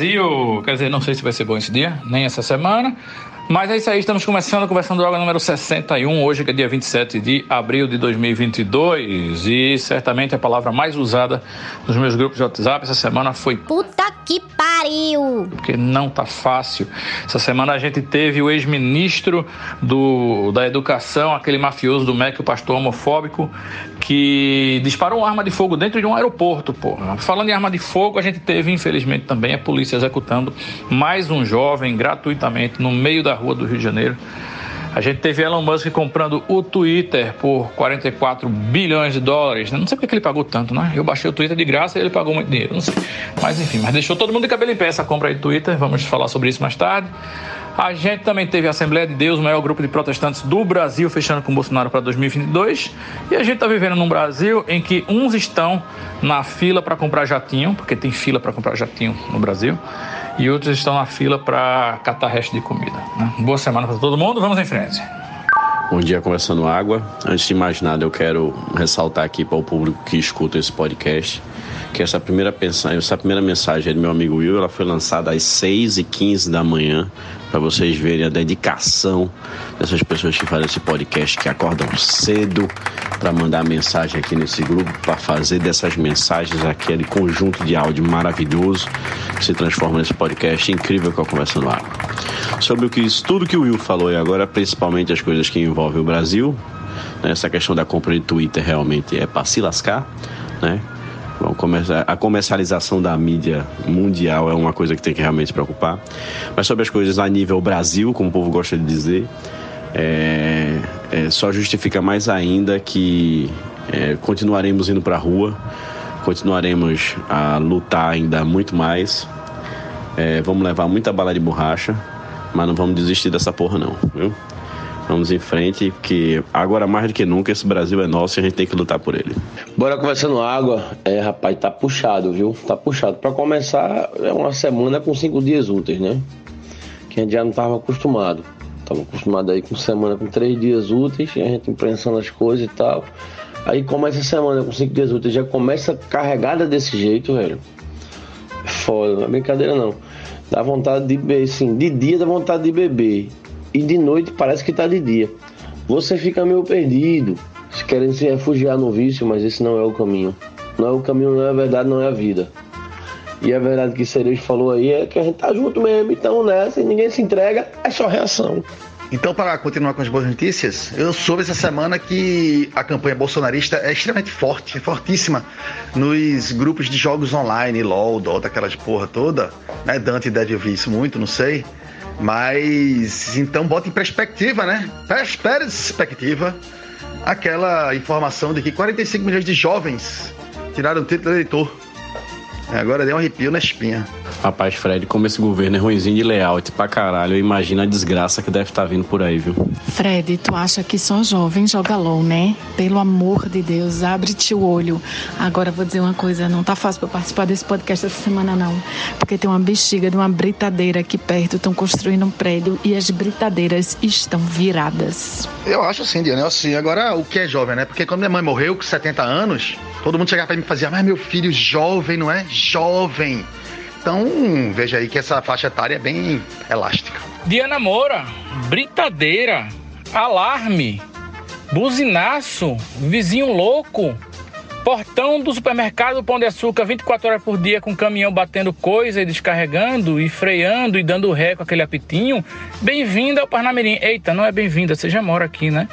Brasil! Quer dizer, não sei se vai ser bom esse dia, nem essa semana. Mas é isso aí, estamos começando conversando água número 61, hoje que é dia 27 de abril de 2022. E certamente a palavra mais usada nos meus grupos de WhatsApp essa semana foi Puta que pariu! porque não tá fácil. Essa semana a gente teve o ex-ministro da Educação, aquele mafioso do MEC, o pastor homofóbico, que disparou arma de fogo dentro de um aeroporto, porra. Falando em arma de fogo, a gente teve, infelizmente, também a polícia executando mais um jovem gratuitamente no meio da rua do Rio de Janeiro. A gente teve Elon Musk comprando o Twitter por 44 bilhões de dólares. Não sei porque que ele pagou tanto, né? Eu baixei o Twitter de graça e ele pagou muito dinheiro. Não sei. Mas enfim, mas deixou todo mundo de cabelo em pé essa compra aí do Twitter. Vamos falar sobre isso mais tarde. A gente também teve a Assembleia de Deus, o maior grupo de protestantes do Brasil, fechando com Bolsonaro para 2022. E a gente está vivendo num Brasil em que uns estão na fila para comprar jatinho, porque tem fila para comprar jatinho no Brasil, e outros estão na fila para catar resto de comida. né? Boa semana para todo mundo, vamos em frente. Bom dia, Conversando Água. Antes de mais nada, eu quero ressaltar aqui para o público que escuta esse podcast que essa primeira, essa primeira mensagem do meu amigo Will, ela foi lançada às 6h15 da manhã, para vocês verem a dedicação dessas pessoas que fazem esse podcast, que acordam cedo para mandar mensagem aqui nesse grupo, para fazer dessas mensagens aquele conjunto de áudio maravilhoso que se transforma nesse podcast incrível que é o Conversando Água. Sobre o que, tudo que o Will falou e agora, principalmente as coisas que envolvem o Brasil, né, essa questão da compra de Twitter realmente é para se lascar, né? A comercialização da mídia mundial é uma coisa que tem que realmente preocupar. Mas sobre as coisas a nível Brasil, como o povo gosta de dizer, é, é, só justifica mais ainda que é, continuaremos indo para a rua, continuaremos a lutar ainda muito mais. É, vamos levar muita bala de borracha, mas não vamos desistir dessa porra não, viu? Vamos em frente, porque agora mais do que nunca esse Brasil é nosso e a gente tem que lutar por ele. Bora conversando água. É, rapaz, tá puxado, viu? Tá puxado. Pra começar, é uma semana com cinco dias úteis, né? Que a gente já não tava acostumado. Tava acostumado aí com semana com três dias úteis, a gente imprensando as coisas e tal. Aí começa a semana com cinco dias úteis, já começa carregada desse jeito, velho. Foda, não é brincadeira não. Dá vontade de beber, assim, de dia dá vontade de beber. E de noite parece que tá de dia. Você fica meio perdido, querendo se refugiar no vício, mas esse não é o caminho. Não é o caminho, não é a verdade, não é a vida. E a verdade que Cerejo falou aí é que a gente tá junto mesmo, então nessa, e ninguém se entrega, é só reação. Então, para continuar com as boas notícias, eu soube essa semana que a campanha bolsonarista é extremamente forte, é fortíssima nos grupos de jogos online, LOL, Dota, aquelas porra toda. Né? Dante deve ouvir isso muito, não sei. Mas então bota em perspectiva, né? Pers- Perspectiva aquela informação de que 45 milhões de jovens tiraram o título de eleitor. Agora deu um arrepio na espinha. Rapaz, Fred, como esse governo é ruimzinho de layout pra caralho, eu imagino a desgraça que deve estar vindo por aí, viu? Fred, tu acha que só jovem joga LOL, né? Pelo amor de Deus, abre-te o olho. Agora vou dizer uma coisa, não tá fácil pra participar desse podcast essa semana não, porque tem uma bexiga de uma britadeira aqui perto, estão construindo um prédio e as britadeiras estão viradas. Eu acho assim, Diana, assim. Agora, o que é jovem, né? Porque quando minha mãe morreu com 70 anos, todo mundo chegava pra mim e fazia, mas meu filho jovem, não é? Jovem. Então, veja aí que essa faixa etária é bem elástica. Diana Moura, britadeira, alarme, buzinaço, vizinho louco, portão do supermercado Pão de Açúcar 24 horas por dia com caminhão batendo coisa e descarregando e freando e dando ré com aquele apitinho. Bem-vinda ao Parnamirim. Eita, não é bem-vinda, você já mora aqui, né?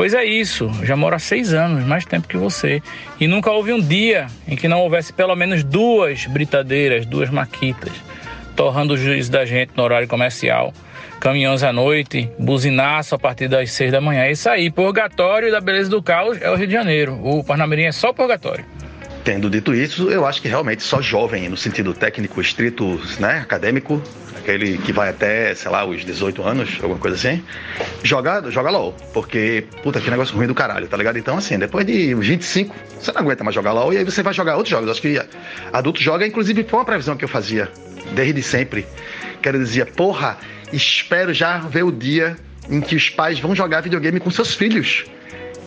Pois é isso, já moro há seis anos, mais tempo que você. E nunca houve um dia em que não houvesse pelo menos duas britadeiras, duas maquitas. torrando o juízo da gente no horário comercial. Caminhões à noite, buzinaço a partir das seis da manhã. É isso aí, purgatório da beleza do caos é o Rio de Janeiro. O Parnamirim é só purgatório. Tendo dito isso, eu acho que realmente só jovem, no sentido técnico, estrito, né, acadêmico, aquele que vai até, sei lá, os 18 anos, alguma coisa assim, joga, joga LOL. Porque, puta, que negócio ruim do caralho, tá ligado? Então, assim, depois de 25, você não aguenta mais jogar LOL e aí você vai jogar outros jogos. Acho que adulto joga, inclusive, foi uma previsão que eu fazia desde sempre. Que eu dizia, porra, espero já ver o dia em que os pais vão jogar videogame com seus filhos.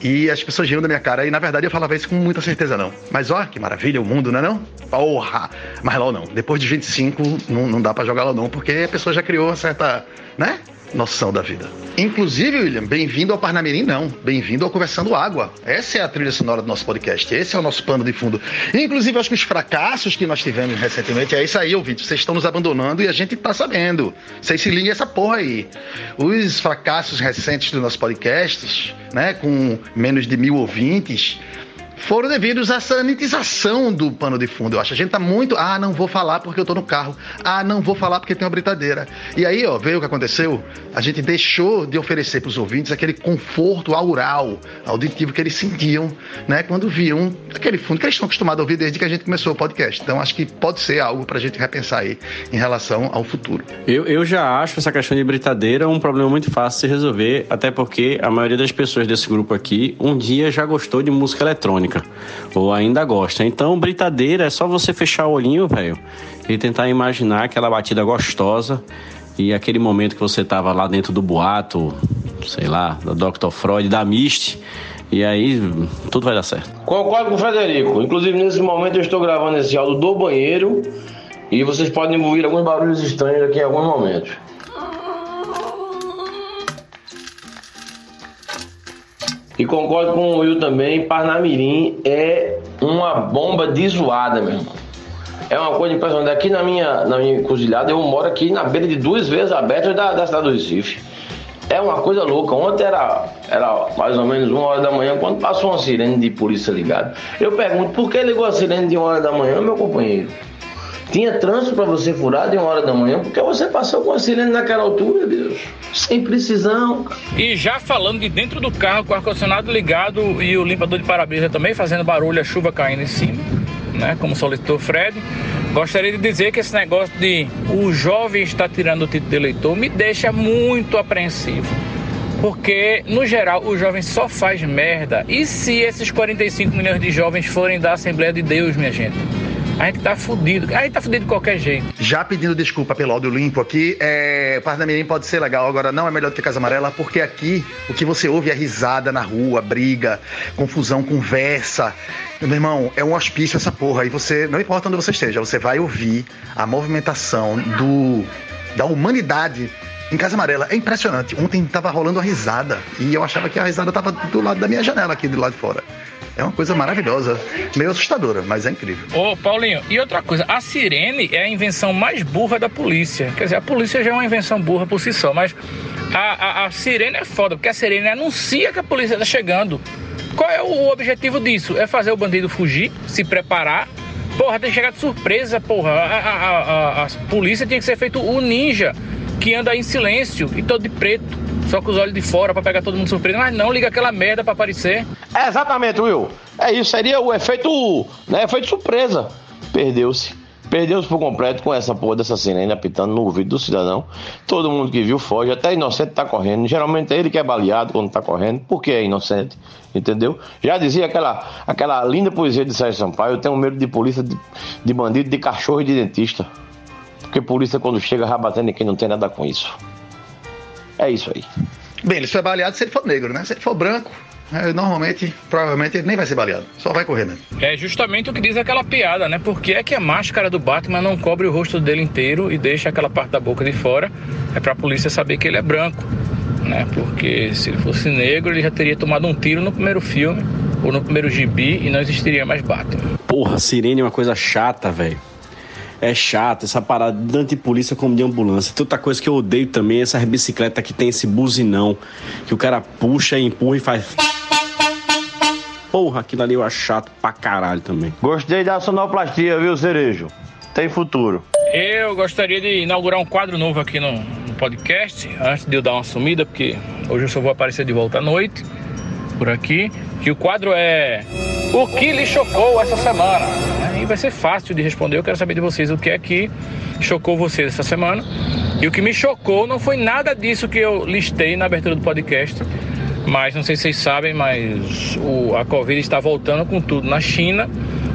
E as pessoas riam da minha cara. E na verdade eu falava isso com muita certeza, não. Mas ó, que maravilha o mundo, não é não? Porra! Mas LOL não. Depois de 25, não, não dá para jogar LOL não, porque a pessoa já criou uma certa, né? Noção da vida. Inclusive, William, bem-vindo ao Parnamirim, não. Bem-vindo ao Conversando Água. Essa é a trilha sonora do nosso podcast. Esse é o nosso pano de fundo. Inclusive, acho que os fracassos que nós tivemos recentemente é isso aí, ouvinte. Vocês estão nos abandonando e a gente tá sabendo. Vocês se liguem essa porra aí. Os fracassos recentes do nosso podcast, né, com menos de mil ouvintes, foram devidos à sanitização do pano de fundo. Eu acho. A gente tá muito. Ah, não vou falar porque eu tô no carro. Ah, não vou falar porque tem uma britadeira. E aí, ó, veio o que aconteceu? A gente deixou de oferecer para os ouvintes aquele conforto aural, auditivo que eles sentiam, né, quando viam aquele fundo que eles estão acostumados a ouvir desde que a gente começou o podcast. Então, acho que pode ser algo pra gente repensar aí em relação ao futuro. Eu, eu já acho essa questão de britadeira um problema muito fácil de resolver, até porque a maioria das pessoas desse grupo aqui um dia já gostou de música eletrônica, ou ainda gosta. Então, britadeira é só você fechar o olhinho, velho, e tentar imaginar aquela batida gostosa e aquele momento que você tava lá dentro do boato, sei lá, da Dr. Freud, da Mist, e aí tudo vai dar certo. Concordo com o Frederico. Inclusive, nesse momento eu estou gravando esse áudio do banheiro e vocês podem ouvir alguns barulhos estranhos aqui em alguns momentos. E concordo com o Will também, Parnamirim é uma bomba de zoada, meu irmão. É uma coisa impressionante. Aqui na minha, na minha encruzilhada, eu moro aqui na beira de duas vezes abertas da, da cidade do Recife. É uma coisa louca. Ontem era, era mais ou menos uma hora da manhã, quando passou uma sirene de polícia ligada. Eu pergunto, por que ligou a sirene de uma hora da manhã, meu companheiro? Tinha trânsito para você furar de uma hora da manhã, porque você passou com a sirene naquela altura, Deus. Sem precisão. E já falando de dentro do carro com o ar-condicionado ligado e o limpador de para-brisa também fazendo barulho, a chuva caindo em cima, né? Como solicitou o Fred. Gostaria de dizer que esse negócio de o jovem está tirando o título de eleitor me deixa muito apreensivo. Porque, no geral, o jovem só faz merda. E se esses 45 milhões de jovens forem da Assembleia de Deus, minha gente? A gente tá fudido. A gente tá fudido de qualquer jeito. Já pedindo desculpa pelo áudio limpo aqui, é, Parnamirim pode ser legal, agora não é melhor do que Casa Amarela, porque aqui o que você ouve é risada na rua, briga, confusão, conversa. Meu irmão, é um hospício essa porra. E você, não importa onde você esteja, você vai ouvir a movimentação do, da humanidade em Casa Amarela. É impressionante. Ontem tava rolando uma risada e eu achava que a risada tava do lado da minha janela aqui, do lado de fora. É uma coisa maravilhosa, meio assustadora, mas é incrível. Ô, Paulinho, e outra coisa, a sirene é a invenção mais burra da polícia. Quer dizer, a polícia já é uma invenção burra por si só, mas a, a, a sirene é foda, porque a sirene anuncia que a polícia tá chegando. Qual é o objetivo disso? É fazer o bandido fugir, se preparar. Porra, tem que chegar de surpresa, porra. A, a, a, a polícia tinha que ser feito o ninja, que anda em silêncio e todo de preto. Só com os olhos de fora pra pegar todo mundo surpresa. Mas não, liga aquela merda pra aparecer. É exatamente, Will. É isso, seria o efeito, né, efeito surpresa. Perdeu-se. Perdeu-se por completo com essa porra dessa sirene apitando no ouvido do cidadão. Todo mundo que viu foge, até inocente tá correndo. Geralmente é ele que é baleado quando tá correndo, porque é inocente, entendeu? Já dizia aquela, aquela linda poesia de Sérgio Sampaio: eu tenho medo de polícia, de, de bandido, de cachorro e de dentista. Porque polícia, quando chega, vai batendo em quem não tem nada com isso. É isso aí. Bem, ele só é baleado se ele for negro, né? Se ele for branco, é, normalmente, provavelmente ele nem vai ser baleado. Só vai correr mesmo. É justamente o que diz aquela piada, né? Porque é que a máscara do Batman não cobre o rosto dele inteiro e deixa aquela parte da boca de fora. É pra polícia saber que ele é branco, né? Porque se ele fosse negro, ele já teria tomado um tiro no primeiro filme ou no primeiro gibi e não existiria mais Batman. Porra, sirene é uma coisa chata, velho. É chato essa parada tanto de polícia como de ambulância. Tem outra coisa que eu odeio também, essas bicicletas que tem esse buzinão, que o cara puxa, empurra e faz. Porra, aquilo ali eu acho chato pra caralho também. Gostei da sonoplastia, viu, Cerejo? Tem futuro. Eu gostaria de inaugurar um quadro novo aqui no, no podcast, antes de eu dar uma sumida, porque hoje eu só vou aparecer de volta à noite por aqui. Que o quadro é O que lhe chocou essa semana? Aí vai ser fácil de responder. Eu quero saber de vocês o que é que chocou vocês essa semana. E o que me chocou não foi nada disso que eu listei na abertura do podcast. Mas não sei se vocês sabem, mas o, a Covid está voltando com tudo na China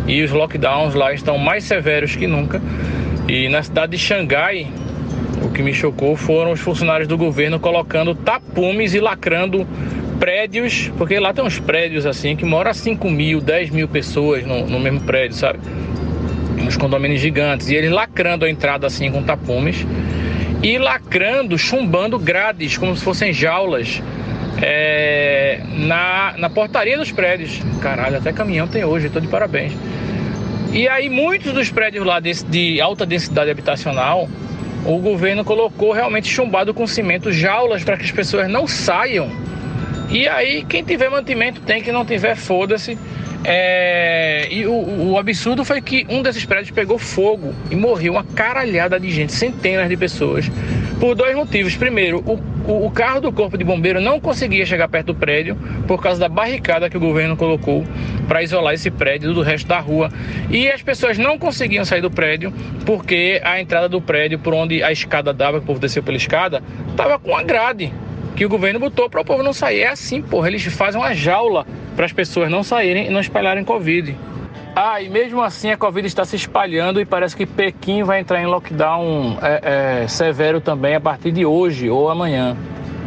e os lockdowns lá estão mais severos que nunca. E na cidade de Xangai, o que me chocou foram os funcionários do governo colocando tapumes e lacrando prédios, porque lá tem uns prédios assim que moram 5 mil, 10 mil pessoas no, no mesmo prédio, sabe? Uns condomínios gigantes. E eles lacrando a entrada assim com tapumes e lacrando, chumbando grades, como se fossem jaulas. É, na, na portaria dos prédios. Caralho, até caminhão tem hoje, estou de parabéns. E aí, muitos dos prédios lá desse, de alta densidade habitacional, o governo colocou realmente chumbado com cimento jaulas para que as pessoas não saiam. E aí, quem tiver mantimento tem, quem não tiver, foda-se. É, e o, o, absurdo foi que um desses prédios pegou fogo e morreu uma caralhada de gente, centenas de pessoas, por dois motivos. Primeiro, o, o, carro do corpo de bombeiro não conseguia chegar perto do prédio por causa da barricada que o governo colocou para isolar esse prédio do resto da rua. E as pessoas não conseguiam sair do prédio porque a entrada do prédio, por onde a escada dava, o povo desceu pela escada, estava com a grade que o governo botou para o povo não sair. É assim, porra, eles fazem uma jaula para as pessoas não saírem e não espalharem Covid. Ah, e mesmo assim a Covid está se espalhando e parece que Pequim vai entrar em lockdown é, é, severo também a partir de hoje ou amanhã.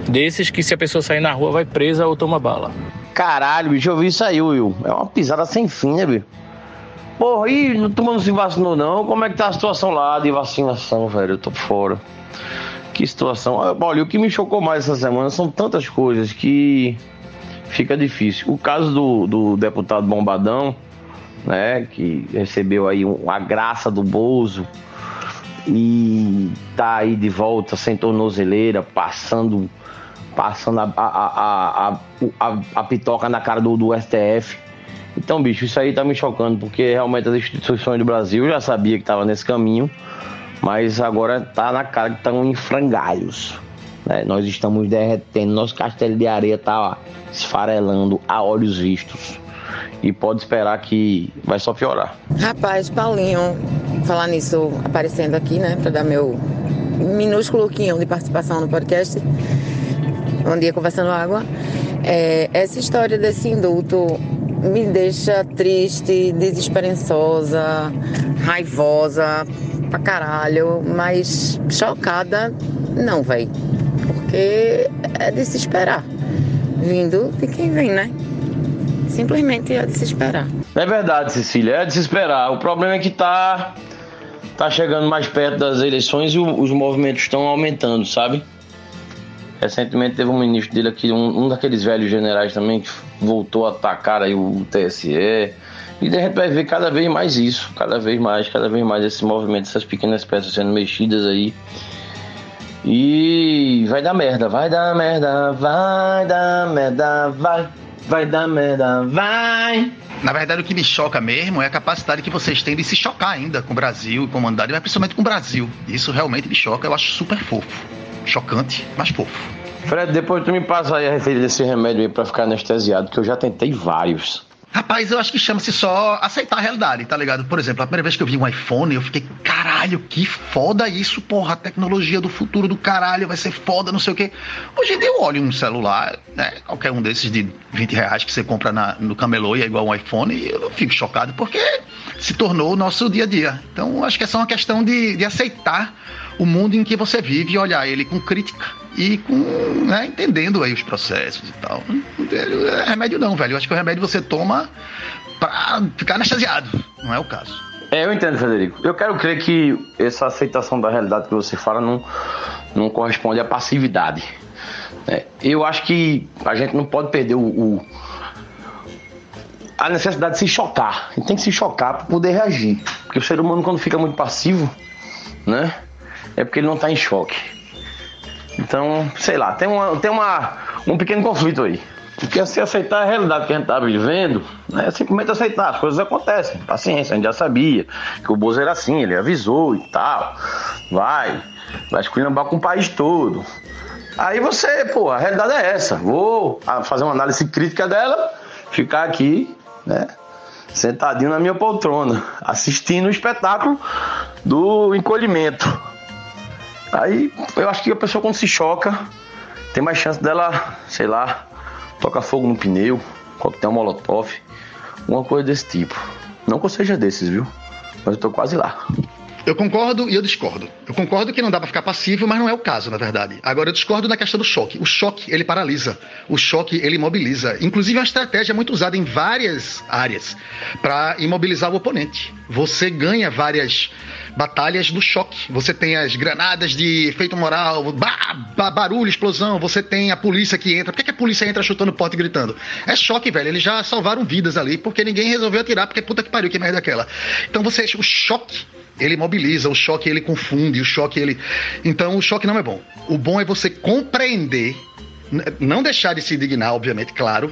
Desses que se a pessoa sair na rua vai presa ou toma bala. Caralho, bicho, eu vi isso aí, Will. É uma pisada sem fim, né, bicho? Porra, e tu não se vacinou não? Como é que tá a situação lá de vacinação, velho? Eu tô fora. Que situação. Olha, o que me chocou mais essa semana são tantas coisas que fica difícil. O caso do, do deputado Bombadão, né, que recebeu aí a graça do Bozo e tá aí de volta sem tornozeleira, passando passando a, a, a, a, a pitoca na cara do, do STF. Então, bicho, isso aí tá me chocando, porque realmente as instituições do Brasil já sabia que tava nesse caminho, mas agora tá na cara que estão em frangalhos. Né? Nós estamos derretendo, nosso castelo de areia tá esfarelando a olhos vistos. E pode esperar que vai só piorar. Rapaz, Paulinho, falar nisso, aparecendo aqui, né, para dar meu minúsculo quinhão de participação no podcast. Bom dia, conversando água. É, essa história desse indulto me deixa triste, desesperançosa, raivosa pra caralho, mas chocada não, velho porque é de se esperar. Vindo de quem vem, né? Simplesmente é de se esperar. É verdade, Cecília, é de se esperar. O problema é que tá, tá chegando mais perto das eleições e o, os movimentos estão aumentando, sabe? Recentemente teve um ministro dele aqui, um, um, daqueles velhos generais também, que voltou a atacar aí o TSE. E de repente vai ver cada vez mais isso, cada vez mais, cada vez mais esse movimento, essas pequenas peças sendo mexidas aí. E vai dar merda, vai dar merda, vai dar merda, vai, vai dar merda, vai. Na verdade, o que me choca mesmo é a capacidade que vocês têm de se chocar ainda com o Brasil e com a humanidade, mas principalmente com o Brasil. Isso realmente me choca, eu acho super fofo. Chocante, mas fofo. Fred, depois tu me passa aí a receita desse remédio aí pra ficar anestesiado, que eu já tentei vários. Rapaz, eu acho que chama-se só aceitar a realidade, tá ligado? Por exemplo, a primeira vez que eu vi um iPhone, eu fiquei, caralho, que foda isso, porra. A tecnologia do futuro do caralho vai ser foda, não sei o quê. Hoje em dia eu olho um celular, né? Qualquer um desses de 20 reais que você compra na, no camelô e é igual um iPhone, e eu fico chocado porque se tornou o nosso dia a dia. Então, acho que é só uma questão de, de aceitar o mundo em que você vive e olhar ele com crítica e com né, entendendo aí os processos e tal. É remédio não, velho. Eu acho que o remédio você toma pra ficar anestesiado. Não é o caso. É, eu entendo, Frederico. Eu quero crer que essa aceitação da realidade que você fala não, não corresponde à passividade. É, eu acho que a gente não pode perder o, o a necessidade de se chocar. A gente tem que se chocar para poder reagir. Porque o ser humano, quando fica muito passivo, né? É porque ele não está em choque. Então, sei lá, tem, uma, tem uma, um pequeno conflito aí. Porque se aceitar a realidade que a gente está vivendo, né, é simplesmente aceitar, as coisas acontecem, paciência, a gente já sabia que o Bozo era assim, ele avisou e tal, vai, vai esculhambar com o país todo. Aí você, pô, a realidade é essa, vou fazer uma análise crítica dela, ficar aqui, né, sentadinho na minha poltrona, assistindo o espetáculo do encolhimento. Aí eu acho que a pessoa quando se choca, tem mais chance dela, sei lá, tocar fogo no pneu, coquetel molotov, uma coisa desse tipo. Não que eu seja desses, viu? Mas eu tô quase lá. Eu concordo e eu discordo. Eu concordo que não dá para ficar passivo, mas não é o caso, na verdade. Agora, eu discordo na questão do choque. O choque, ele paralisa. O choque, ele imobiliza. Inclusive, é uma estratégia muito usada em várias áreas para imobilizar o oponente. Você ganha várias batalhas do choque. Você tem as granadas de efeito moral, barulho, explosão. Você tem a polícia que entra. Por que, que a polícia entra chutando porta e gritando? É choque, velho. Eles já salvaram vidas ali porque ninguém resolveu atirar, porque puta que pariu, que merda é aquela. Então, você, o choque ele mobiliza, o choque ele confunde, o choque ele. Então o choque não é bom. O bom é você compreender, não deixar de se indignar, obviamente, claro,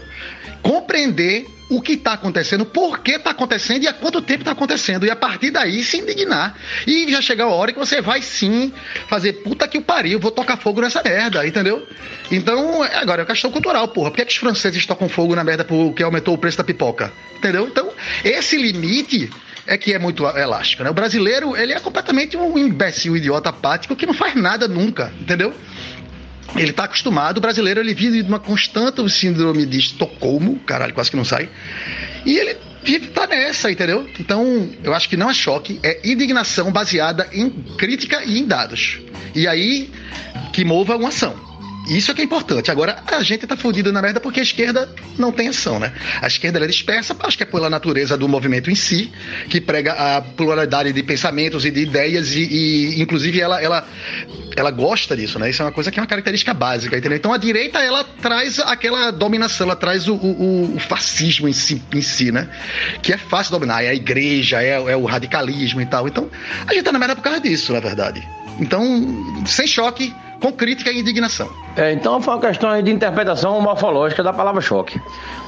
compreender o que está acontecendo, por que está acontecendo e há quanto tempo está acontecendo. E a partir daí se indignar. E já chega a hora que você vai sim fazer puta que o pariu, vou tocar fogo nessa merda, entendeu? Então, agora é questão cultural, porra. Por que, que os franceses tocam fogo na merda porque aumentou o preço da pipoca? Entendeu? Então, esse limite é que é muito elástico, né? O brasileiro, ele é completamente um imbecil, idiota apático que não faz nada nunca, entendeu? Ele está acostumado, o brasileiro ele vive numa constante síndrome de Estocolmo, caralho, quase que não sai. E ele vive tá nessa, entendeu? Então, eu acho que não é choque, é indignação baseada em crítica e em dados. E aí que mova uma ação. Isso é que é importante. Agora, a gente tá fudido na merda porque a esquerda não tem ação, né? A esquerda é dispersa, acho que é pela natureza do movimento em si, que prega a pluralidade de pensamentos e de ideias e, e inclusive, ela, ela, ela gosta disso, né? Isso é uma coisa que é uma característica básica, entendeu? Então, a direita, ela traz aquela dominação, ela traz o, o, o fascismo em si, em si, né? Que é fácil dominar, é a igreja, é, é o radicalismo e tal. Então, a gente tá na merda por causa disso, na verdade. Então, sem choque, com crítica e indignação. É, então foi uma questão de interpretação morfológica da palavra choque.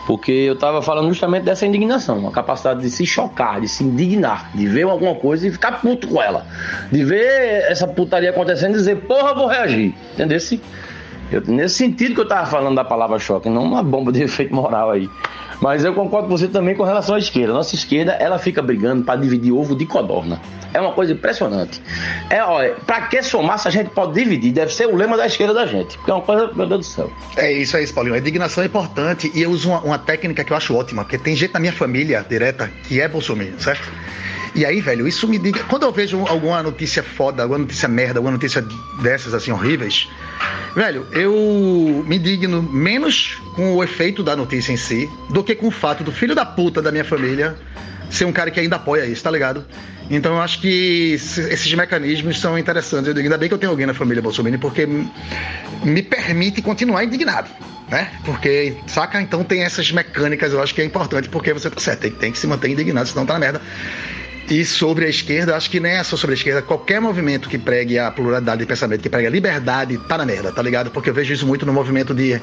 Porque eu estava falando justamente dessa indignação, a capacidade de se chocar, de se indignar, de ver alguma coisa e ficar puto com ela. De ver essa putaria acontecendo e dizer, porra, vou reagir. Entendeu? Eu, nesse sentido que eu estava falando da palavra choque, não uma bomba de efeito moral aí. Mas eu concordo com você também com relação à esquerda. Nossa esquerda, ela fica brigando para dividir ovo de codorna. É uma coisa impressionante. É, olha, para que somar se a gente pode dividir? Deve ser o lema da esquerda da gente. Porque é uma coisa, meu Deus do céu. É isso aí, Paulinho. A indignação é importante e eu uso uma, uma técnica que eu acho ótima, porque tem gente na minha família direta que é bolsominion, certo? E aí, velho, isso me diga. Quando eu vejo alguma notícia foda, alguma notícia merda, alguma notícia dessas assim horríveis, velho, eu me digno menos com o efeito da notícia em si do que com o fato do filho da puta da minha família ser um cara que ainda apoia isso, tá ligado? Então eu acho que esses mecanismos são interessantes. Eu digo, ainda bem que eu tenho alguém na família Bolsonaro, porque me permite continuar indignado. Né? Porque, saca? Então tem essas mecânicas, eu acho que é importante, porque você tá certo, tem, tem que se manter indignado, senão tá na merda. E sobre a esquerda, acho que nem é só sobre a esquerda, qualquer movimento que pregue a pluralidade de pensamento, que pregue a liberdade, tá na merda, tá ligado? Porque eu vejo isso muito no movimento de,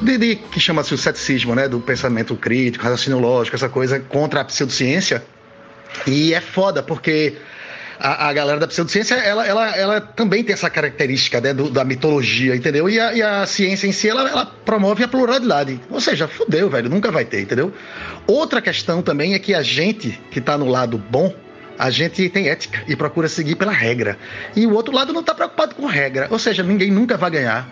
de, de que chama-se o ceticismo, né? Do pensamento crítico, raciocínio lógico, essa coisa contra a pseudociência. E é foda, porque a, a, galera da pseudociência, ela, ela, ela também tem essa característica né, do, da mitologia, entendeu? E a, e a, ciência em si, ela, ela promove a pluralidade. Ou seja, fudeu, velho, nunca vai ter, entendeu? Outra questão também é que a gente que tá no lado bom, a gente tem ética e procura seguir pela regra. E o outro lado não está preocupado com regra. Ou seja, ninguém nunca vai ganhar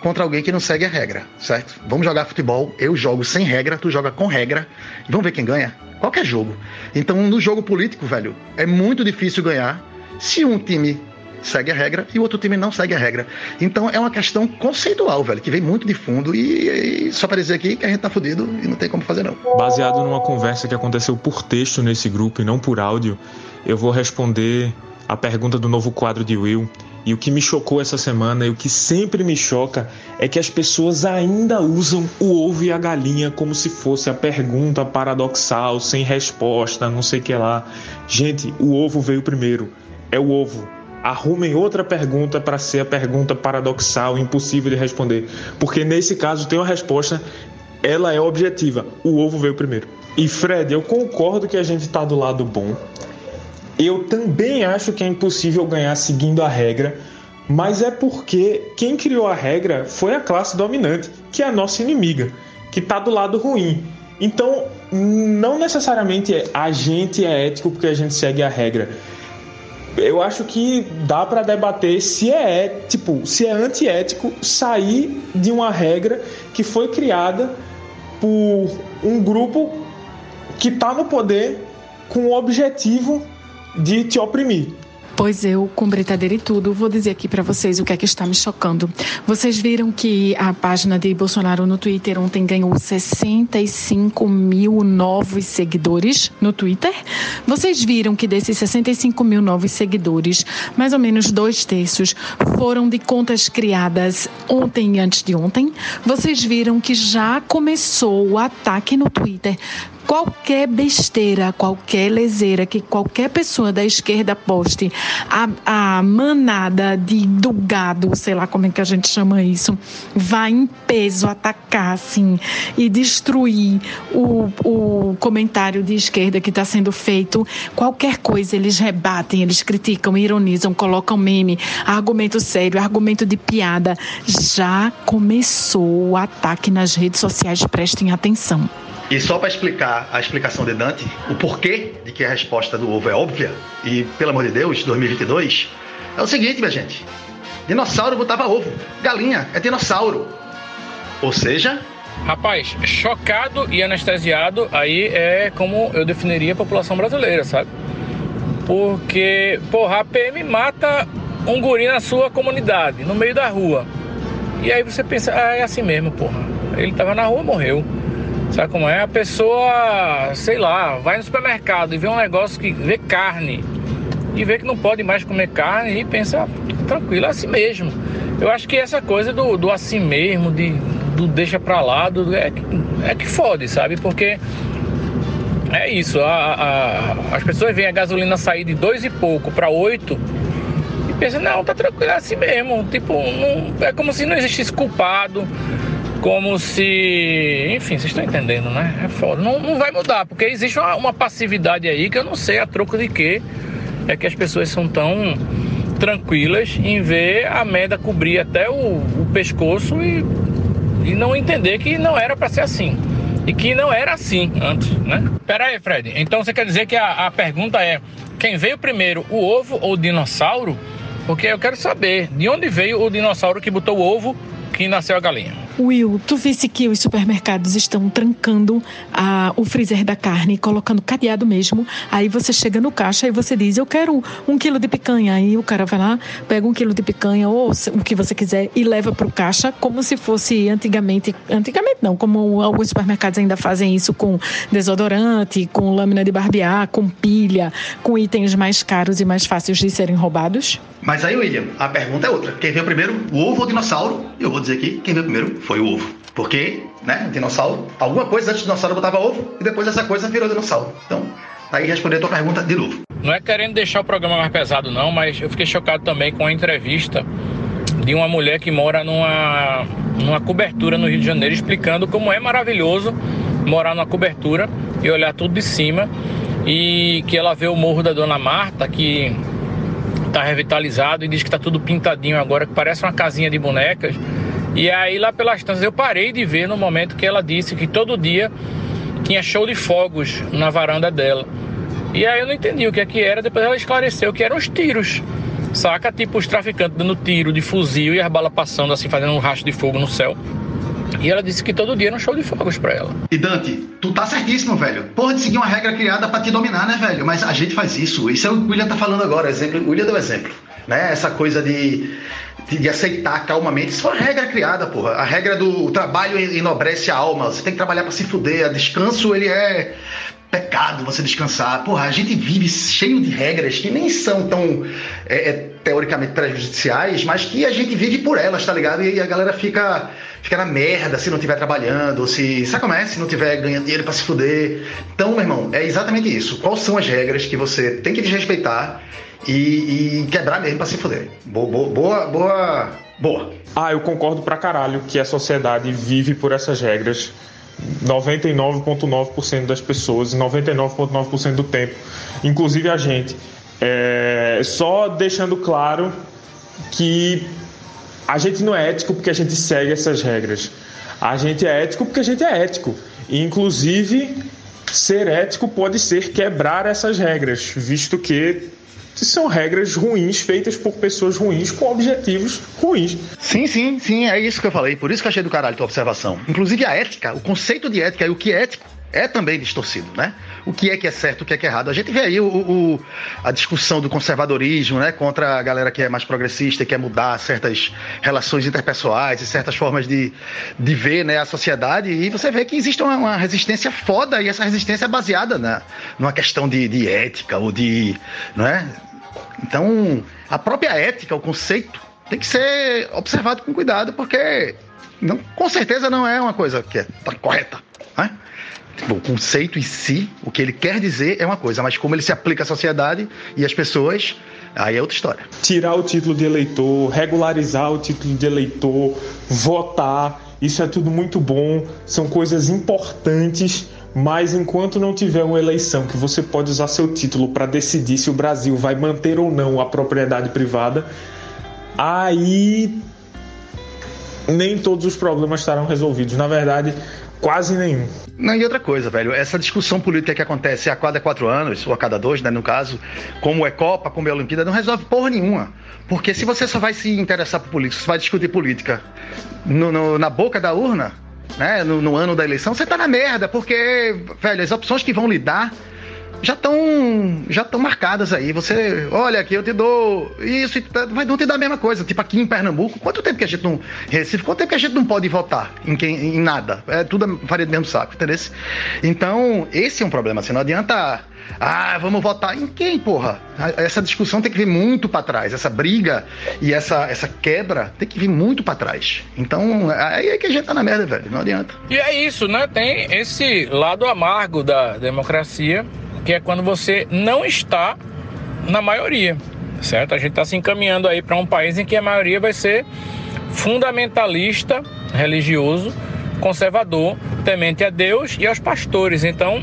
contra alguém que não segue a regra, certo? Vamos jogar futebol, eu jogo sem regra, tu joga com regra, vamos ver quem ganha. Qualquer jogo. Então, no jogo político, velho, é muito difícil ganhar se um time segue a regra e o outro time não segue a regra. Então é uma questão conceitual, velho, que vem muito de fundo e, e só para dizer aqui que a gente tá fudido e não tem como fazer não. Baseado numa conversa que aconteceu por texto nesse grupo e não por áudio, eu vou responder a pergunta do novo quadro de Will. E o que me chocou essa semana e o que sempre me choca é que as pessoas ainda usam o ovo e a galinha como se fosse a pergunta paradoxal, sem resposta, não sei o que lá. Gente, o ovo veio primeiro. É o ovo arrumem outra pergunta para ser a pergunta paradoxal, impossível de responder. Porque nesse caso tem uma resposta ela é objetiva. O ovo veio primeiro. E Fred, eu concordo que a gente está do lado bom. Eu também acho que é impossível ganhar seguindo a regra, mas é porque quem criou a regra foi a classe dominante, que é a nossa inimiga, que está do lado ruim. Então, não necessariamente a gente é ético porque a gente segue a regra. Eu acho que dá para debater se é, tipo, se é antiético sair de uma regra que foi criada por um grupo que está no poder com o objetivo de te oprimir. Pois eu, com britadeira e tudo, vou dizer aqui para vocês o que é que está me chocando. Vocês viram que a página de Bolsonaro no Twitter ontem ganhou 65 mil novos seguidores no Twitter? Vocês viram que desses 65 mil novos seguidores, mais ou menos dois terços foram de contas criadas ontem e antes de ontem? Vocês viram que já começou o ataque no Twitter qualquer besteira, qualquer leseira que qualquer pessoa da esquerda poste, a, a manada de, do gado, sei lá como é que a gente chama isso, vai em peso atacar, assim, e destruir o, o comentário de esquerda que está sendo feito. Qualquer coisa eles rebatem, eles criticam, ironizam, colocam meme, argumento sério, argumento de piada. Já começou o ataque nas redes sociais, prestem atenção. E só para explicar a explicação de Dante, o porquê de que a resposta do ovo é óbvia, e pelo amor de Deus, 2022, é o seguinte, minha gente: dinossauro botava ovo, galinha é dinossauro. Ou seja. Rapaz, chocado e anestesiado, aí é como eu definiria a população brasileira, sabe? Porque, porra, a PM mata um guri na sua comunidade, no meio da rua. E aí você pensa, ah, é assim mesmo, porra. Ele tava na rua, morreu. Sabe como é? A pessoa, sei lá, vai no supermercado e vê um negócio que vê carne e vê que não pode mais comer carne e pensa, tranquilo, é assim mesmo. Eu acho que essa coisa do, do assim mesmo, de, do deixa pra lá, do, é, é que fode, sabe? Porque é isso, a, a, as pessoas veem a gasolina sair de dois e pouco para oito e pensam, não, tá tranquilo, é assim mesmo. Tipo, não, é como se não existisse culpado como se. Enfim, vocês estão entendendo, né? É foda. Não, não vai mudar, porque existe uma, uma, passividade aí que eu não sei a troco de que é que as pessoas são tão tranquilas em ver a merda cobrir até o, o pescoço e, e não entender que não era para ser assim. E que não era assim antes, né? Pera aí, Fred. Então você quer dizer que a, a pergunta é: quem veio primeiro, o ovo ou o dinossauro? Porque eu quero saber de onde veio o dinossauro que botou o ovo que nasceu a galinha. Will, tu visse que os supermercados estão trancando o freezer da carne, colocando cadeado mesmo. Aí você chega no caixa e você diz: Eu quero um quilo de picanha. Aí o cara vai lá, pega um quilo de picanha ou o que você quiser e leva para o caixa, como se fosse antigamente. Antigamente não, como alguns supermercados ainda fazem isso com desodorante, com lâmina de barbear, com pilha, com itens mais caros e mais fáceis de serem roubados. Mas aí, William, a pergunta é outra: quem veio primeiro, o ovo ou o dinossauro? Eu vou dizer aqui: quem veio primeiro foi o ovo. Porque, né, dinossauro, alguma coisa antes do dinossauro botava ovo e depois essa coisa virou dinossauro. Então, tá aí responder a tua pergunta de novo. Não é querendo deixar o programa mais pesado, não, mas eu fiquei chocado também com a entrevista de uma mulher que mora numa, numa cobertura no Rio de Janeiro, explicando como é maravilhoso morar numa cobertura e olhar tudo de cima. E que ela vê o morro da Dona Marta, que tá revitalizado, e diz que tá tudo pintadinho agora, que parece uma casinha de bonecas. E aí lá pelas tantas eu parei de ver no momento que ela disse que todo dia tinha show de fogos na varanda dela. E aí eu não entendi o que é que era, depois ela esclareceu que eram os tiros. Saca? Tipo os traficantes dando tiro de fuzil e as balas passando assim, fazendo um rastro de fogo no céu. E ela disse que todo dia era um show de fogos pra ela. E Dante, tu tá certíssimo, velho. Porra de seguir uma regra criada para te dominar, né, velho? Mas a gente faz isso. Isso é o que o William tá falando agora. Exemplo, o William deu exemplo. Né? Essa coisa de de aceitar calmamente. Isso foi uma regra criada, porra. A regra do trabalho enobrece a alma. Você tem que trabalhar para se fuder. Descanso, ele é pecado você descansar. Porra, a gente vive cheio de regras que nem são tão é, é, teoricamente prejudiciais, mas que a gente vive por elas, tá ligado? E a galera fica, fica na merda se não estiver trabalhando, ou se. Sabe como é? Se não estiver ganhando dinheiro para se fuder. Então, meu irmão, é exatamente isso. Quais são as regras que você tem que desrespeitar e, e quebrar mesmo pra se fuder. Boa, boa, boa, boa. Ah, eu concordo pra caralho que a sociedade vive por essas regras. 99,9% das pessoas, 99,9% do tempo, inclusive a gente. É, só deixando claro que a gente não é ético porque a gente segue essas regras. A gente é ético porque a gente é ético. E, inclusive, ser ético pode ser quebrar essas regras, visto que são regras ruins feitas por pessoas ruins com objetivos ruins. Sim, sim, sim, é isso que eu falei. Por isso que achei do caralho tua observação. Inclusive a ética, o conceito de ética e o que é ético é também distorcido, né? O que é que é certo, o que é que é errado. A gente vê aí o, o, a discussão do conservadorismo, né? Contra a galera que é mais progressista e quer mudar certas relações interpessoais e certas formas de, de ver né, a sociedade. E você vê que existe uma, uma resistência foda e essa resistência é baseada na, numa questão de, de ética ou de. Não é? Então, a própria ética, o conceito, tem que ser observado com cuidado, porque não, com certeza não é uma coisa que é tá correta. Né? O conceito em si, o que ele quer dizer é uma coisa, mas como ele se aplica à sociedade e às pessoas, aí é outra história. Tirar o título de eleitor, regularizar o título de eleitor, votar, isso é tudo muito bom, são coisas importantes, mas enquanto não tiver uma eleição que você pode usar seu título para decidir se o Brasil vai manter ou não a propriedade privada, aí nem todos os problemas estarão resolvidos. Na verdade, quase nenhum. Não, e outra coisa, velho, essa discussão política que acontece a cada quatro anos, ou a cada dois, né, no caso, como é Copa, como é Olimpíada, não resolve porra nenhuma. Porque se você só vai se interessar por política, você vai discutir política no, no, na boca da urna, né, no, no, ano da eleição, você tá na merda, porque, velho, as opções que vão lhe dar já estão já estão marcadas aí. Você, olha aqui, eu te dou isso, mas não te dá a mesma coisa. Tipo aqui em Pernambuco, quanto tempo que a gente não. Recife, quanto tempo que a gente não pode votar em, quem, em nada? É tudo faria do mesmo saco, entendeu? Então, esse é um problema. Assim, não adianta. Ah, vamos votar em quem, porra? Essa discussão tem que vir muito para trás. Essa briga e essa, essa quebra tem que vir muito para trás. Então, aí é que a gente tá na merda, velho. Não adianta. E é isso, né? Tem esse lado amargo da democracia que é quando você não está na maioria, certo? A gente está se encaminhando aí para um país em que a maioria vai ser fundamentalista, religioso, conservador, temente a Deus e aos pastores. Então,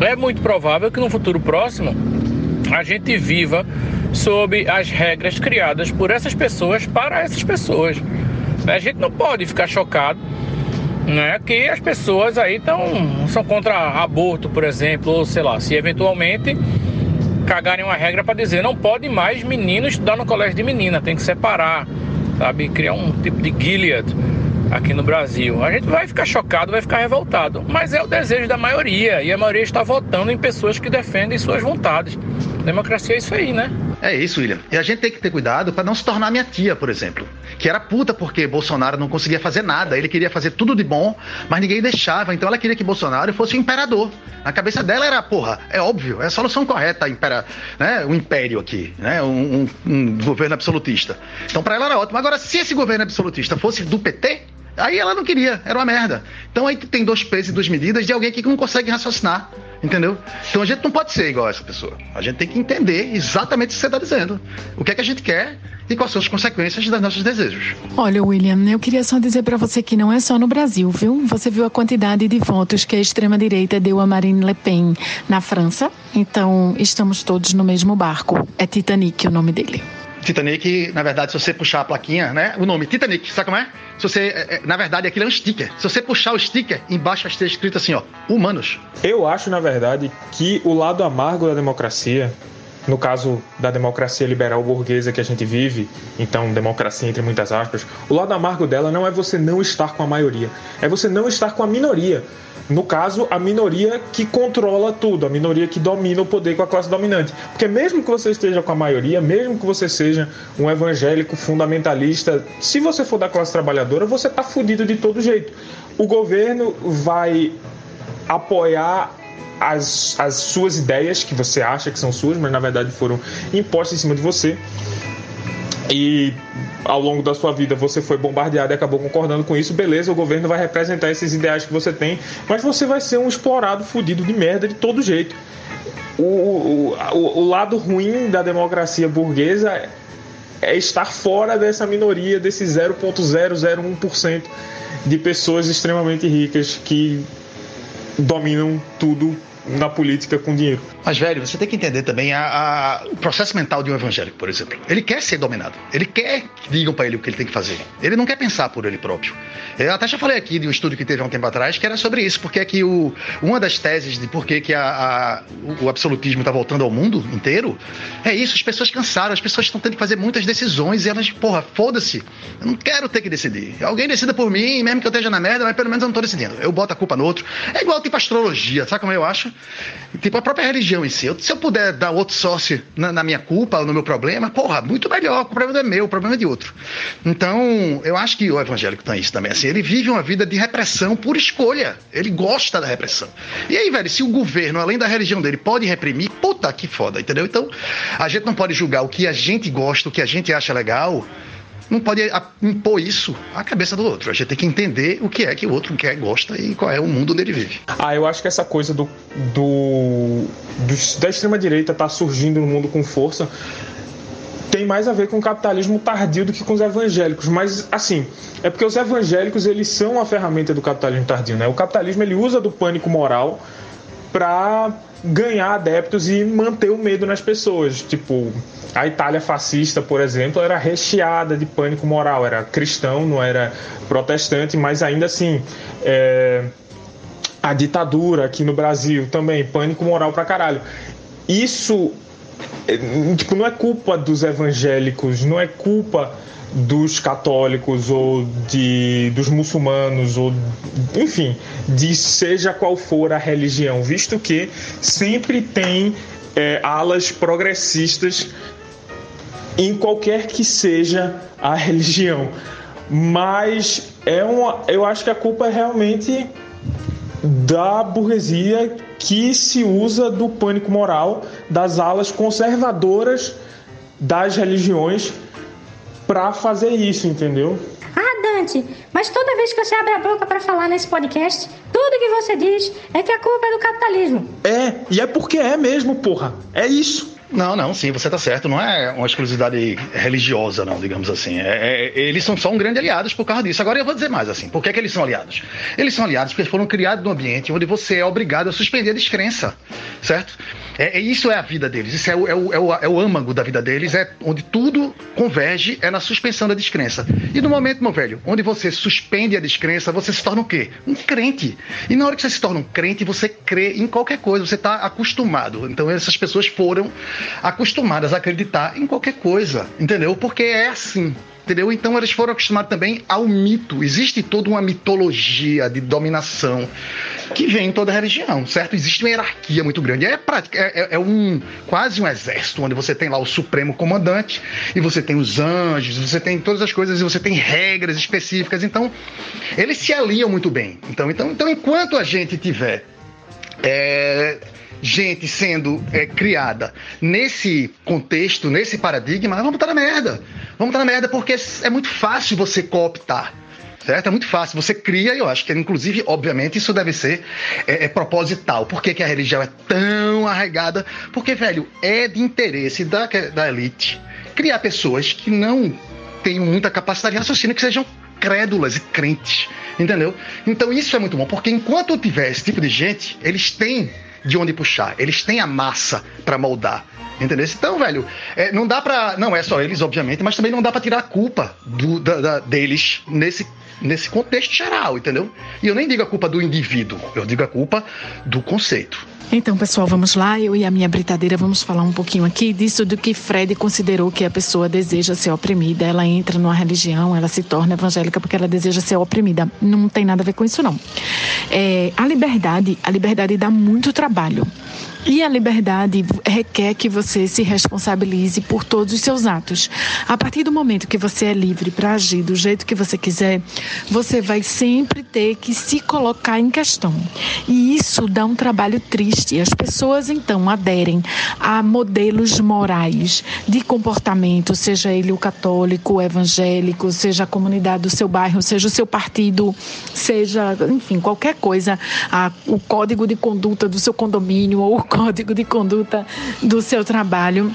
é muito provável que no futuro próximo a gente viva sob as regras criadas por essas pessoas para essas pessoas. A gente não pode ficar chocado né, que as pessoas aí tão, são contra aborto, por exemplo, ou sei lá, se eventualmente cagarem uma regra para dizer não pode mais menino estudar no colégio de menina, tem que separar, sabe? Criar um tipo de Gilead aqui no Brasil. A gente vai ficar chocado, vai ficar revoltado, mas é o desejo da maioria e a maioria está votando em pessoas que defendem suas vontades. Democracia é isso aí, né? É isso, William. E a gente tem que ter cuidado para não se tornar minha tia, por exemplo, que era puta porque Bolsonaro não conseguia fazer nada. Ele queria fazer tudo de bom, mas ninguém deixava. Então ela queria que Bolsonaro fosse o imperador. Na cabeça dela era, porra, é óbvio, é a solução correta, impera, né, o império aqui, né, um, um, um governo absolutista. Então para ela era ótimo. Agora, se esse governo absolutista fosse do PT, Aí ela não queria, era uma merda. Então aí tem dois pesos e duas medidas de alguém que não consegue raciocinar, entendeu? Então a gente não pode ser igual a essa pessoa. A gente tem que entender exatamente o que você está dizendo. O que é que a gente quer e quais são as consequências dos nossos desejos. Olha, William, eu queria só dizer para você que não é só no Brasil, viu? Você viu a quantidade de votos que a extrema-direita deu a Marine Le Pen na França? Então, estamos todos no mesmo barco. É Titanic o nome dele. Titanic, na verdade, se você puxar a plaquinha, né? O nome Titanic, sabe como é? Se você, é, é, na verdade, aquilo é um sticker. Se você puxar o sticker, embaixo vai ter escrito assim, ó, humanos. Eu acho, na verdade, que o lado amargo da democracia, no caso da democracia liberal burguesa que a gente vive, então democracia entre muitas aspas, o lado amargo dela não é você não estar com a maioria, é você não estar com a minoria. No caso, a minoria que controla tudo, a minoria que domina o poder com a classe dominante. Porque mesmo que você esteja com a maioria, mesmo que você seja um evangélico fundamentalista, se você for da classe trabalhadora, você tá fudido de todo jeito. O governo vai apoiar as, as suas ideias, que você acha que são suas, mas na verdade foram impostas em cima de você. E ao longo da sua vida você foi bombardeado e acabou concordando com isso, beleza, o governo vai representar esses ideais que você tem, mas você vai ser um explorado fudido de merda de todo jeito. O, o, o, o lado ruim da democracia burguesa é estar fora dessa minoria, desse 0,001% de pessoas extremamente ricas que dominam tudo na política com dinheiro. Mas, velho, você tem que entender também a, a, o processo mental de um evangélico, por exemplo. Ele quer ser dominado. Ele quer que digam para ele o que ele tem que fazer. Ele não quer pensar por ele próprio. Eu até já falei aqui de um estudo que teve há um tempo atrás que era sobre isso, porque é que o, uma das teses de por que, que a, o absolutismo está voltando ao mundo inteiro é isso. As pessoas cansaram, as pessoas estão tendo que fazer muitas decisões e elas, porra, foda-se. Eu não quero ter que decidir. Alguém decida por mim, mesmo que eu esteja na merda, mas pelo menos eu não estou decidindo. Eu boto a culpa no outro. É igual tipo astrologia, sabe como eu acho? Tipo a própria religião em si. Eu, se eu puder dar outro sócio na, na minha culpa no meu problema, porra, muito melhor. O problema é meu, o problema é de outro. Então, eu acho que o evangélico tem isso também. Assim, ele vive uma vida de repressão por escolha. Ele gosta da repressão. E aí, velho, se o governo, além da religião dele, pode reprimir, puta que foda, entendeu? Então, a gente não pode julgar o que a gente gosta, o que a gente acha legal não pode impor isso à cabeça do outro. A gente tem que entender o que é que o outro quer, gosta e qual é o mundo onde ele vive. Ah, eu acho que essa coisa do, do, do da extrema direita tá surgindo no mundo com força tem mais a ver com o capitalismo tardio do que com os evangélicos, mas assim, é porque os evangélicos eles são a ferramenta do capitalismo tardio, né? O capitalismo ele usa do pânico moral para ganhar adeptos e manter o medo nas pessoas. Tipo, a Itália fascista, por exemplo, era recheada de pânico moral, era cristão, não era protestante, mas ainda assim. É... A ditadura aqui no Brasil também, pânico moral pra caralho. Isso tipo, não é culpa dos evangélicos, não é culpa dos católicos ou de dos muçulmanos ou enfim de seja qual for a religião visto que sempre tem é, alas progressistas em qualquer que seja a religião. Mas é uma eu acho que a culpa é realmente da burguesia que se usa do pânico moral das alas conservadoras das religiões para fazer isso, entendeu? Ah, Dante, mas toda vez que você abre a boca para falar nesse podcast, tudo que você diz é que a culpa é do capitalismo. É, e é porque é mesmo, porra. É isso. Não, não, sim, você está certo. Não é uma exclusividade religiosa, não, digamos assim. É, é, eles são só um grande aliados por causa disso. Agora eu vou dizer mais assim. Por que, que eles são aliados? Eles são aliados porque foram criados num ambiente onde você é obrigado a suspender a descrença, certo? É, é isso é a vida deles. Isso é o, é, o, é, o, é o âmago da vida deles. É onde tudo converge é na suspensão da descrença. E no momento, meu velho, onde você suspende a descrença, você se torna o quê? Um crente. E na hora que você se torna um crente, você crê em qualquer coisa. Você está acostumado. Então essas pessoas foram acostumadas a acreditar em qualquer coisa, entendeu? Porque é assim. Entendeu? Então eles foram acostumados também ao mito. Existe toda uma mitologia de dominação que vem em toda a religião, certo? Existe uma hierarquia muito grande. É, é, é, um quase um exército, onde você tem lá o supremo comandante, e você tem os anjos, você tem todas as coisas, e você tem regras específicas. Então, eles se aliam muito bem. Então, então, então enquanto a gente tiver é, gente sendo é, criada nesse contexto, nesse paradigma, vamos estar na merda. Vamos estar na merda porque é muito fácil você cooptar. Certo? É muito fácil. Você cria, e eu acho que, inclusive, obviamente, isso deve ser é, é proposital. Por que, que, a religião é tão arraigada? Porque, velho, é de interesse da, da elite criar pessoas que não tenham muita capacidade de raciocínio, que sejam crédulas e crentes. Entendeu? Então, isso é muito bom, porque enquanto tiver esse tipo de gente, eles têm de onde puxar. Eles têm a massa para moldar. Entendeu? Então, velho, é, não dá pra. Não é só eles, obviamente, mas também não dá pra tirar a culpa do, da, da, deles nesse, nesse contexto geral, entendeu? E eu nem digo a culpa do indivíduo, eu digo a culpa do conceito. Então, pessoal, vamos lá. Eu e a minha britadeira vamos falar um pouquinho aqui disso do que Fred considerou que a pessoa deseja ser oprimida. Ela entra numa religião, ela se torna evangélica porque ela deseja ser oprimida. Não tem nada a ver com isso, não. É, a liberdade, a liberdade dá muito trabalho. E a liberdade requer que você se responsabilize por todos os seus atos. A partir do momento que você é livre para agir do jeito que você quiser, você vai sempre ter que se colocar em questão. E isso dá um trabalho triste. As pessoas então aderem a modelos morais de comportamento, seja ele o católico, o evangélico, seja a comunidade do seu bairro, seja o seu partido, seja, enfim, qualquer coisa, a, o código de conduta do seu condomínio ou código de conduta do seu trabalho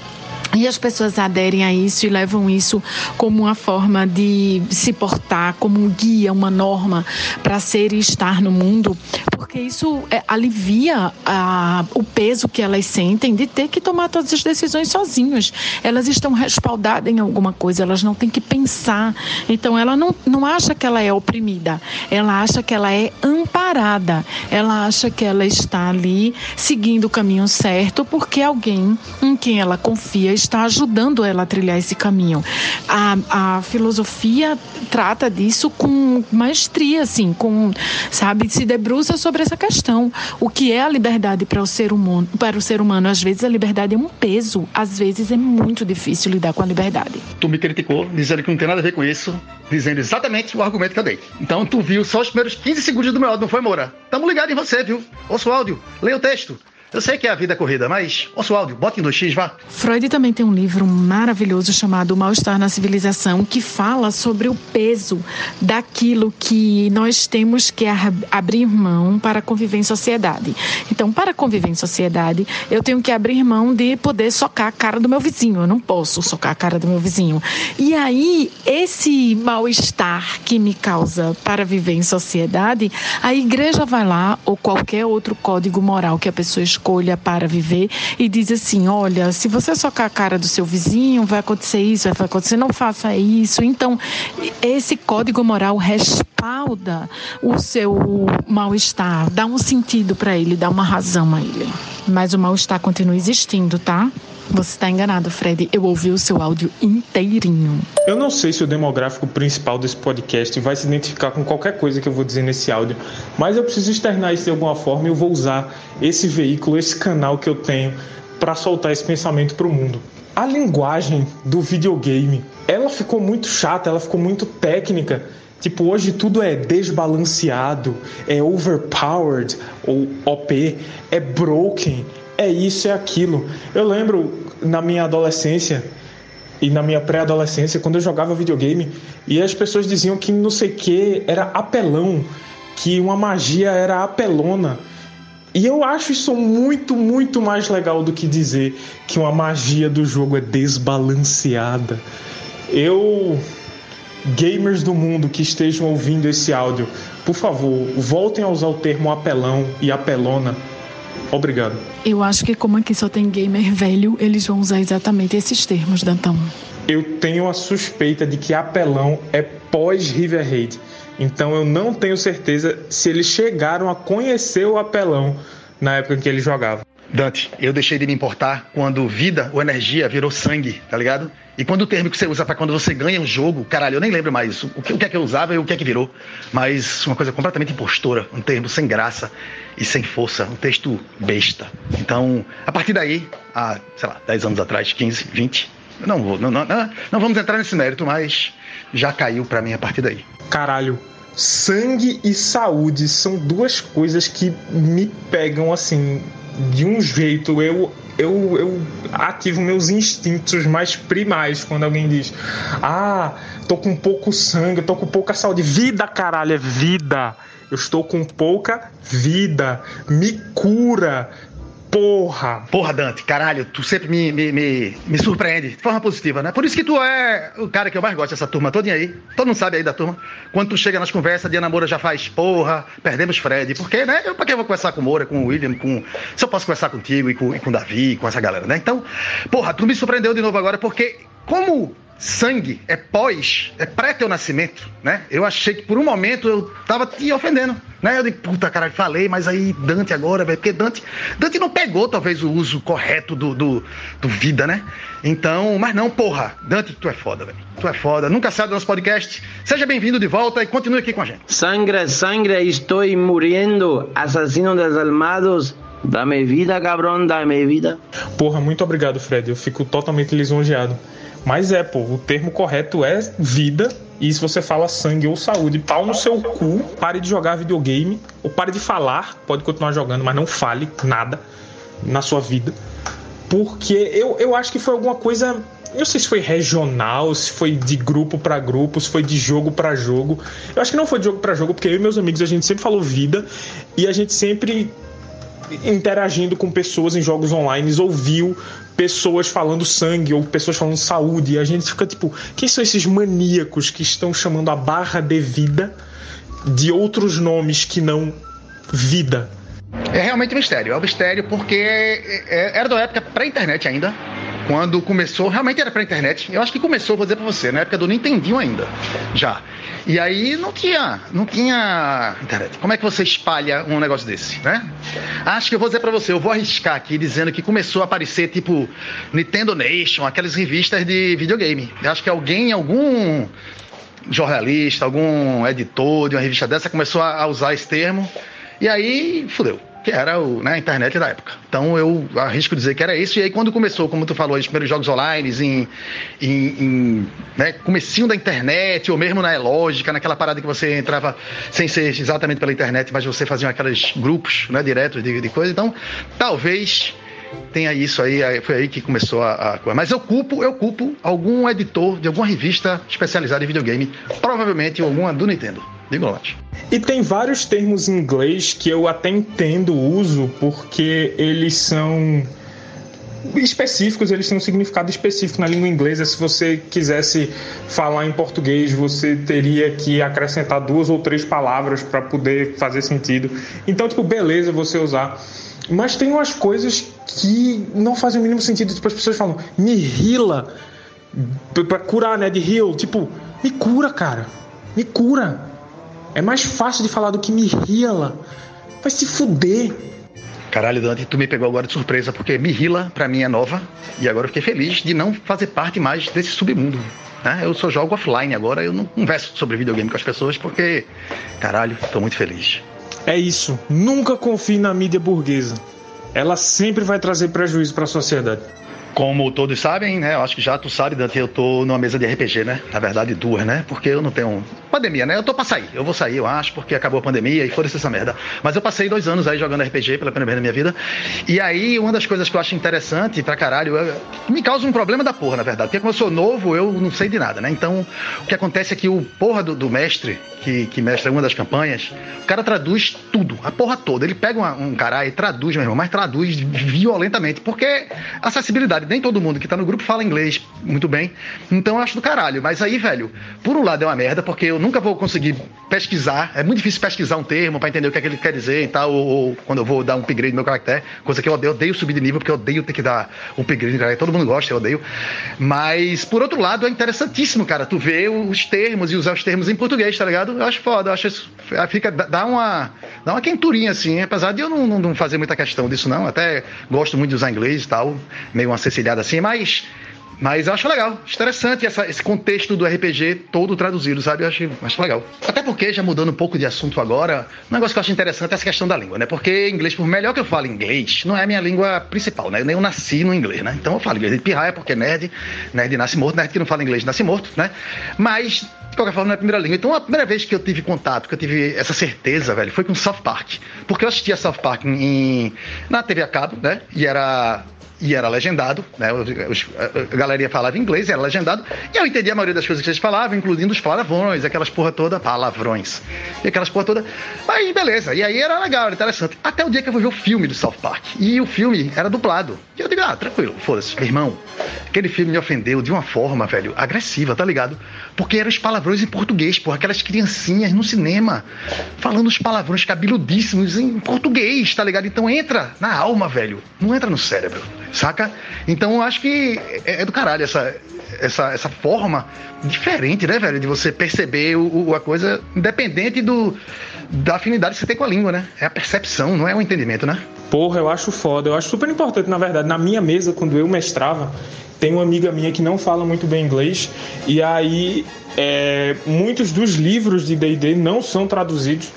E as pessoas aderem a isso e levam isso como uma forma de se portar, como um guia, uma norma para ser e estar no mundo, porque isso é, alivia a, o peso que elas sentem de ter que tomar todas as decisões sozinhas. Elas estão respaldadas em alguma coisa, elas não têm que pensar. Então ela não, não acha que ela é oprimida, ela acha que ela é amparada, ela acha que ela está ali seguindo o caminho certo porque alguém em quem ela confia está ajudando ela a trilhar esse caminho. A, a filosofia trata disso com maestria, assim, com, sabe, se debruça sobre essa questão. O que é a liberdade para o ser humano? Para o ser humano, às vezes a liberdade é um peso, às vezes é muito difícil lidar com a liberdade. Tu me criticou, dizendo que não tem nada a ver com isso, dizendo exatamente o argumento que eu dei. Então tu viu só os primeiros 15 segundos do meu áudio, não foi, Moura? Tamo ligado em você, viu? Ouça o áudio, leia o texto. Eu sei que é a vida corrida, mas o áudio, bota em 2x, vá. Freud também tem um livro maravilhoso chamado O Mal-Estar na Civilização, que fala sobre o peso daquilo que nós temos que abrir mão para conviver em sociedade. Então, para conviver em sociedade, eu tenho que abrir mão de poder socar a cara do meu vizinho. Eu não posso socar a cara do meu vizinho. E aí, esse mal-estar que me causa para viver em sociedade, a igreja vai lá, ou qualquer outro código moral que a pessoa escolha para viver e diz assim: olha, se você socar a cara do seu vizinho, vai acontecer isso, vai acontecer, não faça isso. Então, esse código moral respalda o seu mal-estar, dá um sentido para ele, dá uma razão a ele. Mas o mal-estar continua existindo, tá? Você está enganado, Fred. Eu ouvi o seu áudio inteirinho. Eu não sei se o demográfico principal desse podcast vai se identificar com qualquer coisa que eu vou dizer nesse áudio, mas eu preciso externar isso de alguma forma e eu vou usar esse veículo, esse canal que eu tenho para soltar esse pensamento para o mundo. A linguagem do videogame, ela ficou muito chata, ela ficou muito técnica. Tipo, hoje tudo é desbalanceado, é overpowered ou OP, é broken, é isso, é aquilo. Eu lembro na minha adolescência e na minha pré-adolescência, quando eu jogava videogame, e as pessoas diziam que não sei o que era apelão, que uma magia era apelona. E eu acho isso muito, muito mais legal do que dizer que uma magia do jogo é desbalanceada. Eu. Gamers do mundo que estejam ouvindo esse áudio, por favor, voltem a usar o termo apelão e apelona Obrigado. Eu acho que como aqui só tem gamer velho, eles vão usar exatamente esses termos, Dantão. Eu tenho a suspeita de que apelão é pós River Raid. Então eu não tenho certeza se eles chegaram a conhecer o apelão na época em que ele jogava. Dante, eu deixei de me importar quando vida ou energia virou sangue, tá ligado? E quando o termo que você usa para quando você ganha um jogo, caralho, eu nem lembro mais o que, o que é que eu usava e o que é que virou. Mas uma coisa completamente impostora, um termo sem graça e sem força, um texto besta. Então, a partir daí, há, sei lá, 10 anos atrás, 15, 20, não vou, não, não, não, não vamos entrar nesse mérito, mas já caiu para mim a partir daí. Caralho, sangue e saúde são duas coisas que me pegam assim de um jeito. Eu eu, eu ativo meus instintos mais primais quando alguém diz: Ah, tô com pouco sangue, tô com pouca saúde. Vida, caralho, é vida. Eu estou com pouca vida. Me cura. Porra! Porra, Dante, caralho, tu sempre me, me, me, me, surpreende de forma positiva, né? Por isso que tu é o cara que eu mais gosto dessa turma toda aí. Todo mundo sabe aí da turma. Quando tu chega nas conversas, Diana Moura já faz, porra, perdemos Fred. Porque, né? Eu, pra que eu vou conversar com Moura, com o William, com. Se eu posso conversar contigo e com, e com o Davi, com essa galera, né? Então, porra, tu me surpreendeu de novo agora, porque como sangue é pós, é pré teu nascimento, né? Eu achei que por um momento eu tava te ofendendo, né? Eu digo, puta caralho, falei, mas aí Dante agora, velho, porque Dante, Dante não pegou talvez o uso correto do, do, do vida, né? Então, mas não, porra, Dante, tu é foda, velho. Tu é foda, nunca sai do nosso podcast. Seja bem-vindo de volta e continue aqui com a gente. Sangre, sangre, estou morrendo, assassino desalmados. Dá-me vida, cabrão, dá-me vida. Porra, muito obrigado, Fred. Eu fico totalmente lisonjeado. Mas é, pô, o termo correto é vida. E se você fala sangue ou saúde, pau no seu cu, pare de jogar videogame, ou pare de falar, pode continuar jogando, mas não fale nada na sua vida. Porque eu, eu acho que foi alguma coisa. Não sei se foi regional, se foi de grupo para grupo, se foi de jogo para jogo. Eu acho que não foi de jogo para jogo, porque eu e meus amigos a gente sempre falou vida e a gente sempre interagindo com pessoas em jogos online, ouviu pessoas falando sangue ou pessoas falando saúde. E a gente fica tipo, quem são esses maníacos que estão chamando a barra de vida de outros nomes que não vida? É realmente um mistério. É um mistério porque é- era da época pré-internet ainda. Quando começou, realmente era pré-internet. Eu acho que começou, vou dizer pra você, na época do Nintendinho ainda. Já. E aí não tinha, não tinha internet. Como é que você espalha um negócio desse, né? Acho que eu vou dizer pra você, eu vou arriscar aqui dizendo que começou a aparecer tipo Nintendo Nation, aquelas revistas de videogame. Eu acho que alguém, algum jornalista, algum editor de uma revista dessa começou a usar esse termo e aí fudeu. Que era o, né, a internet da época. Então eu arrisco dizer que era isso. E aí, quando começou, como tu falou, os primeiros jogos online, em, em, em né, comecinho da internet, ou mesmo na lógica, naquela parada que você entrava sem ser exatamente pela internet, mas você fazia aqueles grupos né, diretos de, de coisa. Então, talvez tenha isso aí, foi aí que começou a, a coisa. Mas eu culpo, eu culpo algum editor de alguma revista especializada em videogame, provavelmente alguma do Nintendo. Lá. E tem vários termos em inglês que eu até entendo o uso porque eles são específicos, eles têm um significado específico na língua inglesa. Se você quisesse falar em português, você teria que acrescentar duas ou três palavras para poder fazer sentido. Então, tipo, beleza você usar. Mas tem umas coisas que não fazem o mínimo sentido. Tipo, as pessoas falam, me rila pra curar, né? De heal. Tipo, me cura, cara. Me cura. É mais fácil de falar do que me rila. Vai se fuder. Caralho, Dante, tu me pegou agora de surpresa, porque Mihila, pra mim, é nova, e agora eu fiquei feliz de não fazer parte mais desse submundo. Né? Eu só jogo offline agora, eu não converso sobre videogame com as pessoas, porque, caralho, tô muito feliz. É isso. Nunca confie na mídia burguesa. Ela sempre vai trazer prejuízo para a sociedade. Como todos sabem, né? Eu acho que já tu sabe, Dante, eu tô numa mesa de RPG, né? Na verdade, duas, né? Porque eu não tenho. Pandemia, né? Eu tô pra sair. Eu vou sair, eu acho, porque acabou a pandemia e foda-se essa merda. Mas eu passei dois anos aí jogando RPG pela primeira vez na minha vida. E aí, uma das coisas que eu acho interessante pra caralho, é- me causa um problema da porra, na verdade. Porque como eu sou novo, eu não sei de nada, né? Então, o que acontece é que o porra do, do mestre, que, que mestra uma das campanhas, o cara traduz tudo, a porra toda. Ele pega uma- um caralho e traduz, meu irmão, mas traduz violentamente. Porque acessibilidade, nem todo mundo que tá no grupo fala inglês muito bem. Então eu acho do caralho. Mas aí, velho, por um lado é uma merda, porque eu nunca vou conseguir pesquisar. É muito difícil pesquisar um termo pra entender o que é que ele quer dizer e tal. Ou, ou quando eu vou dar um upgrade no meu caractere, coisa que eu odeio, eu odeio subir de nível, porque eu odeio ter que dar upgrade caractere. Todo mundo gosta, eu odeio. Mas, por outro lado, é interessantíssimo, cara, tu ver os termos e usar os termos em português, tá ligado? Eu acho foda, eu acho isso. Fica, dá uma, dá uma quenturinha, assim, apesar de eu não, não, não fazer muita questão disso, não. Até gosto muito de usar inglês e tal, meio uma cecilhada assim, mas. Mas eu acho legal, interessante essa- esse contexto do RPG todo traduzido, sabe? Eu acho, acho legal. Até porque, já mudando um pouco de assunto agora, um negócio que eu acho interessante é essa questão da língua, né? Porque inglês, por melhor que eu fale inglês, não é a minha língua principal, né? Eu nem nasci no inglês, né? Então eu falo inglês de pirraia porque nerd, nerd nasce morto, nerd que não fala inglês nasce morto, né? Mas de qualquer forma, não é a primeira língua. Então, a primeira vez que eu tive contato, que eu tive essa certeza, velho, foi com South Park. Porque eu assistia South Park em, na TV a cabo, né? E era. E era legendado, né? A galerinha falava inglês, era legendado. E eu entendia a maioria das coisas que eles falavam, incluindo os palavrões, aquelas porra toda, palavrões. E aquelas porra toda. Aí, beleza. E aí era legal, era interessante. Até o dia que eu fui ver o filme do South Park. E o filme era dublado. E eu digo, ah, tranquilo, foda-se, meu irmão. Aquele filme me ofendeu de uma forma, velho, agressiva, tá ligado? Porque eram os palavrões em português, porra. Aquelas criancinhas no cinema falando os palavrões cabeludíssimos em português, tá ligado? Então entra na alma, velho. Não entra no cérebro, saca? Então eu acho que é, é do caralho essa, essa, essa forma diferente, né, velho? De você perceber o, o- a coisa independente do, da afinidade que você tem com a língua, né? É a percepção, não é o entendimento, né? Porra, eu acho foda. Eu acho super importante, na verdade. Na minha mesa, quando eu mestrava, tem uma amiga minha que não fala muito bem inglês. E aí, é, muitos dos livros de DD não são traduzidos.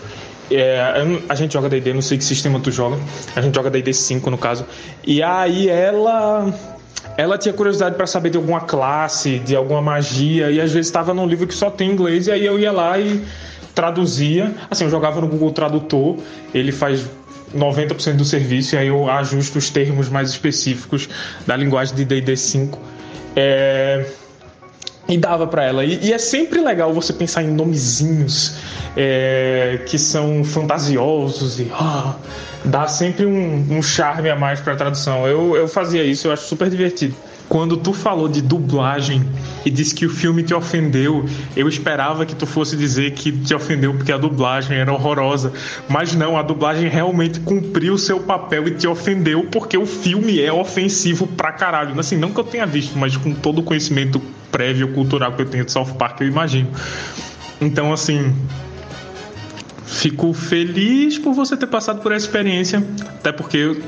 É, a gente joga DD, não sei que sistema tu joga. A gente joga DD 5 no caso. E aí ela. Ela tinha curiosidade para saber de alguma classe, de alguma magia, e às vezes estava num livro que só tem inglês, e aí eu ia lá e traduzia. Assim, eu jogava no Google Tradutor, ele faz 90% do serviço, e aí eu ajusto os termos mais específicos da linguagem de DD 5. É... e dava para ela. E, e, é sempre legal você pensar em nomezinhos é, que são fantasiosos e ah, dá sempre um, um charme a mais para a tradução. Eu, eu fazia isso, eu acho super divertido. Quando tu falou de dublagem e disse que o filme te ofendeu, eu esperava que tu fosse dizer que te ofendeu porque a dublagem era horrorosa. Mas não, a dublagem realmente cumpriu seu papel e te ofendeu porque o filme é ofensivo pra caralho. Assim, não que eu tenha visto, mas com todo o conhecimento prévio cultural que eu tenho de South Park, eu imagino. Então, assim, fico feliz por você ter passado por essa experiência, até porque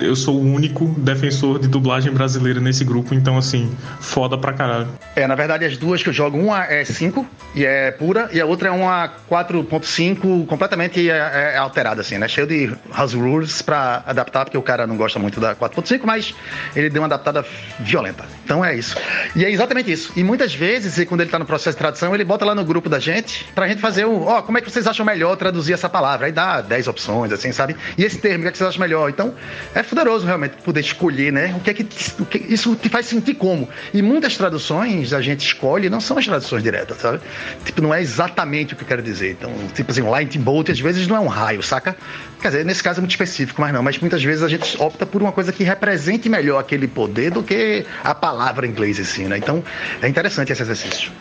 eu sou o único defensor de dublagem brasileira nesse grupo, então assim, foda pra caralho. É, na verdade, as duas que eu jogo, uma é 5 e é pura, e a outra é uma 4.5 completamente é, é alterada, assim, né? Cheio de house rules pra adaptar, porque o cara não gosta muito da 4.5, mas ele deu uma adaptada violenta. Então é isso. E é exatamente isso. E muitas vezes, quando ele tá no processo de tradução, ele bota lá no grupo da gente pra gente fazer o. Ó, oh, como é que vocês acham melhor traduzir essa palavra? Aí dá 10 opções, assim, sabe? E esse termo, o que, é que vocês acham melhor? Então, é poderoso realmente poder escolher, né? O que é que, o que isso te faz sentir como? E muitas traduções a gente escolhe não são as traduções diretas, sabe? Tipo, não é exatamente o que eu quero dizer. Então, tipo assim, lightning bolt às vezes não é um raio, saca? Quer dizer, nesse caso é muito específico, mas não. Mas muitas vezes a gente opta por uma coisa que represente melhor aquele poder do que a palavra em inglês assim, né? Então, é interessante esse exercício.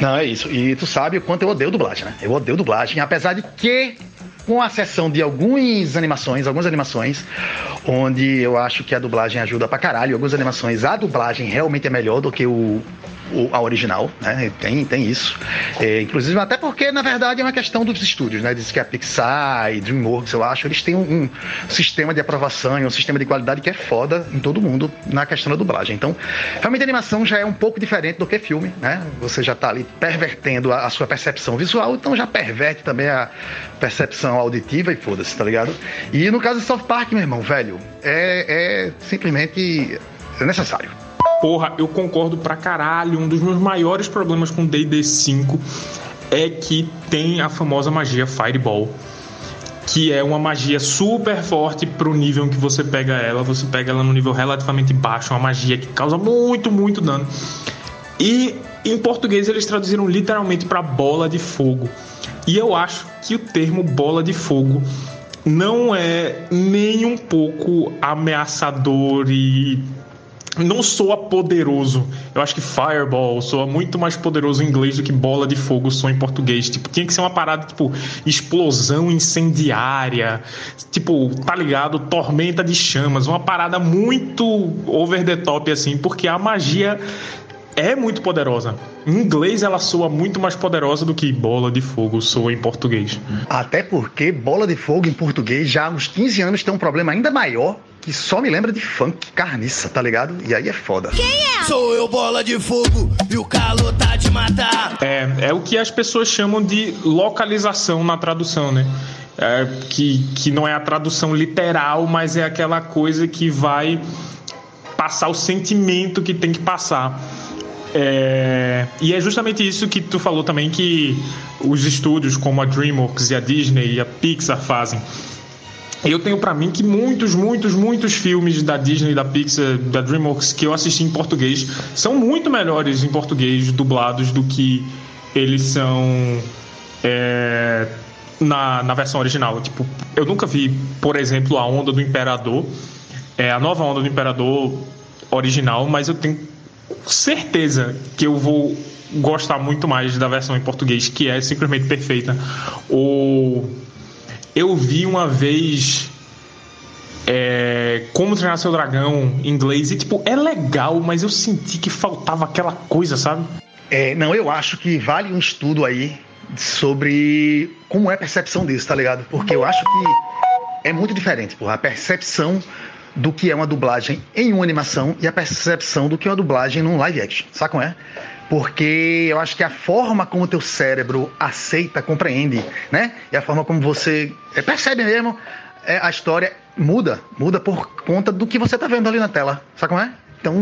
Não, é isso. E tu sabe o quanto eu odeio dublagem, né? Eu odeio dublagem, apesar de que com a exceção de algumas animações, algumas animações, onde eu acho que a dublagem ajuda pra caralho. Algumas animações, a dublagem realmente é melhor do que o, a original, né? Tem, tem isso. É, inclusive, até porque, na verdade, é uma questão dos estúdios, né? Diz que a Pixar e DreamWorks, eu acho, eles têm um, um, sistema de aprovação e um sistema de qualidade que é foda em todo mundo na questão da dublagem. Então, realmente a animação já é um pouco diferente do que filme, né? Você já tá ali pervertendo a, a sua percepção visual, então já perverte também a percepção auditiva e foda-se, tá ligado? E no caso do South Park, meu irmão, velho, é, é simplesmente necessário. Porra, eu concordo pra caralho. Um dos meus maiores problemas com D&D 5 é que tem a famosa magia Fireball, que é uma magia super forte pro nível em que você pega ela. Você pega ela no nível relativamente baixo, uma magia que causa muito, muito dano. E em português eles traduziram literalmente para bola de fogo. E eu acho que o termo bola de fogo não é nem um pouco ameaçador e não soa poderoso. Eu acho que Fireball soa muito mais poderoso em inglês do que bola de fogo soa em português. Tipo, tinha que ser uma parada tipo explosão incendiária, tipo, tá ligado? Tormenta de chamas, uma parada muito over the top assim, porque a magia é muito poderosa. Em inglês ela soa muito mais poderosa do que bola de fogo soa em português. Até porque bola de fogo em português já há uns 15 anos tem um problema ainda maior que só me lembra de funk carniça, tá ligado? E aí é foda. Quem é? Sou eu, bola de fogo, e o calor tá de matar. É, é o que as pessoas chamam de localização na tradução, né? É, que, que não é a tradução literal, mas é aquela coisa que vai passar o sentimento que tem que passar. É, e é justamente isso que tu falou também que os estúdios como a DreamWorks e a Disney e a Pixar fazem. Eu tenho para mim que muitos, muitos, muitos filmes da Disney, da Pixar, da DreamWorks que eu assisti em português são muito melhores em português dublados do que eles são é, na, na versão original. Tipo, eu nunca vi, por exemplo, a Onda do Imperador, é, a nova Onda do Imperador original, mas eu tenho certeza que eu vou gostar muito mais da versão em português, que é simplesmente perfeita. Ou eu vi uma vez é, Como Treinar Seu Dragão em inglês e tipo, é legal, mas eu senti que faltava aquela coisa, sabe? É, não, eu acho que vale um estudo aí sobre como é a percepção disso, tá ligado? Porque eu acho que é muito diferente, porra, a percepção do que é uma dublagem em uma animação e a percepção do que é uma dublagem num live action. Sabe como é? Porque eu acho que a forma como o teu cérebro aceita, compreende, né? E a forma como você é, percebe mesmo é, a história muda, muda por conta do que você está vendo ali na tela. Sabe como é? Então,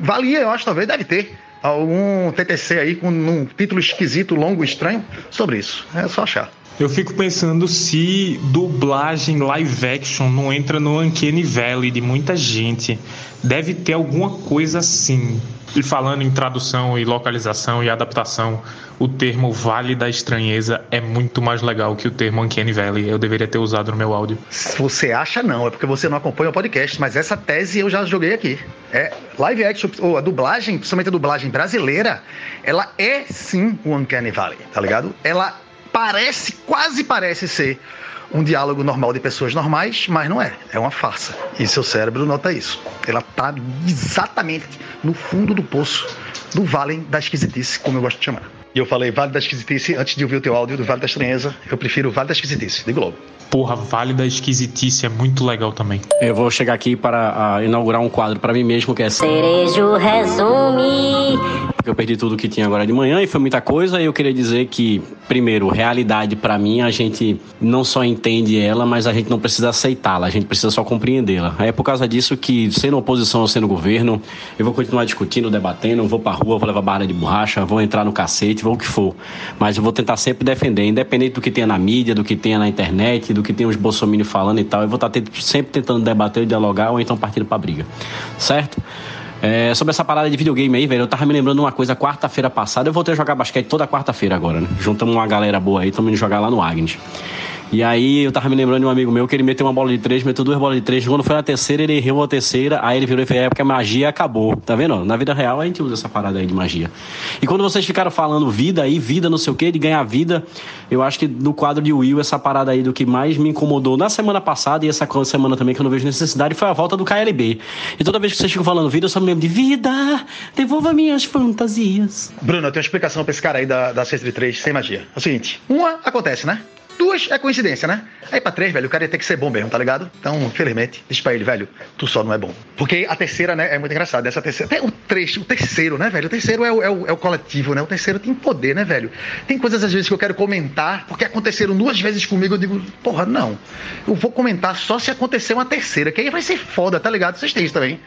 valia, eu acho, talvez deve ter algum TTC aí com um título esquisito, longo, estranho sobre isso. É só achar. Eu fico pensando se dublagem live action não entra no Uncanny Valley de muita gente. Deve ter alguma coisa assim. E falando em tradução e localização e adaptação, o termo Vale da Estranheza é muito mais legal que o termo Uncanny Valley. Eu deveria ter usado no meu áudio. Você acha, não. É porque você não acompanha o podcast. Mas essa tese eu já joguei aqui. É live action, ou a dublagem, principalmente a dublagem brasileira, ela é sim o Uncanny Valley, tá ligado? Ela parece, quase parece ser um diálogo normal de pessoas normais, mas não é. É uma farsa. E seu cérebro nota isso. Ela tá exatamente no fundo do poço do Vale da Esquisitice, como eu gosto de chamar. E eu falei Vale da Esquisitice antes de ouvir o teu áudio do Vale da Estranheza. Eu prefiro Vale da Esquisitice, de Globo. Porra, Vale da Esquisitice é muito legal também. Eu vou chegar aqui para uh, inaugurar um quadro para mim mesmo que é Cerejo resume. Porque eu perdi tudo que tinha agora de manhã e foi muita coisa. E eu queria dizer que, primeiro, realidade para mim, a gente não só entende ela, mas a gente não precisa aceitá-la, a gente precisa só compreendê-la. É por causa disso que, sendo oposição ou sendo governo, eu vou continuar discutindo, debatendo, vou pra rua, vou levar barra de borracha, vou entrar no cacete, vou o que for. Mas eu vou tentar sempre defender, independente do que tenha na mídia, do que tenha na internet, do que tenha os bolsominions falando e tal. Eu vou estar sempre tentando debater, dialogar ou então partindo pra briga. Certo? É, sobre essa parada de videogame aí, velho, eu tava me lembrando uma coisa quarta-feira passada. Eu voltei a jogar basquete toda quarta-feira agora, né? Juntamos uma galera boa aí, estamos indo jogar lá no Agnes. E aí eu tava me lembrando de um amigo meu que ele meteu uma bola de três, meteu duas bolas de três. Quando foi na terceira, ele errou a terceira. Aí ele virou e falou: é porque a magia acabou. Tá vendo? Na vida real a gente usa essa parada aí de magia. E quando vocês ficaram falando vida aí, vida, não sei o que, de ganhar vida, eu acho que no quadro de Will, essa parada aí do que mais me incomodou na semana passada e essa semana também que eu não vejo necessidade foi a volta do KLB. E toda vez que vocês ficam falando vida, eu só me lembro de vida, devolva minhas fantasias. Bruno, eu tenho uma explicação pra esse cara aí da, da cesta de três sem magia. É o seguinte: uma acontece, né? Duas é coincidência, né? Aí pra três, velho, o cara ia ter que ser bom mesmo, tá ligado? Então, infelizmente, diz pra ele, velho, tu só não é bom. Porque a terceira, né, é muito engraçada. Essa terceira. Até o trecho, o terceiro, né, velho? O terceiro é o, é, o, é o coletivo, né? O terceiro tem poder, né, velho? Tem coisas às vezes que eu quero comentar, porque aconteceram duas vezes comigo, eu digo, porra, não. Eu vou comentar só se acontecer uma terceira, que aí vai ser foda, tá ligado? Vocês têm isso também.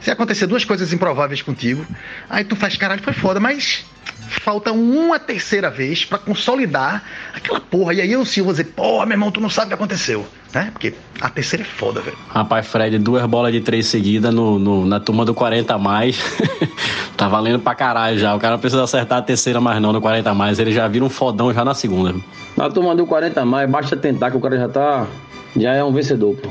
Se acontecer duas coisas improváveis contigo, aí tu faz, caralho, foi foda, mas falta uma terceira vez para consolidar aquela porra. E aí eu sim vou dizer, porra, meu irmão, tu não sabe o que aconteceu. Né? Porque a terceira é foda, velho. Rapaz, Fred, duas bolas de três seguidas no, no, na turma do 40 a mais. tá valendo pra caralho já. O cara não precisa acertar a terceira mais não no 40 a mais. Ele já vira um fodão já na segunda. Na turma do 40 a mais, basta tentar que o cara já tá. Já é um vencedor, pô.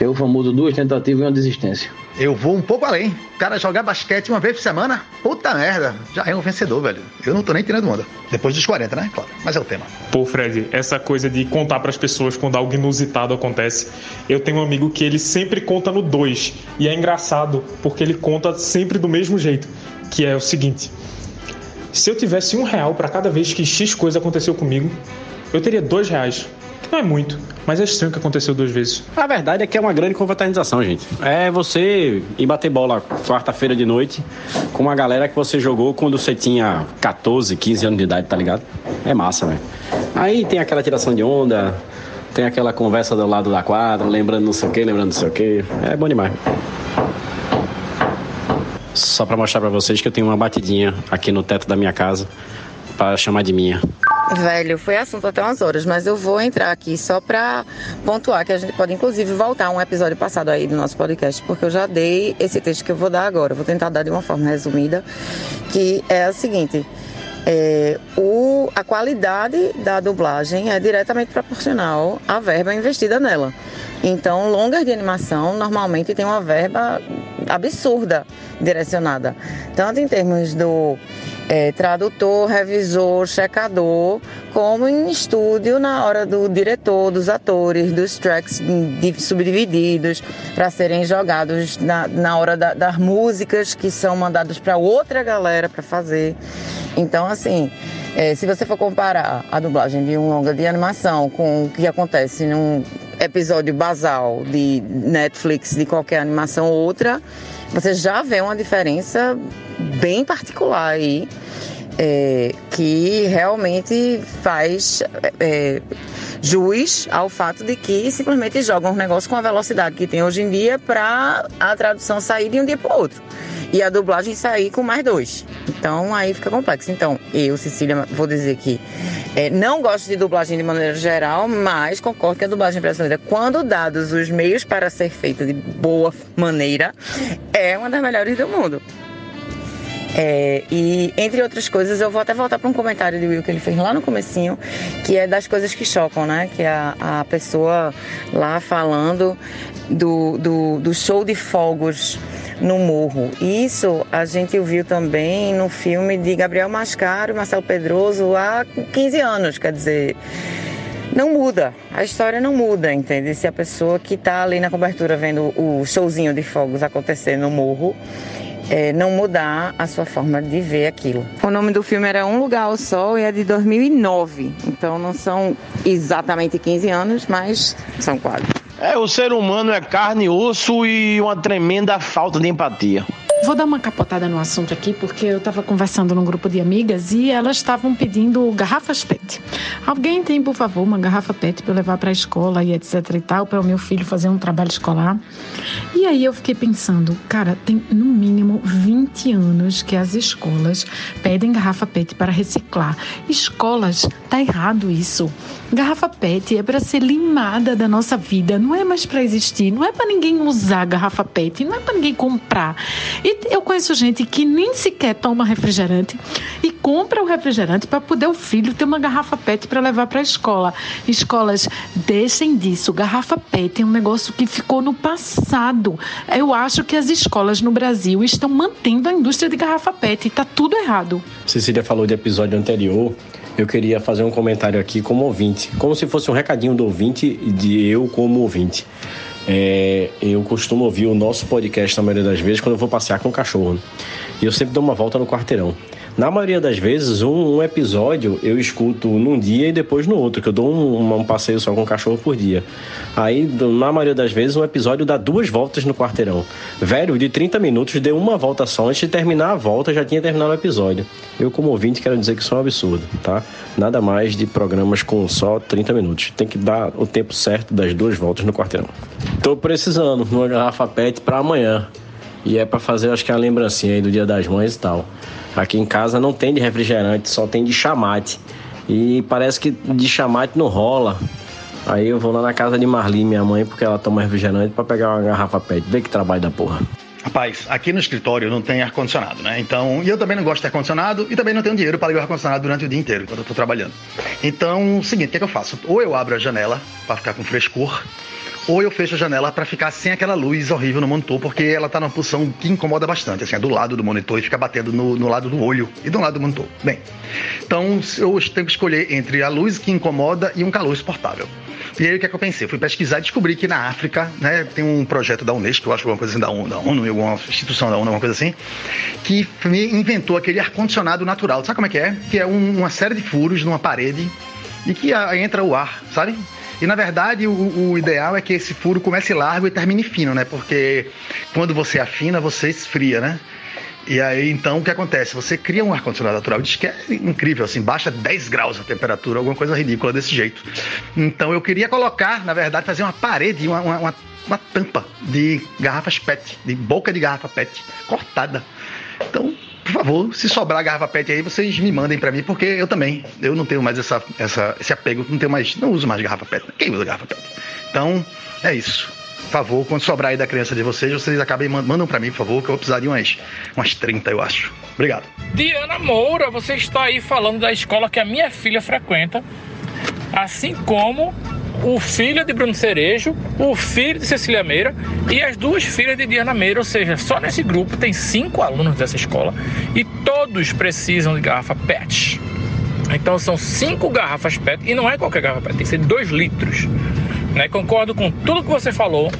É o famoso duas tentativas e uma desistência. Eu vou um pouco além. O cara jogar basquete uma vez por semana, puta merda, já é um vencedor, velho. Eu não tô nem tirando onda. Depois dos 40, né? Claro. Mas é o tema. Pô, Fred, essa coisa de contar para as pessoas quando algo inusitado acontece. Eu tenho um amigo que ele sempre conta no 2. E é engraçado, porque ele conta sempre do mesmo jeito. Que é o seguinte: se eu tivesse um real para cada vez que X coisa aconteceu comigo, eu teria dois reais. Não é muito, mas é estranho que aconteceu duas vezes. A verdade é que é uma grande confraternização, gente. É você ir bater bola quarta-feira de noite com uma galera que você jogou quando você tinha 14, 15 anos de idade, tá ligado? É massa, velho. Aí tem aquela tiração de onda, tem aquela conversa do lado da quadra, lembrando não sei o que, lembrando não sei o que. É bom demais. Só para mostrar para vocês que eu tenho uma batidinha aqui no teto da minha casa para chamar de minha. Velho, foi assunto até umas horas, mas eu vou entrar aqui só para pontuar que a gente pode inclusive voltar a um episódio passado aí do nosso podcast, porque eu já dei esse texto que eu vou dar agora. Vou tentar dar de uma forma resumida, que é a seguinte. É, o, a qualidade da dublagem é diretamente proporcional à verba investida nela. Então, longas de animação normalmente tem uma verba absurda direcionada, tanto em termos do é, tradutor, revisor, checador, como em estúdio na hora do diretor, dos atores, dos tracks subdivididos para serem jogados na, na hora da, das músicas que são mandadas para outra galera para fazer. Então, assim, é, se você for comparar a dublagem de um longa de animação com o que acontece num episódio basal de Netflix, de qualquer animação ou outra, você já vê uma diferença bem particular aí, é, que realmente faz é, jus ao fato de que simplesmente jogam um negócio com a velocidade que tem hoje em dia para a tradução sair de um dia para o outro. e a dublagem sair com mais dois. Então aí fica complexo. Então, eu, Cecília, vou dizer que é, não gosto de dublagem de maneira geral, mas concordo que a dublagem brasileira, quando dados os meios para ser feita de boa maneira, é uma das melhores do mundo. É, e entre outras coisas, eu vou até voltar para um comentário de Will que ele fez lá no comecinho, que é das coisas que chocam, né? Que é a, a pessoa lá falando do, do, do show de fogos no morro. Isso a gente viu também no filme de Gabriel Mascaro e Marcelo Pedroso há 15 anos, quer dizer, não muda, a história não muda, entende? Se a pessoa que está ali na cobertura vendo o showzinho de fogos acontecer no morro, é, não mudar a sua forma de ver aquilo. O nome do filme era Um Lugar ao Sol e é de 2009, então não são exatamente 15 anos, mas são quase. É, o ser humano é carne, osso e uma tremenda falta de empatia. Vou dar uma capotada no assunto aqui, porque eu estava conversando num grupo de amigas e elas estavam pedindo garrafas PET. Alguém tem, por favor, uma garrafa PET para levar para a escola e etc e tal, para o meu filho fazer um trabalho escolar? E aí eu fiquei pensando, cara, tem no mínimo 20 anos que as escolas pedem garrafa PET para reciclar. Escolas, tá errado isso. Garrafa PET é para ser limada da nossa vida, não é mais para existir, não é para ninguém usar garrafa PET, não é para ninguém comprar. E eu conheço gente que nem sequer toma refrigerante e compra o refrigerante para poder o filho ter uma garrafa PET para levar para a escola. Escolas, deixem disso. Garrafa PET é um negócio que ficou no passado. Eu acho que as escolas no Brasil estão mantendo a indústria de garrafa PET e está tudo errado. Cecília falou do episódio anterior. Eu queria fazer um comentário aqui como ouvinte, como se fosse um recadinho do ouvinte de eu como ouvinte. É, eu costumo ouvir o nosso podcast na maioria das vezes quando eu vou passear com o cachorro. E eu sempre dou uma volta no quarteirão. Na maioria das vezes, um, um, episódio eu escuto num dia e depois no outro, que eu dou um, um, passeio só com o cachorro por dia. Aí, na maioria das vezes, um episódio dá duas voltas no quarteirão. Velho, de 30 minutos, deu uma volta só. Antes de terminar a volta, já tinha terminado o episódio. Eu, como ouvinte, quero dizer que isso é um absurdo, tá? Nada mais de programas com só 30 minutos. Tem que dar o tempo certo das duas voltas no quarteirão. Tô precisando de uma garrafa PET para amanhã. E é para fazer, acho que a lembrancinha aí do Dia das Mães e tal. Aqui em casa não tem de refrigerante, só tem de chamate. E parece que de chamate não rola. Aí eu vou lá na casa de Marli, minha mãe, porque ela toma refrigerante para pegar uma garrafa PET. Vê que trabalho da porra. Rapaz, aqui no escritório não tem ar-condicionado, né? Então, e eu também não gosto de ar-condicionado e também não tenho dinheiro para ligar o ar-condicionado durante o dia inteiro, quando eu tô trabalhando. Então, o seguinte, o que, é que eu faço? Ou eu abro a janela para ficar com frescor, ou eu fecho a janela para ficar sem aquela luz horrível no monitor, porque ela tá numa posição que incomoda bastante, assim, é do lado do monitor e fica batendo no, no lado do olho e do lado do monitor. Bem, então eu tenho que escolher entre a luz que incomoda e um calor suportável. E aí o que, é que eu pensei? Fui pesquisar e descobri que na África, né, tem um projeto da Unesco, eu acho alguma coisa assim, da ONU, da ONU, alguma instituição da ONU, alguma coisa assim, que inventou aquele ar-condicionado natural. Sabe como é que é? Que é um, uma série de furos numa parede e que a, entra o ar, sabe? E na verdade o, o, ideal é que esse furo comece largo e termine fino, né? Porque quando você afina, você esfria, né? E aí, então, o que acontece? Você cria um ar-condicionado natural, diz que é incrível, assim, baixa 10 graus a temperatura, alguma coisa ridícula desse jeito. Então, eu queria colocar, na verdade, fazer uma parede, uma, uma, uma tampa de garrafas PET, de boca de garrafa PET, cortada. Então, por favor, se sobrar garrafa PET aí, vocês me mandem para mim, porque eu também, eu não tenho mais essa, essa, esse apego, não tenho mais, não uso mais garrafa PET. Quem usa garrafa PET? Então, é isso. Por favor, quando sobrar aí da criança de vocês, vocês acabem mandam para mim, por favor, que eu vou precisar de umas, umas 30, eu acho. Obrigado. Diana Moura, você está aí falando da escola que a minha filha frequenta, assim como o filho de Bruno Cerejo, o filho de Cecília Meira e as duas filhas de Diana Meira, ou seja, só nesse grupo tem cinco alunos dessa escola e todos precisam de garrafa PET. Então são cinco garrafas PET e não é qualquer garrafa PET, tem que ser dois litros. Né? Concordo com tudo que você falou.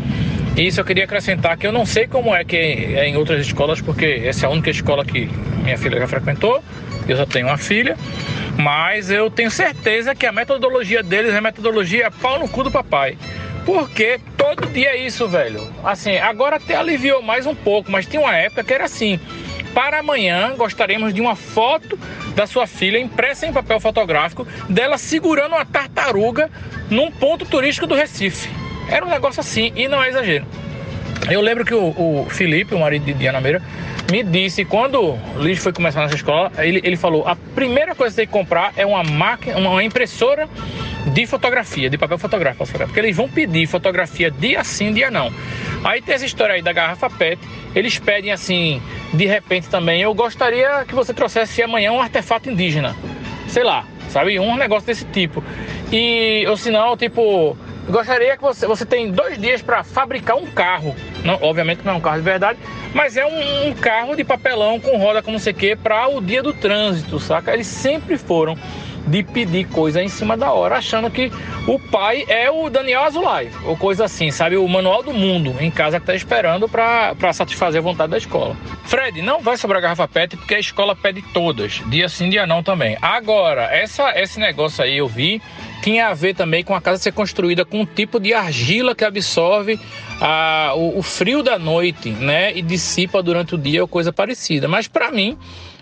E isso eu queria acrescentar que eu não sei como é que é em outras escolas, porque essa é a única escola que minha filha já frequentou. Eu só tenho uma filha. Mas eu tenho certeza que a metodologia deles é metodologia pau no cu do papai. Porque todo dia é isso, velho. Assim, agora até aliviou mais um pouco, mas tinha uma época que era assim. Para amanhã, gostaríamos de uma foto da sua filha impressa em papel fotográfico dela segurando uma tartaruga num ponto turístico do Recife. Era um negócio assim e não é exagero. Eu lembro que o, o Felipe, o marido de Diana Meira, me disse, quando o Luiz foi começar nessa escola, ele, ele falou: a primeira coisa que você tem que comprar é uma máquina, uma impressora de fotografia, de papel fotográfico, porque eles vão pedir fotografia dia sim, dia não. Aí tem essa história aí da garrafa PET, eles pedem assim, de repente também, eu gostaria que você trouxesse amanhã um artefato indígena, sei lá, sabe, um negócio desse tipo. E, ou senão, tipo, gostaria que você, você tem dois dias para fabricar um carro, não, obviamente não é um carro de verdade, mas é um, um carro de papelão com roda com não sei que para o dia do trânsito, saca? Eles sempre foram de pedir coisa em cima da hora, achando que o pai é o Daniel Azulay, ou coisa assim, sabe? O manual do mundo em casa que tá esperando para satisfazer a vontade da escola. Fred, não vai sobrar garrafa PET porque a escola pede todas, dia sim, dia não também. Agora, essa, esse negócio aí eu vi tinha a ver também com a casa ser construída com um tipo de argila que absorve a, o, o, frio da noite, né? E dissipa durante o dia ou coisa parecida. Mas para mim,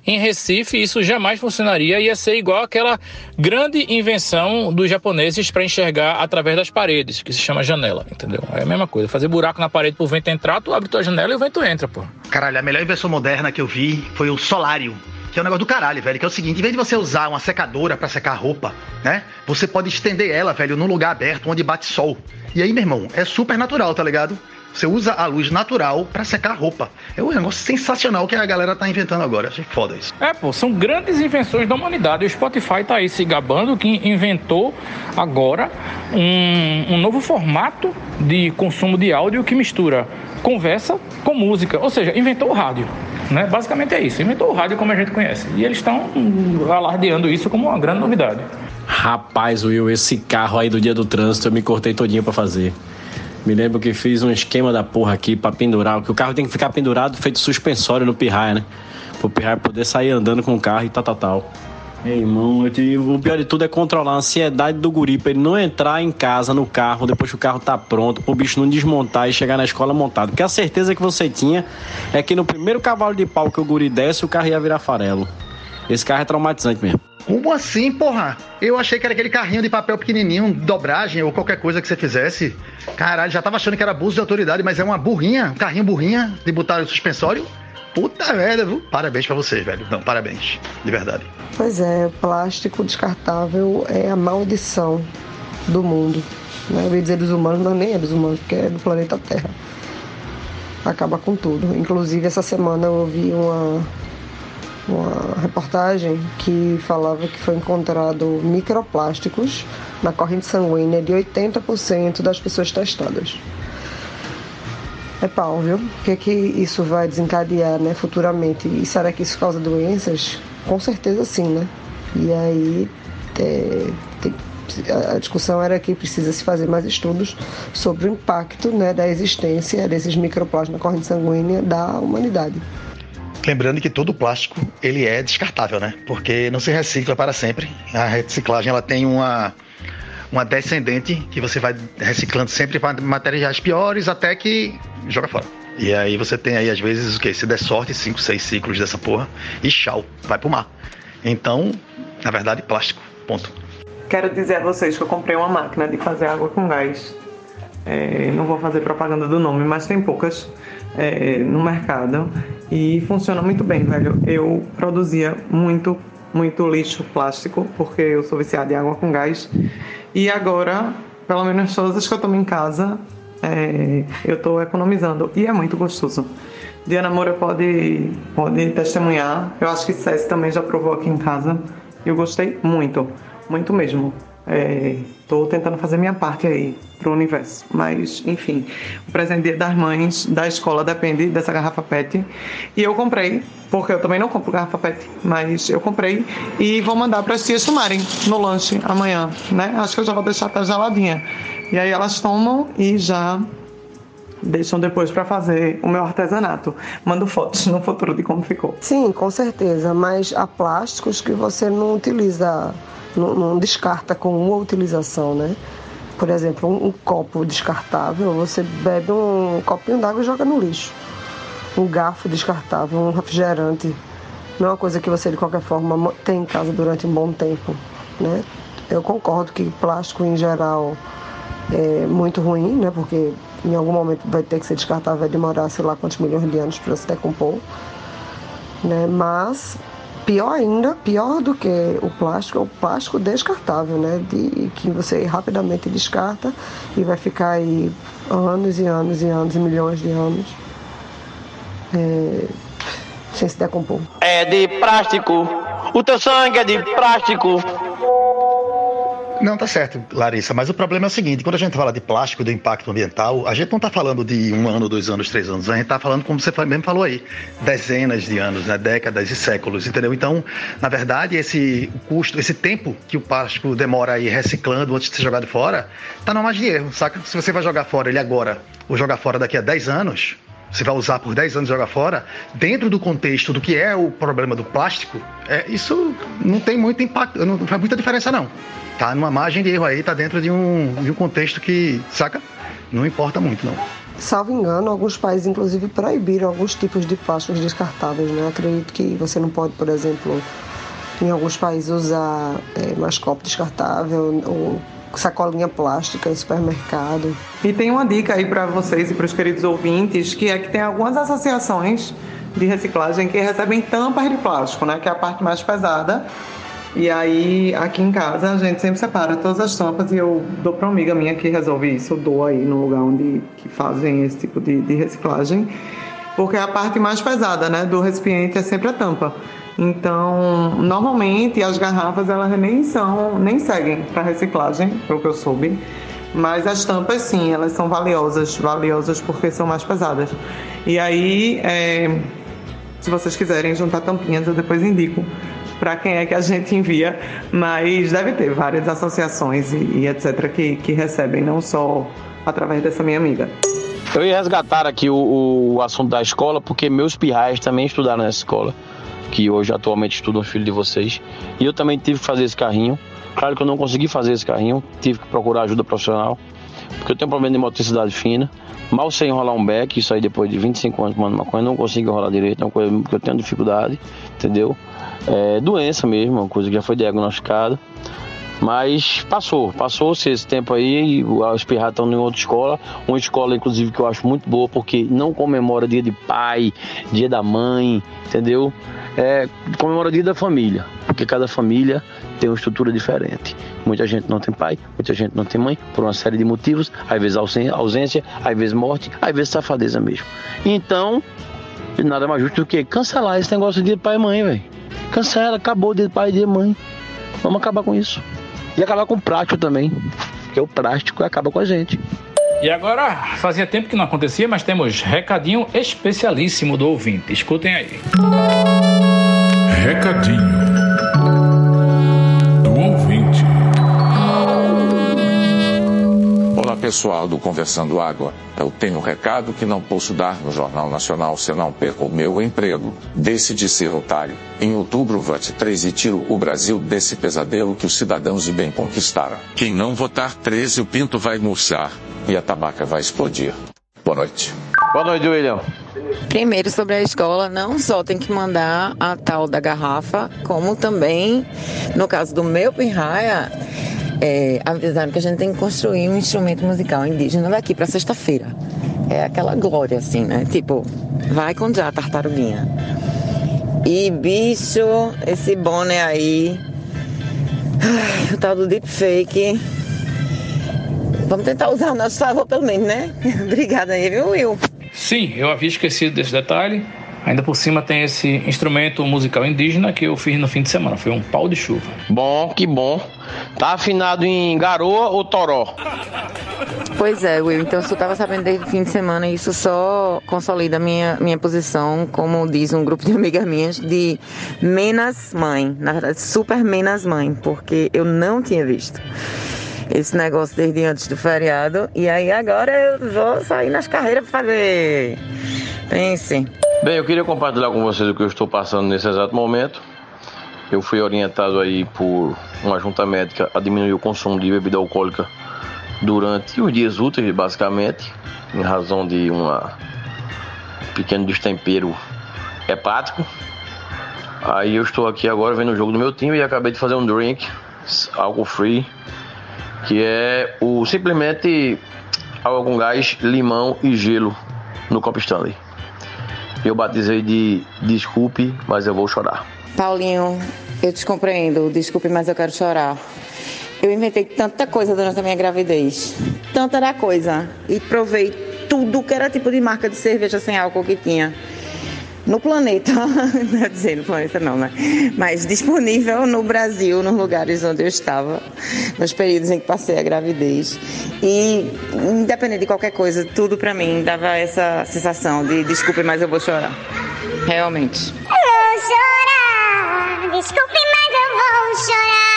em Recife, isso jamais funcionaria. Ia ser igual aquela grande invenção dos japoneses para enxergar através das paredes, que se chama janela, entendeu? É a mesma coisa. Fazer buraco na parede para o vento entrar, tu abre tua janela e o vento entra, pô. Caralho, a melhor invenção moderna que eu vi foi o solário que é um negócio do caralho, velho. Que é o seguinte: em vez de você usar uma secadora para secar roupa, né? Você pode estender ela, velho, num lugar aberto onde bate sol. E aí, meu irmão, é super natural, tá ligado? Você usa a luz natural para secar roupa. É um negócio sensacional que a galera tá inventando agora. Achei foda isso. É, pô, são grandes invenções da humanidade. O Spotify tá aí se gabando que inventou agora um, um novo formato de consumo de áudio que mistura conversa com música. Ou seja, inventou o rádio. Né? Basicamente é isso. Inventou o rádio como a gente conhece. E eles estão alardeando isso como uma grande novidade. Rapaz, Will, esse carro aí do dia do trânsito eu me cortei todinho para fazer. Me lembro que fiz um esquema da porra aqui para pendurar, que o carro tem que ficar pendurado feito suspensório no pirraia, né? Pro pirraia poder sair andando com o carro e tal, tal, tal. Ei, irmão, eu, o pior de tudo é controlar a ansiedade do guri pra ele não entrar em casa no carro depois que o carro tá pronto, pro bicho não desmontar e chegar na escola montado. Porque a certeza que você tinha é que no primeiro cavalo de pau que o guri desce, o carro ia virar farelo. Esse carro é traumatizante mesmo. Como assim, porra? Eu achei que era aquele carrinho de papel pequenininho, dobragem ou qualquer coisa que você fizesse. Caralho, já tava achando que era abuso de autoridade, mas é uma burrinha, um carrinho burrinha de botar o suspensório. Puta merda, viu? Parabéns pra vocês, velho. Não, parabéns. De verdade. Pois é, plástico descartável é a maldição do mundo. Né? Eu ia dizer dos humanos, mas nem é dos humanos, porque é do planeta Terra. Acaba com tudo. Inclusive, essa semana eu ouvi uma, uma reportagem que falava que foi encontrado microplásticos na corrente sanguínea de 80% das pessoas testadas é pau, viu? O que, que isso vai desencadear né, futuramente? E será que isso causa doenças? Com certeza sim, né? E aí é, tem, a discussão era que precisa se fazer mais estudos sobre o impacto né, da existência desses microplásticos na corrente sanguínea da humanidade. Lembrando que todo plástico ele é descartável, né? Porque não se recicla para sempre. A reciclagem ela tem uma uma descendente que você vai reciclando sempre para materiais piores até que joga fora. E aí você tem aí, às vezes, o que? Se der sorte, 5, 6 ciclos dessa porra e tchau, vai pro mar. Então, na verdade, plástico. Ponto. Quero dizer a vocês que eu comprei uma máquina de fazer água com gás. É, não vou fazer propaganda do nome, mas tem poucas é, no mercado e funciona muito bem, velho. Eu produzia muito, muito lixo plástico porque eu sou viciada em água com gás e agora, pelo menos todas as que eu tomo em casa, é, eu estou economizando. E é muito gostoso. Diana Moura pode, pode testemunhar. Eu acho que César também já provou aqui em casa. Eu gostei muito, muito mesmo. Estou tentando fazer minha parte aí pro universo. Mas, enfim, o presente das mães da escola depende dessa garrafa PET. E eu comprei, porque eu também não compro garrafa PET, mas eu comprei e vou mandar para as tias tomarem no lanche amanhã, né? Acho que eu já vou deixar até geladinha. E aí elas tomam e já deixam depois para fazer o meu artesanato. Mando fotos no futuro de como ficou. Sim, com certeza, mas há plásticos que você não utiliza não, não descarta com uma utilização, né? Por exemplo, um, um copo descartável, você bebe um copinho d'água e joga no lixo. Um garfo descartável, um refrigerante, não é uma coisa que você de qualquer forma tem em casa durante um bom tempo, né? Eu concordo que plástico em geral é muito ruim, né? Porque em algum momento vai ter que ser descartável, vai demorar sei lá quantos milhões de anos para se decompor. Né? Mas pior ainda, pior do que o plástico, é o plástico descartável, né? De, que você rapidamente descarta e vai ficar aí anos e anos e anos e milhões de anos é, sem se decompor. É de plástico. O teu sangue é de plástico. Não, tá certo, Larissa, mas o problema é o seguinte: quando a gente fala de plástico, do impacto ambiental, a gente não está falando de um ano, dois anos, três anos, a gente está falando, como você mesmo falou aí, dezenas de anos, né, décadas e séculos, entendeu? Então, na verdade, esse custo, esse tempo que o plástico demora aí reciclando antes de ser jogado fora, tá na margem de erro, saca? Se você vai jogar fora ele agora ou jogar fora daqui a 10 anos, você vai usar por 10 anos e jogar fora, dentro do contexto do que é o problema do plástico, é, isso não tem muito impacto, não faz muita diferença não. Tá numa margem de erro aí, tá dentro de um, de um contexto que, saca? Não importa muito não. Salvo engano, alguns países inclusive proibiram alguns tipos de plásticos descartáveis, né? Acredito que você não pode, por exemplo, em alguns países usar é, mais copo descartável ou sacolinha plástica em supermercado. E tem uma dica aí para vocês e para os queridos ouvintes, que é que tem algumas associações de reciclagem que recebem tampas de plástico, né, que é a parte mais pesada. E aí, aqui em casa, a gente sempre separa todas as tampas e eu dou para uma amiga minha que resolve isso. Eu dou aí no lugar onde que fazem esse tipo de, de reciclagem. Porque a parte mais pesada, né, do recipiente é sempre a tampa. Então, normalmente as garrafas elas nem são, nem seguem para reciclagem, pelo que eu soube. Mas as tampas sim, elas são valiosas, valiosas porque são mais pesadas. E aí, é, se vocês quiserem juntar tampinhas, eu depois indico para quem é que a gente envia, mas deve ter várias associações e, e etc. Que, que recebem, não só através dessa minha amiga. Eu ia resgatar aqui o, o assunto da escola, porque meus pirrais também estudaram nessa escola que hoje atualmente estudam filho de vocês. E eu também tive que fazer esse carrinho. Claro que eu não consegui fazer esse carrinho, tive que procurar ajuda profissional, porque eu tenho um problema de motricidade fina. Mal sei enrolar um beck, isso aí depois de 25 anos fumando maconha, não consigo enrolar direito, é uma coisa que eu tenho dificuldade, entendeu? É doença mesmo, uma coisa que já foi diagnosticada. Mas passou, passou-se esse tempo aí, os pirratas estão em outra escola, uma escola inclusive que eu acho muito boa, porque não comemora dia de pai, dia da mãe, entendeu? É, dia da família, porque cada família tem uma estrutura diferente. Muita gente não tem pai, muita gente não tem mãe, por uma série de motivos, às vezes ausência, às vezes morte, às vezes safadeza mesmo. Então, nada mais justo do que cancelar esse negócio de pai e mãe, velho. Cancela, acabou de pai e de mãe. Vamos acabar com isso. E acabar com o plástico também, porque o plástico acaba com a gente. E agora, fazia tempo que não acontecia, mas temos recadinho especialíssimo do ouvinte. Escutem aí. Recadinho pessoal do Conversando Água. Eu tenho um recado que não posso dar no Jornal Nacional se não perco o meu emprego. Decidi ser otário. Em outubro vote 3 e tiro o Brasil desse pesadelo que os cidadãos de bem conquistaram. Quem não votar 13 o pinto vai murchar e a tabaca vai explodir. Boa noite. Boa noite, William. Primeiro, sobre a escola, não só tem que mandar a tal da garrafa, como também, no caso do meu pirraia, é, avisaram que a gente tem que construir um instrumento musical indígena daqui para sexta-feira. É aquela glória, assim, né? Tipo, vai com já, tartaruguinha. E, bicho, esse boné aí, ai, o tal do deepfake, vamos tentar usar o nosso favor pelo menos, né? Obrigada aí, viu, Will? Sim, eu havia esquecido desse detalhe. Ainda por cima tem esse instrumento musical indígena que eu fiz no fim de semana. Foi um pau de chuva. Bom, que bom. Tá afinado em garoa ou toró? Pois é, Will. Então, se eu estava sabendo desde o fim de semana, isso só consolida a minha, minha posição, como diz um grupo de amigas minhas, de menos mãe. Na verdade, super menos mãe, porque eu não tinha visto esse negócio desde antes do feriado. E aí agora eu vou sair nas carreiras para fazer. Pense. Bem, eu queria compartilhar com vocês o que eu estou passando nesse exato momento. Eu fui orientado aí por uma junta médica a diminuir o consumo de bebida alcoólica durante os dias úteis, basicamente, em razão de um pequeno destempero hepático. Aí eu estou aqui agora vendo o jogo do meu time e acabei de fazer um drink, álcool free, que é o simplesmente água com gás, limão e gelo no copo Stanley. Eu batizei de desculpe, mas eu vou chorar. Paulinho, eu te compreendo. Desculpe, mas eu quero chorar. Eu inventei tanta coisa durante a minha gravidez. Tanta da coisa. E provei tudo que era tipo de marca de cerveja sem álcool que tinha. No planeta, não é dizer no planeta não, né? Mas disponível no Brasil, nos lugares onde eu estava, nos períodos em que passei a gravidez. E, independente de qualquer coisa, tudo pra mim dava essa sensação de desculpe, mas eu vou chorar. Realmente. Vou chorar, desculpe, mas eu vou chorar.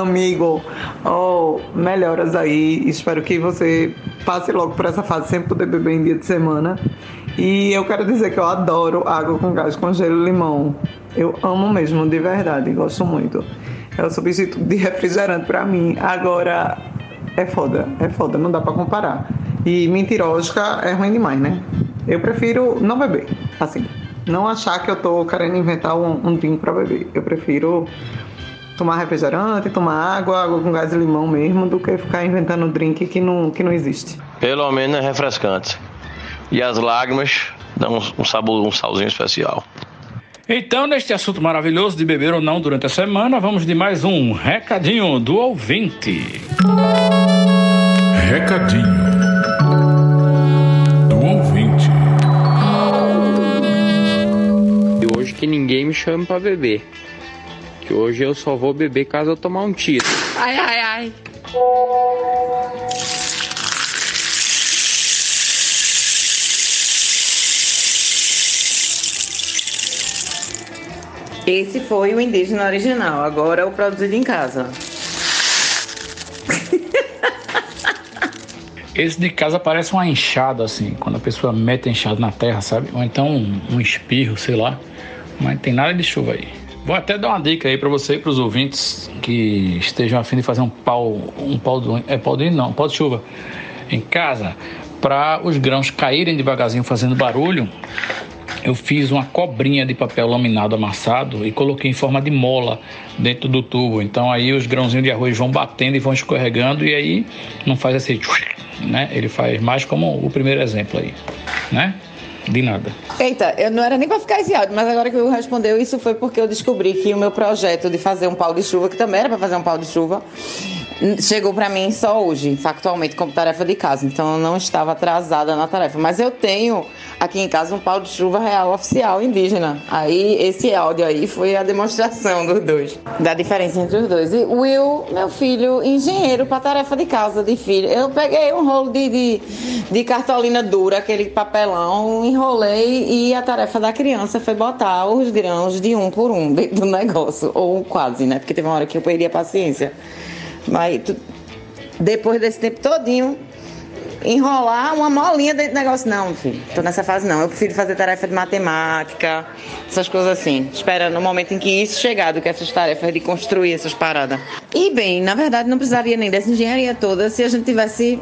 Amigo, oh, melhoras aí. Espero que você passe logo por essa fase sem poder beber em dia de semana. E eu quero dizer que eu adoro água com gás com gelo e limão. Eu amo mesmo, de verdade, gosto muito. É o substituto de refrigerante pra mim. Agora, é foda, é foda, não dá pra comparar. E mentirógica é ruim demais, né? Eu prefiro não beber, assim. Não achar que eu tô querendo inventar um, um drink pra beber. Eu prefiro tomar refrigerante, tomar água, água com gás e limão mesmo, do que ficar inventando drink que não, que não existe. Pelo menos é refrescante. E as lágrimas dão um sabor, um salzinho especial. Então, neste assunto maravilhoso de beber ou não durante a semana, vamos de mais um recadinho do ouvinte. Recadinho do ouvinte. E hoje que ninguém me chame pra beber. Que hoje eu só vou beber caso eu tomar um tiro. Ai, ai, ai. Esse foi o indígena original, agora o produzido em casa. Esse de casa parece uma enxada, assim, quando a pessoa mete a enxada na terra, sabe? Ou então um, um espirro, sei lá. Mas não tem nada de chuva aí. Vou até dar uma dica aí para você e para os ouvintes que estejam afim de fazer um pau, um pau do, é pau de não, pau de chuva em casa, para os grãos caírem devagarzinho fazendo barulho. Eu fiz uma cobrinha de papel laminado amassado e coloquei em forma de mola dentro do tubo. Então aí os grãozinhos de arroz vão batendo e vão escorregando e aí não faz esse, né? Ele faz mais como o primeiro exemplo aí, né? De nada. Eita, eu não era nem pra ficar esse áudio, mas agora que Will respondeu, isso foi porque eu descobri que o meu projeto de fazer um pau de chuva, que também era pra fazer um pau de chuva, chegou pra mim só hoje, factualmente, como tarefa de casa. Então eu não estava atrasada na tarefa. Mas eu tenho aqui em casa um pau de chuva real oficial indígena. Aí esse áudio aí foi a demonstração dos dois, da diferença entre os dois. E Will, meu filho, engenheiro para tarefa de casa de filho. Eu peguei um rolo de, de, de cartolina dura, aquele papelão, enrolei e a tarefa da criança foi botar os grãos de um por um dentro do negócio, ou quase, né? Porque teve uma hora que eu perdi a paciência. Mas depois desse tempo todinho, enrolar uma molinha dentro do negócio. Não, filho, tô nessa fase não. Eu prefiro fazer tarefa de matemática, essas coisas assim. Espera no momento em que isso chegar, do que essas tarefas de construir essas paradas. E bem, na verdade não precisaria nem dessa engenharia toda se a gente tivesse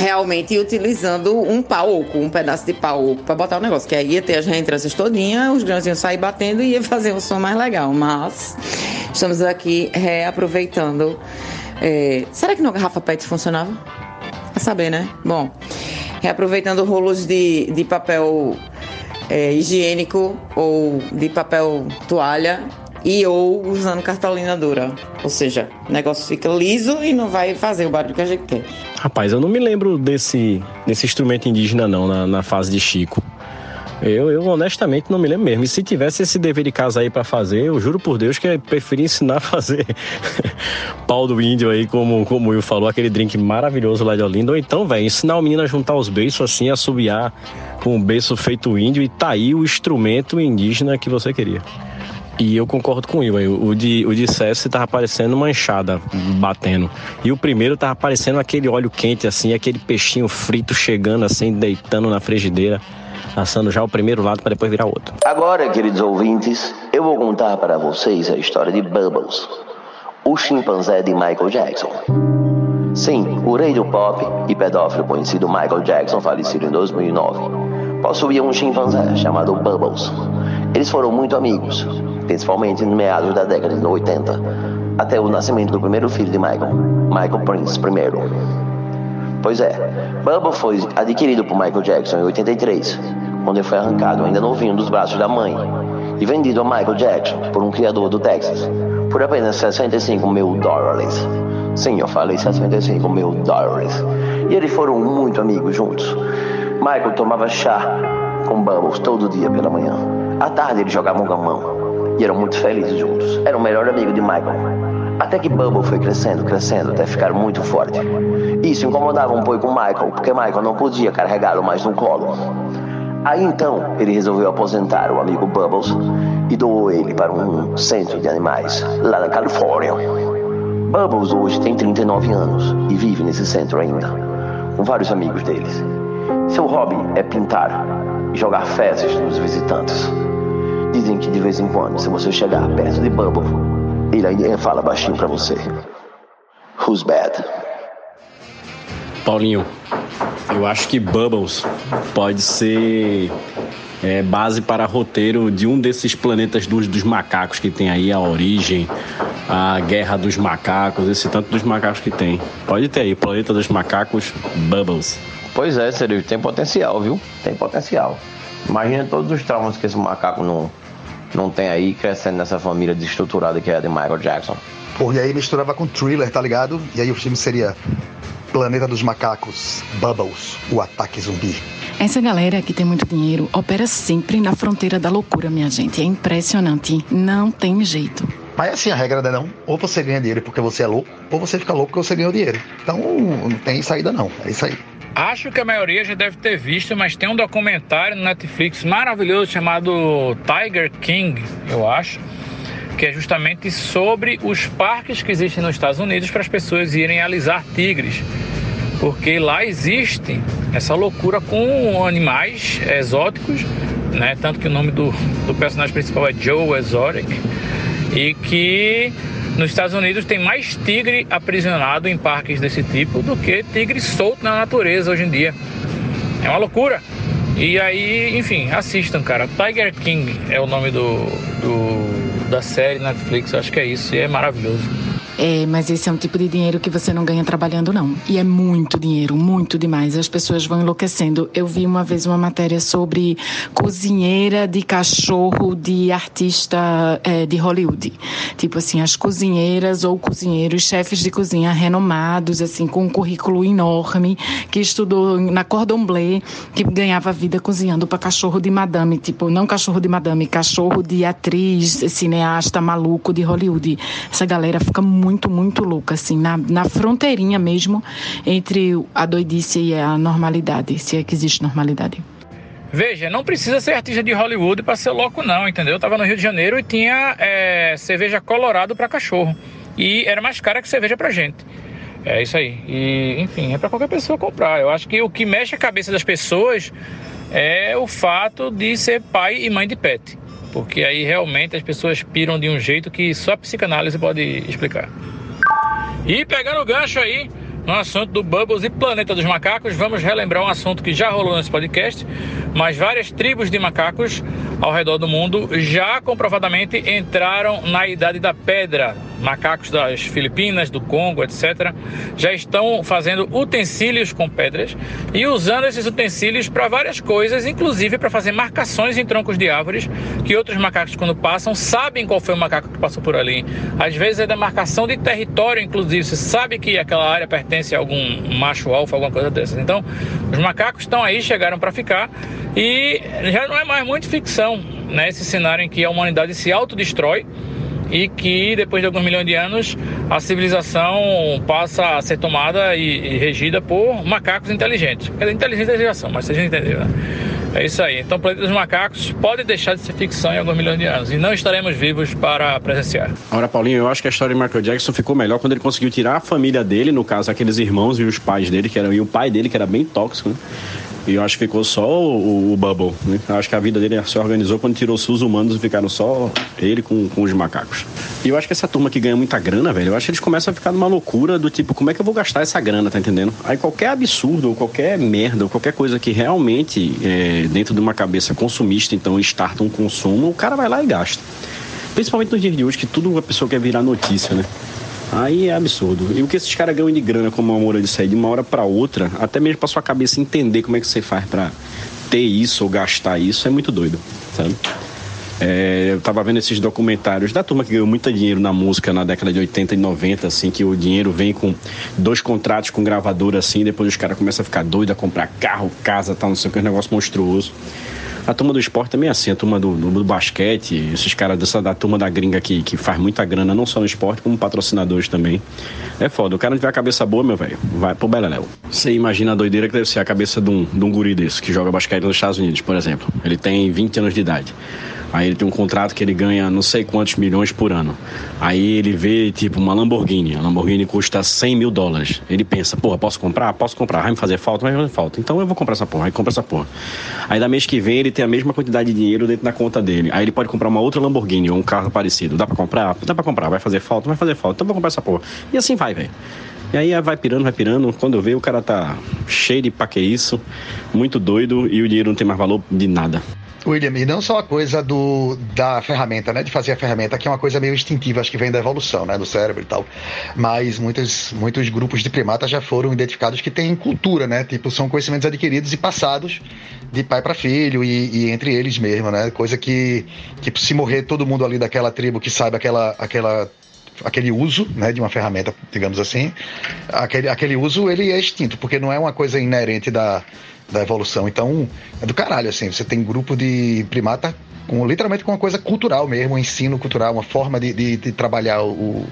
realmente utilizando um pau um pedaço de pau para botar o negócio, que aí ia ter as reentrâncias todinhas, os grãos iam sair batendo e ia fazer um som mais legal. Mas estamos aqui reaproveitando. é, Será que no garrafa PET funcionava? A saber, né? Bom, reaproveitando rolos de, de papel é, higiênico ou de papel toalha e ou usando cartolina dura. Ou seja, o negócio fica liso e não vai fazer o barulho que a gente quer. Rapaz, eu não me lembro desse, desse instrumento indígena não, na, na fase de Chico. Eu, eu honestamente não me lembro mesmo. E se tivesse esse dever de casa aí pra fazer, eu juro por Deus que eu preferia ensinar a fazer pau do índio aí, como, como o Will falou, aquele drink maravilhoso lá de Olinda. Ou então, velho, ensinar o menino a juntar os beiços assim, a assobiar com um beiço feito índio e tá aí o instrumento indígena que você queria. E eu concordo com o o de, o de César tava parecendo uma enxada batendo. E o primeiro tava parecendo aquele óleo quente, assim, aquele peixinho frito chegando, assim, deitando na frigideira, assando já o primeiro lado para depois virar outro. Agora, queridos ouvintes, eu vou contar para vocês a história de Bubbles, o chimpanzé de Michael Jackson. Sim, o rei do pop e pedófilo conhecido Michael Jackson, falecido em 2009, possuía um chimpanzé chamado Bubbles. Eles foram muito amigos, principalmente no meados da década de 80, até o nascimento do primeiro filho de Michael, Michael Prince I. Pois é, Bubble foi adquirido por Michael Jackson em 83, quando ele foi arrancado ainda novinho dos braços da mãe e vendido a Michael Jackson por um criador do Texas por apenas 65 mil dólares. Sim, eu falei 65 mil dólares. E eles foram muito amigos juntos. Michael tomava chá com Bubbles todo dia pela manhã. À tarde eles jogavam gamão e eram muito felizes juntos. Era o melhor amigo de Michael. Até que Bubble foi crescendo, crescendo, até ficar muito forte. Isso incomodava um pouco Michael, porque Michael não podia carregá-lo mais no colo. Aí então ele resolveu aposentar o amigo Bubbles e doou ele para um centro de animais lá na Califórnia. Bubbles hoje tem 39 anos e vive nesse centro ainda, com vários amigos deles. Seu hobby é pintar e jogar fezes nos visitantes. Dizem que de vez em quando, se você chegar perto de Bubble, ele ainda fala baixinho pra você. Who's bad? Paulinho, eu acho que Bubbles pode ser é, base para roteiro de um desses planetas dos, dos macacos que tem aí, a origem, a guerra dos macacos, esse tanto dos macacos que tem. Pode ter aí, planeta dos macacos, Bubbles. Pois é, Sérgio, tem potencial, viu? Tem potencial. Imagina todos os traumas que esse macaco não, não tem aí crescendo nessa família desestruturada que é a de Michael Jackson. Pô, e aí misturava com thriller, tá ligado? E aí o filme seria Planeta dos Macacos, Bubbles, o ataque zumbi. Essa galera que tem muito dinheiro opera sempre na fronteira da loucura, minha gente. É impressionante. Não tem jeito. Mas é assim a regra, né? Não? Ou você ganha dinheiro porque você é louco, ou você fica louco porque você ganhou dinheiro. Então não tem saída, não. É isso aí. Acho que a maioria já deve ter visto, mas tem um documentário no Netflix maravilhoso chamado Tiger King, eu acho, que é justamente sobre os parques que existem nos Estados Unidos para as pessoas irem alisar tigres. Porque lá existe essa loucura com animais exóticos, né? Tanto que o nome do, do personagem principal é Joe Exotic. E que nos Estados Unidos tem mais tigre aprisionado em parques desse tipo do que tigre solto na natureza hoje em dia. É uma loucura. E aí, enfim, assistam, cara. Tiger King é o nome do, do da série Netflix, acho que é isso, e é maravilhoso. É, mas esse é um tipo de dinheiro que você não ganha trabalhando, não. E é muito dinheiro, muito demais. As pessoas vão enlouquecendo. Eu vi uma vez uma matéria sobre cozinheira de cachorro de artista é, de Hollywood. Tipo assim, as cozinheiras ou cozinheiros, chefes de cozinha renomados, assim, com um currículo enorme, que estudou na Cordon Bleu, que ganhava vida cozinhando para cachorro de madame. Tipo, não cachorro de madame, cachorro de atriz, cineasta maluco de Hollywood. Essa galera fica muito muito, muito louca, assim, na, na fronteirinha mesmo entre a doidice e a normalidade, se é que existe normalidade. Veja, não precisa ser artista de Hollywood para ser louco, não, entendeu? Eu tava no Rio de Janeiro e tinha é, cerveja colorado para cachorro. E era mais cara que cerveja pra gente. É isso aí. E, enfim, é para qualquer pessoa comprar. Eu acho que o que mexe a cabeça das pessoas é o fato de ser pai e mãe de pet porque aí realmente as pessoas piram de um jeito que só a psicanálise pode explicar. E pegando o gancho aí no assunto do Bubbles e Planeta dos Macacos, vamos relembrar um assunto que já rolou nesse podcast, mas várias tribos de macacos ao redor do mundo já comprovadamente entraram na Idade da Pedra. Macacos das Filipinas, do Congo, etc., já estão fazendo utensílios com pedras e usando esses utensílios para várias coisas, inclusive para fazer marcações em troncos de árvores que outros macacos, quando passam, sabem qual foi o macaco que passou por ali. Às vezes é da marcação de território, inclusive, você sabe que aquela área pertence a algum macho alfa, alguma coisa dessas. Então, os macacos estão aí, chegaram para ficar e já não é mais muito ficção né, esse cenário em que a humanidade se autodestrói e que depois de alguns milhões de anos a civilização passa a ser tomada e, e regida por macacos inteligentes. Quer dizer, inteligência é geração, mas vocês entenderam, né? É isso aí. Então, o planeta dos macacos pode deixar de ser ficção em alguns milhões de anos e não estaremos vivos para presenciar. Agora, Paulinho, eu acho que a história de Michael Jackson ficou melhor quando ele conseguiu tirar a família dele, no caso, aqueles irmãos e os pais dele, que eram, e o pai dele, que era bem tóxico, né? E eu acho que ficou só o, o Bubble. Né? Eu acho que a vida dele se organizou quando tirou os humanos e ficaram só ele com, com os macacos. E eu acho que essa turma que ganha muita grana, velho, eu acho que eles começam a ficar numa loucura do tipo, como é que eu vou gastar essa grana, tá entendendo? Aí qualquer absurdo, ou qualquer merda, ou qualquer coisa que realmente, é, dentro de uma cabeça consumista, então, starta um consumo, o cara vai lá e gasta. Principalmente nos dias de hoje, que tudo a pessoa quer virar notícia, né? Aí é absurdo. E o que esses caras ganham de grana como amor de sair de uma hora para outra, até mesmo pra sua cabeça entender como é que você faz para ter isso ou gastar isso, é muito doido, sabe? É, eu tava vendo esses documentários da turma que ganhou muito dinheiro na música na década de 80 e 90, assim, que o dinheiro vem com dois contratos com gravadora, assim, depois os caras começam a ficar doidos a comprar carro, casa, tal, não sei o que, é um negócio monstruoso. A turma do esporte também é assim, a turma do, do, do basquete, esses caras dessa, da turma da gringa que, que faz muita grana, não só no esporte, como patrocinadores também. É foda, o cara não tiver a cabeça boa, meu velho, vai pro Beleléu. Você imagina a doideira que deve ser a cabeça de um, de um guri desse, que joga basquete nos Estados Unidos, por exemplo. Ele tem 20 anos de idade. Aí ele tem um contrato que ele ganha não sei quantos milhões por ano. Aí ele vê, tipo, uma Lamborghini. A Lamborghini custa 100 mil dólares. Ele pensa, porra, posso comprar? Posso comprar. Vai me fazer falta? Vai me fazer falta. Então eu vou comprar essa porra. Aí compra essa porra. Aí da mês que vem ele tem a mesma quantidade de dinheiro dentro da conta dele. Aí ele pode comprar uma outra Lamborghini ou um carro parecido. Dá pra comprar? Dá pra comprar. Vai fazer falta? Vai fazer falta. Então eu vou comprar essa porra. E assim vai, velho. E aí vai pirando, vai pirando. Quando eu vejo, o cara tá cheio de paqueiço, muito doido e o dinheiro não tem mais valor de nada. William, e não só a coisa do, da ferramenta, né? De fazer a ferramenta, que é uma coisa meio instintiva, acho que vem da evolução, né? Do cérebro e tal. Mas muitos, muitos grupos de primatas já foram identificados que têm cultura, né? Tipo, são conhecimentos adquiridos e passados de pai para filho e, e, entre eles mesmo, né? Coisa que, que se morrer todo mundo ali daquela tribo que sabe aquela, aquela aquele uso né, de uma ferramenta, digamos assim, aquele, aquele uso ele é extinto, porque não é uma coisa inerente da, da evolução. Então, é do caralho, assim. Você tem grupo de primata com literalmente com uma coisa cultural mesmo, um ensino cultural, uma forma de, de, de trabalhar o,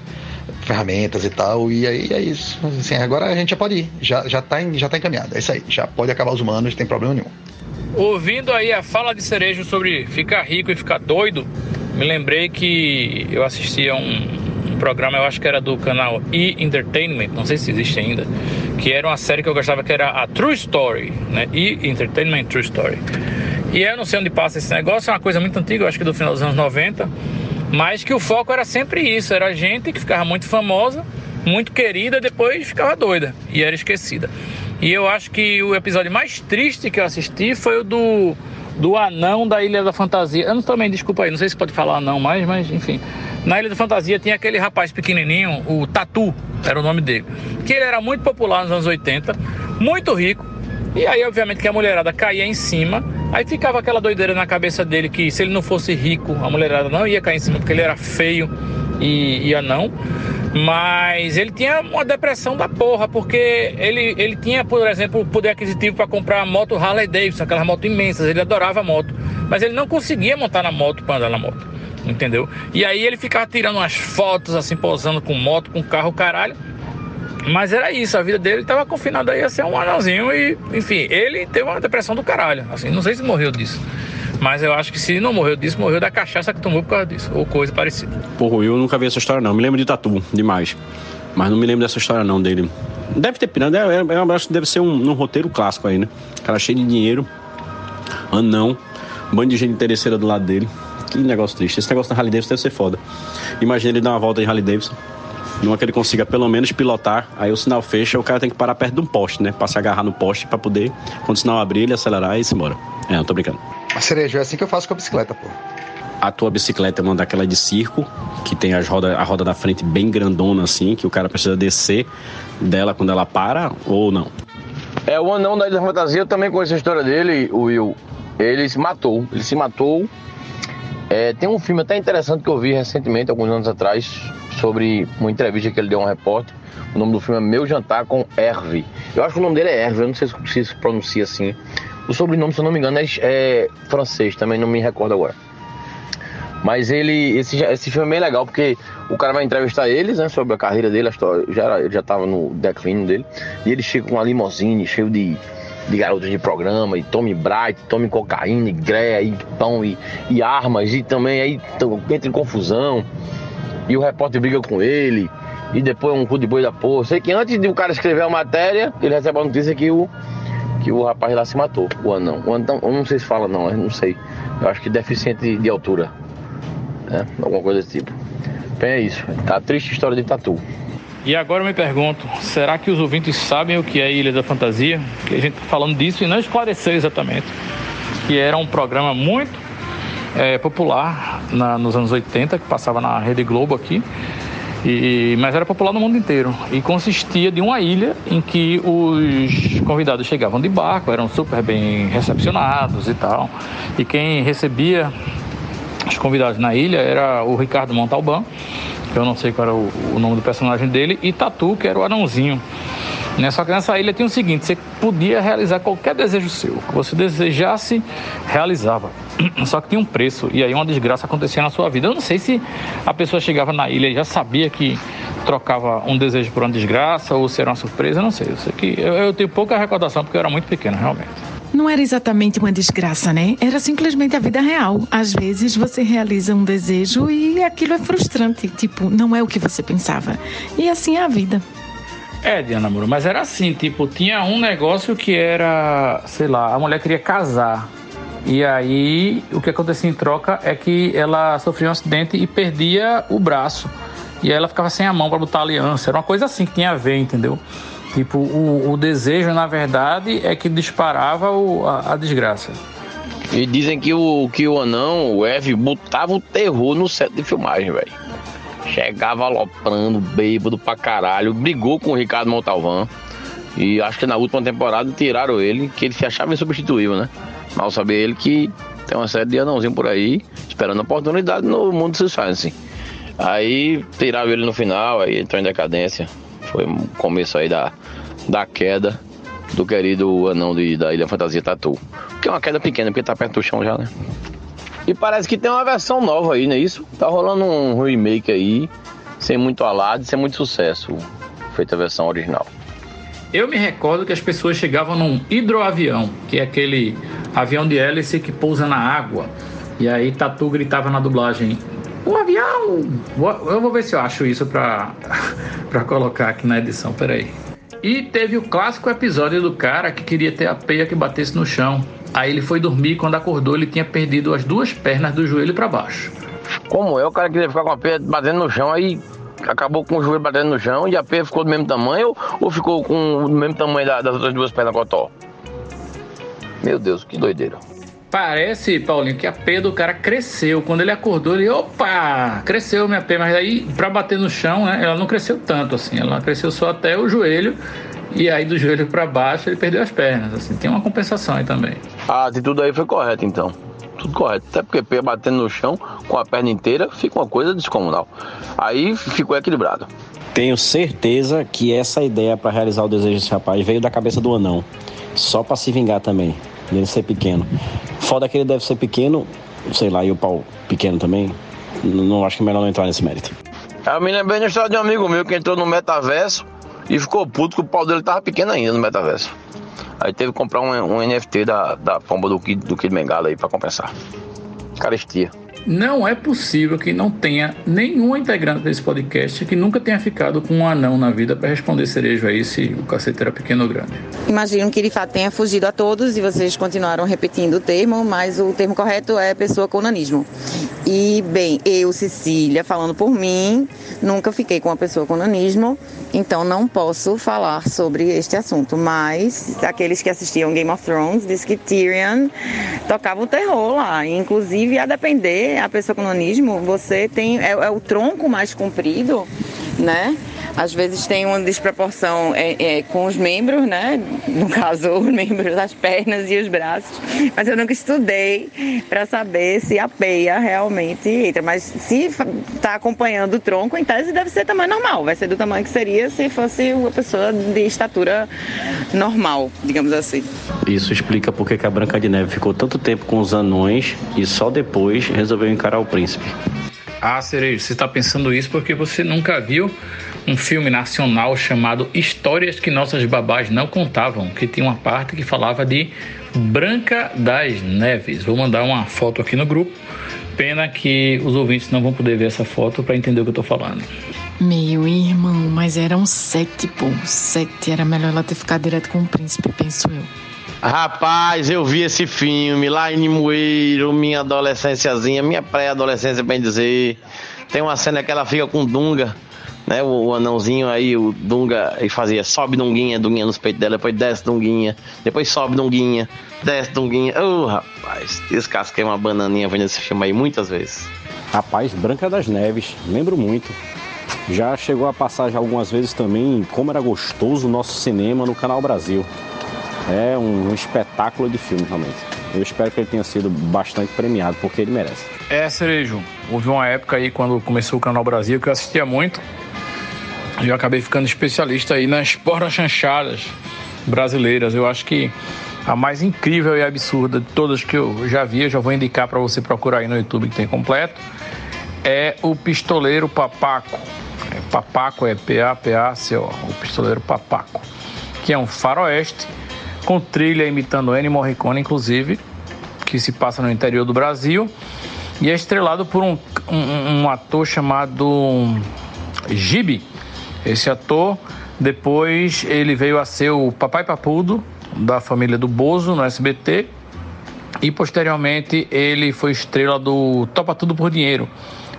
ferramentas e tal. E aí é isso. Assim, agora a gente já pode ir, já, já, tá em, já tá encaminhado. É isso aí, já pode acabar os humanos, não tem problema nenhum. Ouvindo aí a fala de Cerejo sobre ficar rico e ficar doido, me lembrei que eu assistia um, programa, eu acho que era do canal E Entertainment, não sei se existe ainda, que era uma série que eu gostava que era a True Story, né? E Entertainment True Story. E eu não sei onde passa esse negócio, é uma coisa muito antiga, eu acho que do final dos anos 90, mas que o foco era sempre isso, era gente que ficava muito famosa, muito querida, depois ficava doida e era esquecida. E eu acho que o episódio mais triste que eu assisti foi o do do anão da Ilha da Fantasia. Eu não também, desculpa aí, não sei se pode falar anão mais, mas enfim. Na Ilha da Fantasia tinha aquele rapaz pequenininho, o Tatu, era o nome dele, que ele era muito popular nos anos 80, muito rico. E aí, obviamente, que a mulherada caía em cima. Aí ficava aquela doideira na cabeça dele que se ele não fosse rico, a mulherada não ia cair em cima porque ele era feio e ia não. Mas ele tinha uma depressão da porra, porque ele, ele tinha, por exemplo, poder aquisitivo para comprar a moto Harley Davidson, aquelas motos imensas, ele adorava moto. Mas ele não conseguia montar na moto para andar na moto entendeu? E aí ele ficava tirando umas fotos, assim, posando com moto, com carro, caralho. Mas era isso, a vida dele estava confinada aí a ser um anãozinho e, enfim, ele teve uma depressão do caralho, assim, não sei se morreu disso. Mas eu acho que se não morreu disso, morreu da cachaça que tomou por causa disso, ou coisa parecida. Porra, eu nunca vi essa história não, me lembro de Tatu, demais. Mas não me lembro dessa história não dele. Deve ter pirando, é, é, eu acho que deve ser um, um roteiro clássico aí, né? Cara cheio de dinheiro, anão, bando de gente interesseira do lado dele. Que negócio triste. Esse negócio da Harley Davidson deve ser foda. Imagina ele dar uma volta de Harley Davidson. Numa que ele consiga pelo menos pilotar, aí o sinal fecha, o cara tem que parar perto de um poste, né? Pra se agarrar no poste pra poder, quando o sinal abrir, ele acelerar e ir embora. É, não tô brincando. A cereja é assim que eu faço com a bicicleta, pô. A tua bicicleta é uma daquela de circo, que tem as roda, a roda da frente bem grandona assim, que o cara precisa descer dela quando ela para, ou não? É, o anão da Ilha da Fantasia, eu também conheço a história dele, o Will. Ele se matou. Ele se matou é, tem um filme até interessante que eu vi recentemente, alguns anos atrás, sobre uma entrevista que ele deu a um repórter. O nome do filme é Meu Jantar com Hervé. Eu acho que o nome dele é Hervé, eu não sei se se pronuncia assim. O sobrenome, se eu não me engano, é, é francês, também não me recordo agora. Mas ele, esse, esse filme é bem legal porque o cara vai entrevistar eles, né, sobre a carreira dele, a história, já, ele já estava no declínio dele, e ele chega com uma limousine cheio de de garotos de programa, e tome bright, tome cocaína, e greia, e pão, e, e armas, e também aí entra em confusão, e o repórter briga com ele, e depois um cu de boi da porra. Sei que antes de o cara escrever a matéria, ele recebe a notícia que o, que o rapaz lá se matou, o anão. O anão, eu não sei se fala não, eu não sei. Eu acho que deficiente de altura, né? Alguma coisa desse tipo. Bem, é isso. Tá triste história de tatu. E agora eu me pergunto, será que os ouvintes sabem o que é Ilha da Fantasia? Que a gente está falando disso e não esclareceu exatamente. Que era um programa muito é, popular na, nos anos 80, que passava na Rede Globo aqui. E, mas era popular no mundo inteiro e consistia de uma ilha em que os convidados chegavam de barco, eram super bem recepcionados e tal. E quem recebia os convidados na ilha era o Ricardo Montalbán, eu não sei qual era o, o nome do personagem dele, e Tatu, que era o anãozinho. Né? Só que nessa ilha tinha o seguinte: você podia realizar qualquer desejo seu. que você desejasse, realizava. Só que tinha um preço. E aí uma desgraça acontecia na sua vida. Eu não sei se a pessoa chegava na ilha e já sabia que trocava um desejo por uma desgraça ou se era uma surpresa. Eu não sei. Eu sei que eu, eu tenho pouca recordação porque eu era muito pequeno, realmente. Não era exatamente uma desgraça, né? Era simplesmente a vida real. Às vezes você realiza um desejo e aquilo é frustrante. Tipo, não é o que você pensava. E assim é a vida. É, Diana Muro, mas era assim, tipo, tinha um negócio que era, sei lá, a mulher queria casar. E aí o que acontecia em troca é que ela sofria um acidente e perdia o braço. E aí ela ficava sem a mão para botar a aliança. Era uma coisa assim que tinha a ver, entendeu? Tipo, o, o desejo, na verdade, é que disparava o, a, a desgraça. E dizem que o, que o anão, o Eve, botava o terror no set de filmagem, velho. Chegava aloprando, bêbado pra caralho, brigou com o Ricardo Montalvão. E acho que na última temporada tiraram ele, que ele se achava insubstituível, né? Mal saber ele que tem uma série de anãozinho por aí, esperando oportunidade no mundo do science. Aí tiraram ele no final, aí entrou em decadência. Foi o começo aí da, da queda do querido anão de, da Ilha Fantasia Tatu. Que é uma queda pequena, porque tá perto do chão já, né? E parece que tem uma versão nova aí, não é isso? Tá rolando um remake aí, sem muito alarde, sem muito sucesso, feita a versão original. Eu me recordo que as pessoas chegavam num hidroavião, que é aquele avião de hélice que pousa na água. E aí Tatu gritava na dublagem: O avião! Eu vou ver se eu acho isso pra, pra colocar aqui na edição, peraí. E teve o clássico episódio do cara que queria ter a peia que batesse no chão. Aí ele foi dormir e quando acordou ele tinha perdido as duas pernas do joelho para baixo. Como é, o cara queria ficar com a peia batendo no chão, aí acabou com o joelho batendo no chão e a peia ficou do mesmo tamanho ou ficou com o mesmo tamanho das outras duas pernas cotó? Meu Deus, que doideira. Parece, Paulinho, que a peia do cara cresceu. Quando ele acordou, ele, opa, cresceu minha peia. Mas aí, pra bater no chão, né, ela não cresceu tanto assim. Ela cresceu só até o joelho. E aí, do joelho para baixo, ele perdeu as pernas. Assim, tem uma compensação aí também. A atitude aí foi correta, então. Tudo correto. Até porque peia batendo no chão com a perna inteira fica uma coisa descomunal. Aí ficou equilibrado. Tenho certeza que essa ideia para realizar o desejo desse rapaz veio da cabeça do anão. Só para se vingar também dele ser pequeno. Foda que ele deve ser pequeno, sei lá, e o pau pequeno também. Não, não acho que é melhor não entrar nesse mérito. Eu me lembrei da história de um amigo meu que entrou no metaverso e ficou puto que o pau dele tava pequeno ainda no metaverso. Aí teve que comprar um, um NFT da, da pomba do Kid, do Kid Mengala aí pra compensar. Carestia. Não é possível que não tenha nenhum integrante desse podcast que nunca tenha ficado com um anão na vida para responder cerejo aí se o cacete era pequeno ou grande. Imagino que de fato tenha fugido a todos e vocês continuaram repetindo o termo, mas o termo correto é pessoa com nanismo. E, bem, eu, Cecília, falando por mim, nunca fiquei com uma pessoa com nanismo, então não posso falar sobre este assunto. Mas aqueles que assistiam Game of Thrones dizem que Tyrion tocava o terror lá. Inclusive, a depender a pessoa com nanismo, você tem é, é, o tronco mais comprido, né? Às vezes tem uma desproporção é, é, com os membros, né? No caso, os membros das pernas e os braços. Mas eu nunca estudei para saber se a peia realmente entra. Mas se está acompanhando o tronco, em tese deve ser tamanho normal. Vai ser do tamanho que seria se fosse uma pessoa de estatura normal, digamos assim. Isso explica porque que a Branca de Neve ficou tanto tempo com os anões e só depois resolveu encarar o príncipe. Ah, Cerejo, você está pensando isso porque você nunca viu um filme nacional chamado Histórias que Nossas Babás Não Contavam, que tinha uma parte que falava de Branca das Neves. Vou mandar uma foto aqui no grupo. Pena que os ouvintes não vão poder ver essa foto para entender o que eu estou falando. Meu irmão, mas eram sete, pô. Sete. Era melhor ela ter ficado direto com o príncipe, penso eu. Rapaz, eu vi esse filme lá em Limoeiro, minha adolescênciazinha, minha pré-adolescência, bem dizer. Tem uma cena que ela fica com Dunga, né? O, o anãozinho aí, o Dunga, e fazia sobe Dunguinha, Dunguinha nos peitos dela, depois desce Dunguinha, depois sobe Dunguinha, desce Dunguinha. Ô, oh, rapaz, descasquei uma bananinha vendo esse filme aí muitas vezes. Rapaz, Branca das Neves, lembro muito. Já chegou a passar algumas vezes também como era gostoso o nosso cinema no Canal Brasil. É um, um espetáculo de filme realmente. Eu espero que ele tenha sido bastante premiado, porque ele merece. É, Cerejo, houve uma época aí quando começou o Canal Brasil que eu assistia muito. E eu acabei ficando especialista aí nas porra-chanchadas brasileiras. Eu acho que a mais incrível e absurda de todas que eu já vi, eu já vou indicar para você procurar aí no YouTube que tem completo, é o Pistoleiro Papaco. É, Papaco é P-A-P-A-C-O, o Pistoleiro Papaco, que é um faroeste com trilha imitando Ennio Morricone, inclusive, que se passa no interior do Brasil e é estrelado por um, um, um ator chamado Gibi. Esse ator, depois ele veio a ser o Papai Papudo da família do Bozo no SBT e posteriormente ele foi estrela do Topa Tudo por Dinheiro.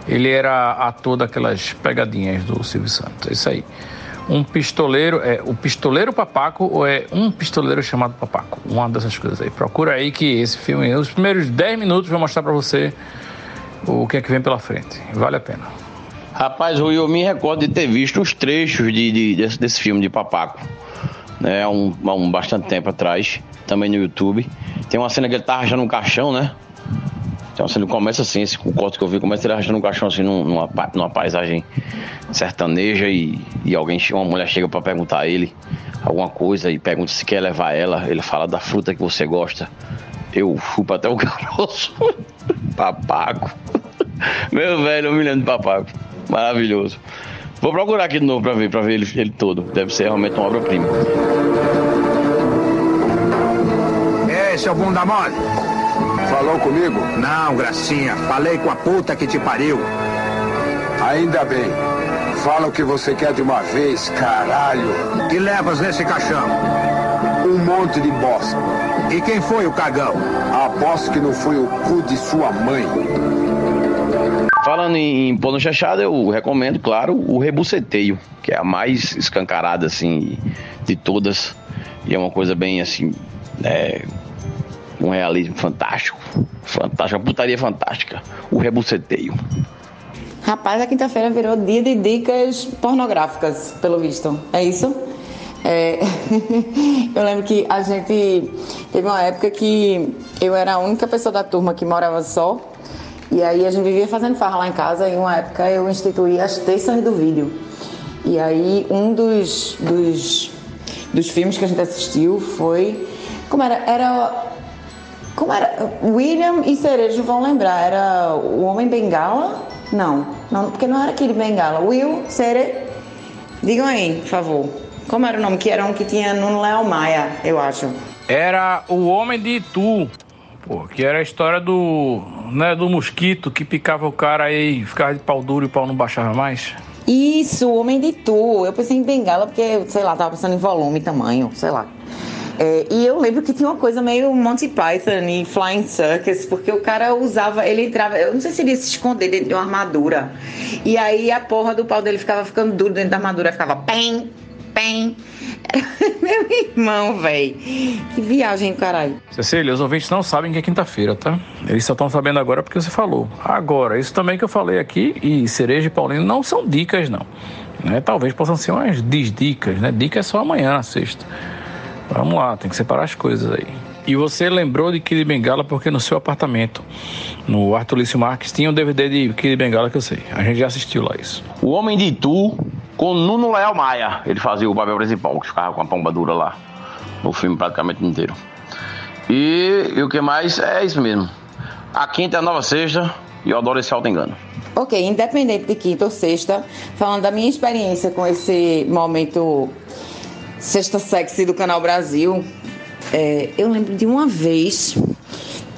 Ele era ator daquelas pegadinhas do Silvio Santos. É isso aí. Um pistoleiro, é o pistoleiro papaco ou é um pistoleiro chamado papaco? Uma dessas coisas aí. Procura aí que esse filme, os primeiros 10 minutos, vou mostrar para você o que é que vem pela frente. Vale a pena. Rapaz, eu me recordo de ter visto os trechos de, de- desse, desse filme de Papaco. Né, há um, um bastante tempo atrás, também no YouTube. Tem uma cena que ele tá rachando um caixão, né? Tem uma cena que começa assim, esse o corte que eu vi, começa ele rachando um caixão assim num- numa, numa paisagem sertaneja e, e alguém, uma mulher chega pra perguntar a ele alguma coisa e pergunta se quer levar ela. Ele fala da fruta que você gosta. Eu chupo até o caroço. Papaco. Meu velho, eu me lembro de Papaco. Maravilhoso. Vou procurar aqui de novo pra ver, pra ver ele, ele todo. Deve ser realmente uma obra-prima. Ei, seu bunda mole. Falou comigo? Não, gracinha. Falei com a puta que te pariu. Ainda bem. Fala o que você quer de uma vez, caralho. Que levas nesse caixão? Um monte de bosta. E quem foi o cagão? Aposto que não foi o cu de sua mãe. Falando em, pôr no chachado, eu recomendo, claro, o rebuceteio, que é a mais escancarada, assim, de todas. E é uma coisa bem, assim, é, um realismo fantástico. Fantástico, uma putaria fantástica. O rebuceteio. Rapaz, a quinta-feira virou dia de dicas pornográficas, pelo visto. É isso? É, eu lembro que a gente teve uma época que eu era a única pessoa da turma que morava só. E aí a gente vivia fazendo farra lá em casa e uma época eu instituí as terças do vídeo. E aí um dos, dos, dos filmes que a gente assistiu foi. Como era? Era. Como era? William e Cerejo vão lembrar. Era o Homem Bengala? Não, não porque não era aquele Bengala. Will, Cere. Digam aí, por favor. Como era o nome? Que era um que tinha no Léo Maia, eu acho. Era o Homem de Itu, pô, que era a história do, né, do mosquito que picava o cara aí, ficava de pau duro e o pau não baixava mais. Isso, o Homem de Tu. Eu pensei em Bengala porque, sei lá, tava pensando em volume, tamanho, sei lá. É, e eu lembro que tinha uma coisa meio Monty Python e Flying Circus, porque o cara usava, ele entrava, eu não sei se ele ia se esconder dentro de uma armadura. E aí a porra do pau dele ficava ficando duro dentro da armadura, ficava pem, pem. Meu irmão, velho. Que viagem, caralho. Cecília, os ouvintes não sabem que é quinta-feira, tá? Eles só estão sabendo agora porque você falou. Agora, isso também que eu falei aqui, e Cereja e Paulino não são dicas, não. Né? Talvez possam ser umas desdicas, né? Dica é só amanhã, na sexta. Vamos lá, tem que separar as coisas aí. E você lembrou de Kid Bengala porque no seu apartamento, no Arthur Lício Marques, tinha um DVD de Kid Bengala que eu sei. A gente já assistiu lá isso. O Homem de Itu com Nuno Leal Maia. Ele fazia o papel principal, que ficava com a pomba dura lá. No filme praticamente inteiro. E, e o que mais? É isso mesmo. A quinta é a nova sexta e eu adoro esse alto engano. Ok, independente de quinta ou sexta, falando da minha experiência com esse momento Sexta Sexy do Canal Brasil, é, eu lembro de uma vez.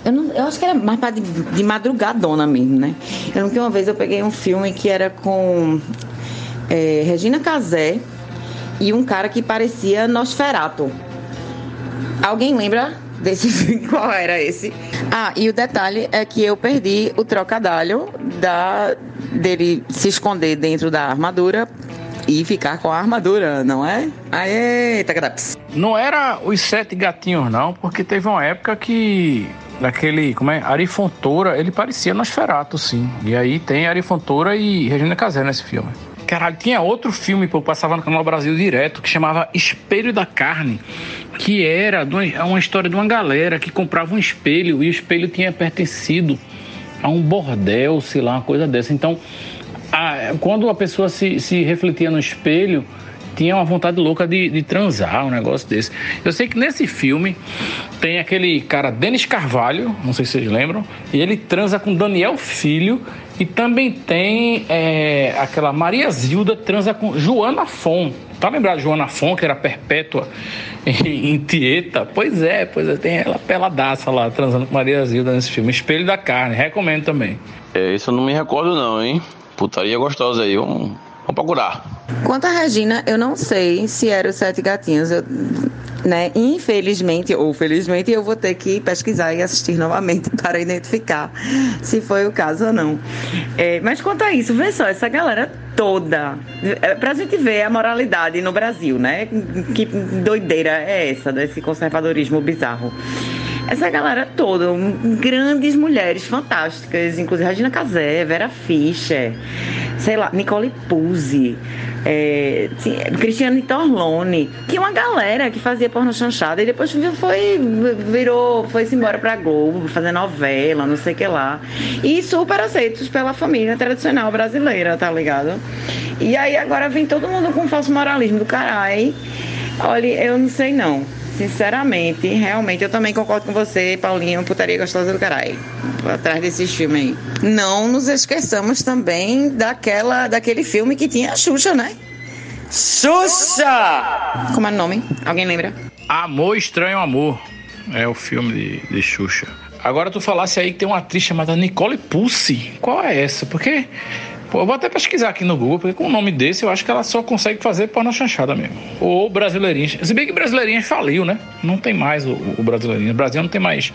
Eu, não- eu acho que era mais pra de, de madrugadona mesmo, né? Eu lembro que uma vez eu peguei um filme que era com é, Regina Casé e um cara que parecia Nosferato. Alguém lembra desse filme? Qual era esse? Ah, e o detalhe é que eu perdi o trocadilho da, dele se esconder dentro da armadura e ficar com a armadura, não é? Aê, tacadaps. Não era os Sete Gatinhos, não, porque teve uma época que. Daquele, como é? Ari Fontoura, ele parecia Nosferatu, sim. E aí tem Ari Fontoura e Regina Casé nesse filme. Caralho, tinha outro filme que passava no Canal Brasil direto que chamava Espelho da Carne, que era é uma história de uma galera que comprava um espelho e o espelho tinha pertencido a um bordel, sei lá, uma coisa dessa. Então, a- quando a pessoa se, se refletia no espelho, tinha uma vontade louca de, de transar, um negócio desse. Eu sei que nesse filme tem aquele cara Denis Carvalho, não sei se vocês lembram, e ele transa com Daniel Filho, e também tem é, aquela Maria Zilda transa com Joana Fon. Tá lembrado de Joana Fon, que era perpétua em, em Tieta? Pois é, pois é, tem ela peladaça lá, transando com Maria Zilda nesse filme. Espelho da Carne, recomendo também. É, isso eu não me recordo não, hein? Putaria gostosa aí, vamos, vamos procurar. Quanto a Regina, eu não sei se era os Sete Gatinhos. Eu, né? Infelizmente ou felizmente, eu vou ter que pesquisar e assistir novamente para identificar se foi o caso ou não. É, mas quanto a isso, vê só, essa galera toda. É, pra gente ver a moralidade no Brasil, né? Que doideira é essa, desse conservadorismo bizarro. Essa galera toda, um, grandes mulheres fantásticas, inclusive Regina Casé, Vera Fischer, sei lá, Nicole Puzzi, é, Cristiane Torlone, tinha uma galera que fazia porno chanchada e depois foi, virou, foi-se embora pra Globo, fazer novela, não sei o que lá. E super aceitos pela família tradicional brasileira, tá ligado? E aí agora vem todo mundo com falso moralismo do caralho. Olha, eu não sei não. Sinceramente, realmente, eu também concordo com você, Paulinho, putaria gostosa do caralho. Atrás desses filmes aí. Não nos esqueçamos também daquela, daquele filme que tinha a Xuxa, né? Xuxa! Como é o nome? Alguém lembra? Amor Estranho Amor é o filme de, de Xuxa. Agora tu falasse aí que tem uma atriz chamada Nicole Pulse. Qual é essa? Porque. Pô, eu vou até pesquisar aqui no Google, porque com um nome desse eu acho que ela só consegue fazer porno chanchada mesmo. Ou brasileirinhas. Se bem que brasileirinhas faliu, né? Não tem mais o, o brasileirinho. O Brasil não tem mais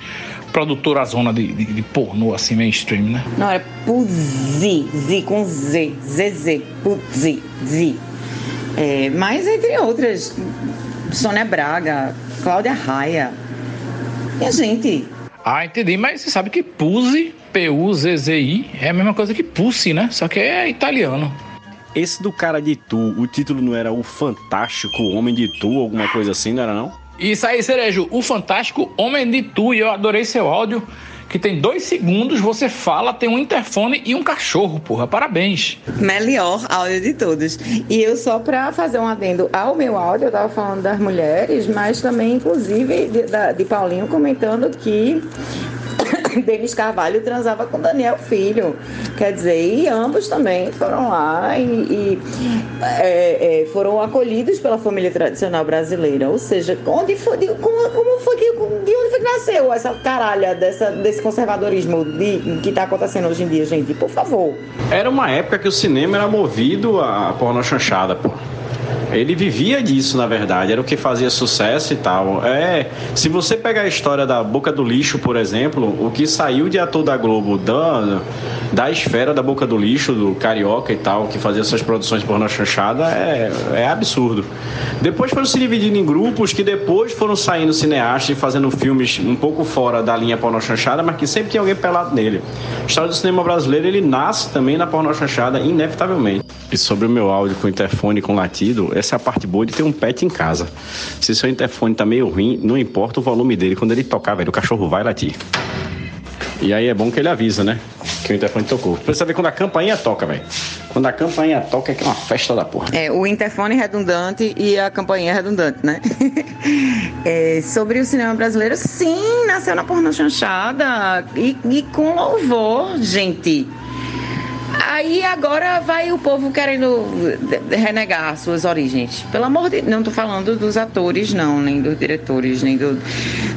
produtora zona de, de, de pornô assim mainstream, né? Não, era Puzzi, Z com Z, ZZ, Puzzi, Z. É, mas entre outras, Sônia Braga, Cláudia Raia. E a gente, Ah, entendi. Mas você sabe que Puzzi, P-U-Z-Z-I, é a mesma coisa que Pussy, né? Só que é italiano. Esse do cara de Tu, o título não era O Fantástico Homem de Tu, alguma coisa assim, não era não? Isso aí, Cerejo, o fantástico Homem de Tu, e eu adorei seu áudio, que tem dois segundos, você fala, tem um interfone e um cachorro, porra, parabéns. melhor áudio de todos. E eu só para fazer um adendo ao meu áudio, eu tava falando das mulheres, mas também, inclusive, de, da- de Paulinho comentando que Denis Carvalho transava com Daniel Filho. Quer dizer, e ambos também foram lá e, e, é, é, foram acolhidos pela família tradicional brasileira. Ou seja, onde foi, de, como, como foi que, de onde foi que nasceu essa caralha dessa, desse conservadorismo de, que está acontecendo hoje em dia, gente? Por favor. Era uma época que o cinema era movido a porno chanchada, pô. Ele vivia disso, na verdade, era o que fazia sucesso e tal. É, se você pegar a história da Boca do Lixo, por exemplo, o que saiu de ator da Globo, da, da esfera da Boca do Lixo, do Carioca e tal, que fazia suas produções porno chanchada, é, é absurdo. Depois foram se dividindo em grupos que depois foram saindo cineastas e fazendo filmes um pouco fora da linha porno chanchada, mas que sempre tinha alguém pelado nele. A história do cinema brasileiro, ele nasce também na porno chanchada, inevitavelmente. E sobre o meu áudio com interfone com latido, essa é a parte boa de ter um pet em casa. Se seu interfone tá meio ruim, não importa o volume dele, quando ele tocar, velho, o cachorro vai latir. E aí é bom que ele avisa, né? Que o interfone tocou. Precisa ver quando a campainha toca, velho. Quando a campainha toca é que é uma festa da porra. É, o interfone redundante e a campainha redundante, né? É, sobre o cinema brasileiro, sim, nasceu na porno chanchada e, e com louvor, gente. Aí agora vai o povo querendo renegar suas origens. Pelo amor de não estou falando dos atores, não, nem dos diretores, nem do.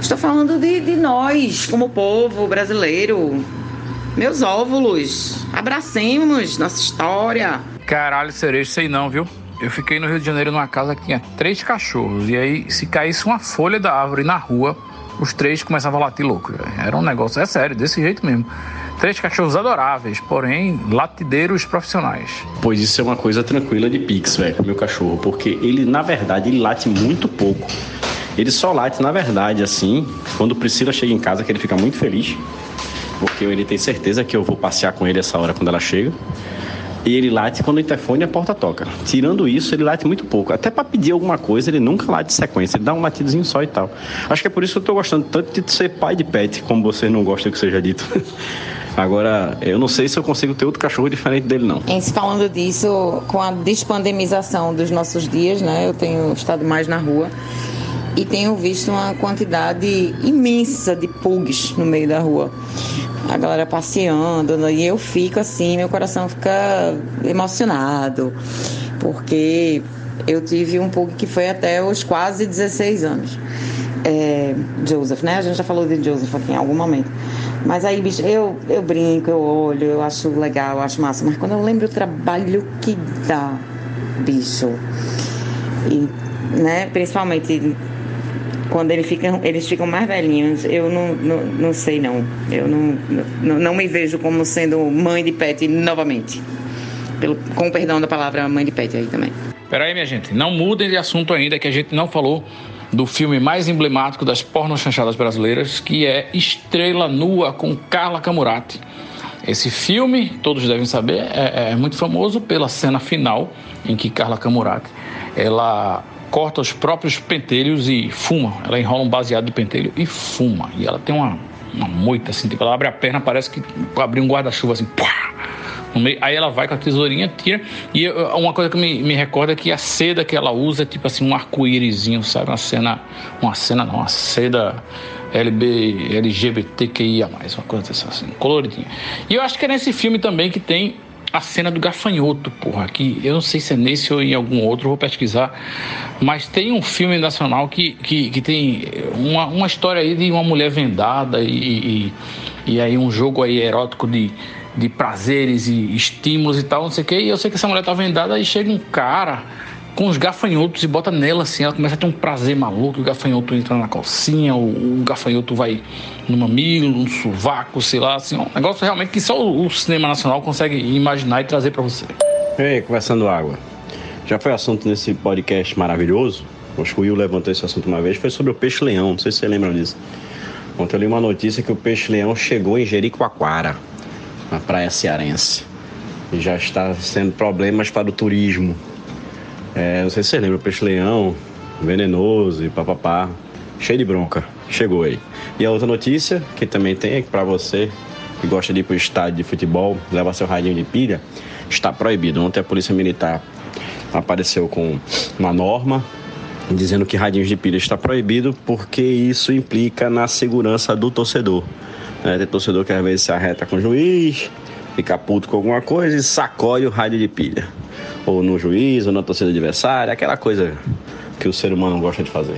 Estou falando de, de nós, como povo brasileiro. Meus óvulos, abracemos nossa história. Caralho, cerejo, sei não, viu? Eu fiquei no Rio de Janeiro numa casa que tinha três cachorros. E aí, se caísse uma folha da árvore na rua, os três começavam a latir louco. Era um negócio, é sério, desse jeito mesmo. Três cachorros adoráveis, porém latideiros profissionais. Pois isso é uma coisa tranquila de Pix, velho, meu cachorro, porque ele, na verdade, ele late muito pouco. Ele só late, na verdade, assim, quando Priscila chega em casa, que ele fica muito feliz, porque ele tem certeza que eu vou passear com ele essa hora quando ela chega. E ele late quando o interfone e a porta toca. Tirando isso, ele late muito pouco. Até para pedir alguma coisa, ele nunca late de sequência. Ele dá um latidozinho só e tal. Acho que é por isso que eu tô gostando tanto de ser pai de pet, como você não gosta que seja dito. Agora, eu não sei se eu consigo ter outro cachorro diferente dele, não. Se falando disso, com a despandemização dos nossos dias, né? Eu tenho estado mais na rua e tenho visto uma quantidade imensa de pugs no meio da rua. A galera passeando, e eu fico assim, meu coração fica emocionado, porque eu tive um pug que foi até os quase 16 anos. É, Joseph, né? A gente já falou de Joseph aqui em algum momento. Mas aí, bicho, eu, eu brinco, eu olho, eu acho legal, eu acho massa. Mas quando eu lembro o trabalho que dá, bicho, e, né, principalmente quando eles ficam, eles ficam mais velhinhos, eu não, não, não sei não. Eu não, não, não me vejo como sendo mãe de pet novamente. Pelo, com o perdão da palavra mãe de pet aí também. Peraí, minha gente, não mudem de assunto ainda, que a gente não falou do filme mais emblemático das pornochanchadas brasileiras, que é Estrela Nua com Carla Camurati. Esse filme, todos devem saber, é, é muito famoso pela cena final em que Carla Camurati ela corta os próprios pentelhos e fuma. Ela enrola um baseado de pentelho e fuma. E ela tem uma, uma moita assim, tipo, ela abre a perna, parece que abriu um guarda-chuva assim, pá! Meio, aí ela vai com a tesourinha, tira. E uma coisa que me, me recorda é que a seda que ela usa é tipo assim, um arco-írisinho, sabe? Uma cena. Uma cena não, uma seda LB, LGBTQIA, uma coisa assim, coloridinha. E eu acho que é nesse filme também que tem a cena do gafanhoto, porra, que eu não sei se é nesse ou em algum outro, vou pesquisar, mas tem um filme nacional que, que, que tem uma, uma história aí de uma mulher vendada e, e, e aí um jogo aí erótico de de prazeres e estímulos e tal, não sei o que. E eu sei que essa mulher tá vendada, aí chega um cara com os gafanhotos e bota nela assim, ela começa a ter um prazer maluco, o gafanhoto entra na calcinha, o, o gafanhoto vai no mamilo, no sovaco, sei lá, assim, um negócio realmente que só o, o cinema nacional consegue imaginar e trazer para você. Ei, conversando água. Já foi assunto nesse podcast maravilhoso? Acho que o Will levantou esse assunto uma vez, foi sobre o peixe-leão, não sei se você lembra disso. Ontem eu li uma notícia que o peixe-leão chegou em Jericoacoara na praia cearense. E já está sendo problemas para o turismo. É, não sei se você lembra, o peixe-leão, venenoso e papapá, cheio de bronca. Chegou aí. E a outra notícia, que também tem, é que para você que gosta de ir para o estádio de futebol, leva seu radinho de pilha, está proibido. Ontem a Polícia Militar apareceu com uma norma dizendo que radinhos de pilha está proibido porque isso implica na segurança do torcedor. É, tem torcedor que às vezes se arreta com o juiz, fica puto com alguma coisa e sacode o rádio de pilha. Ou no juiz, ou na torcida adversária, aquela coisa que o ser humano gosta de fazer.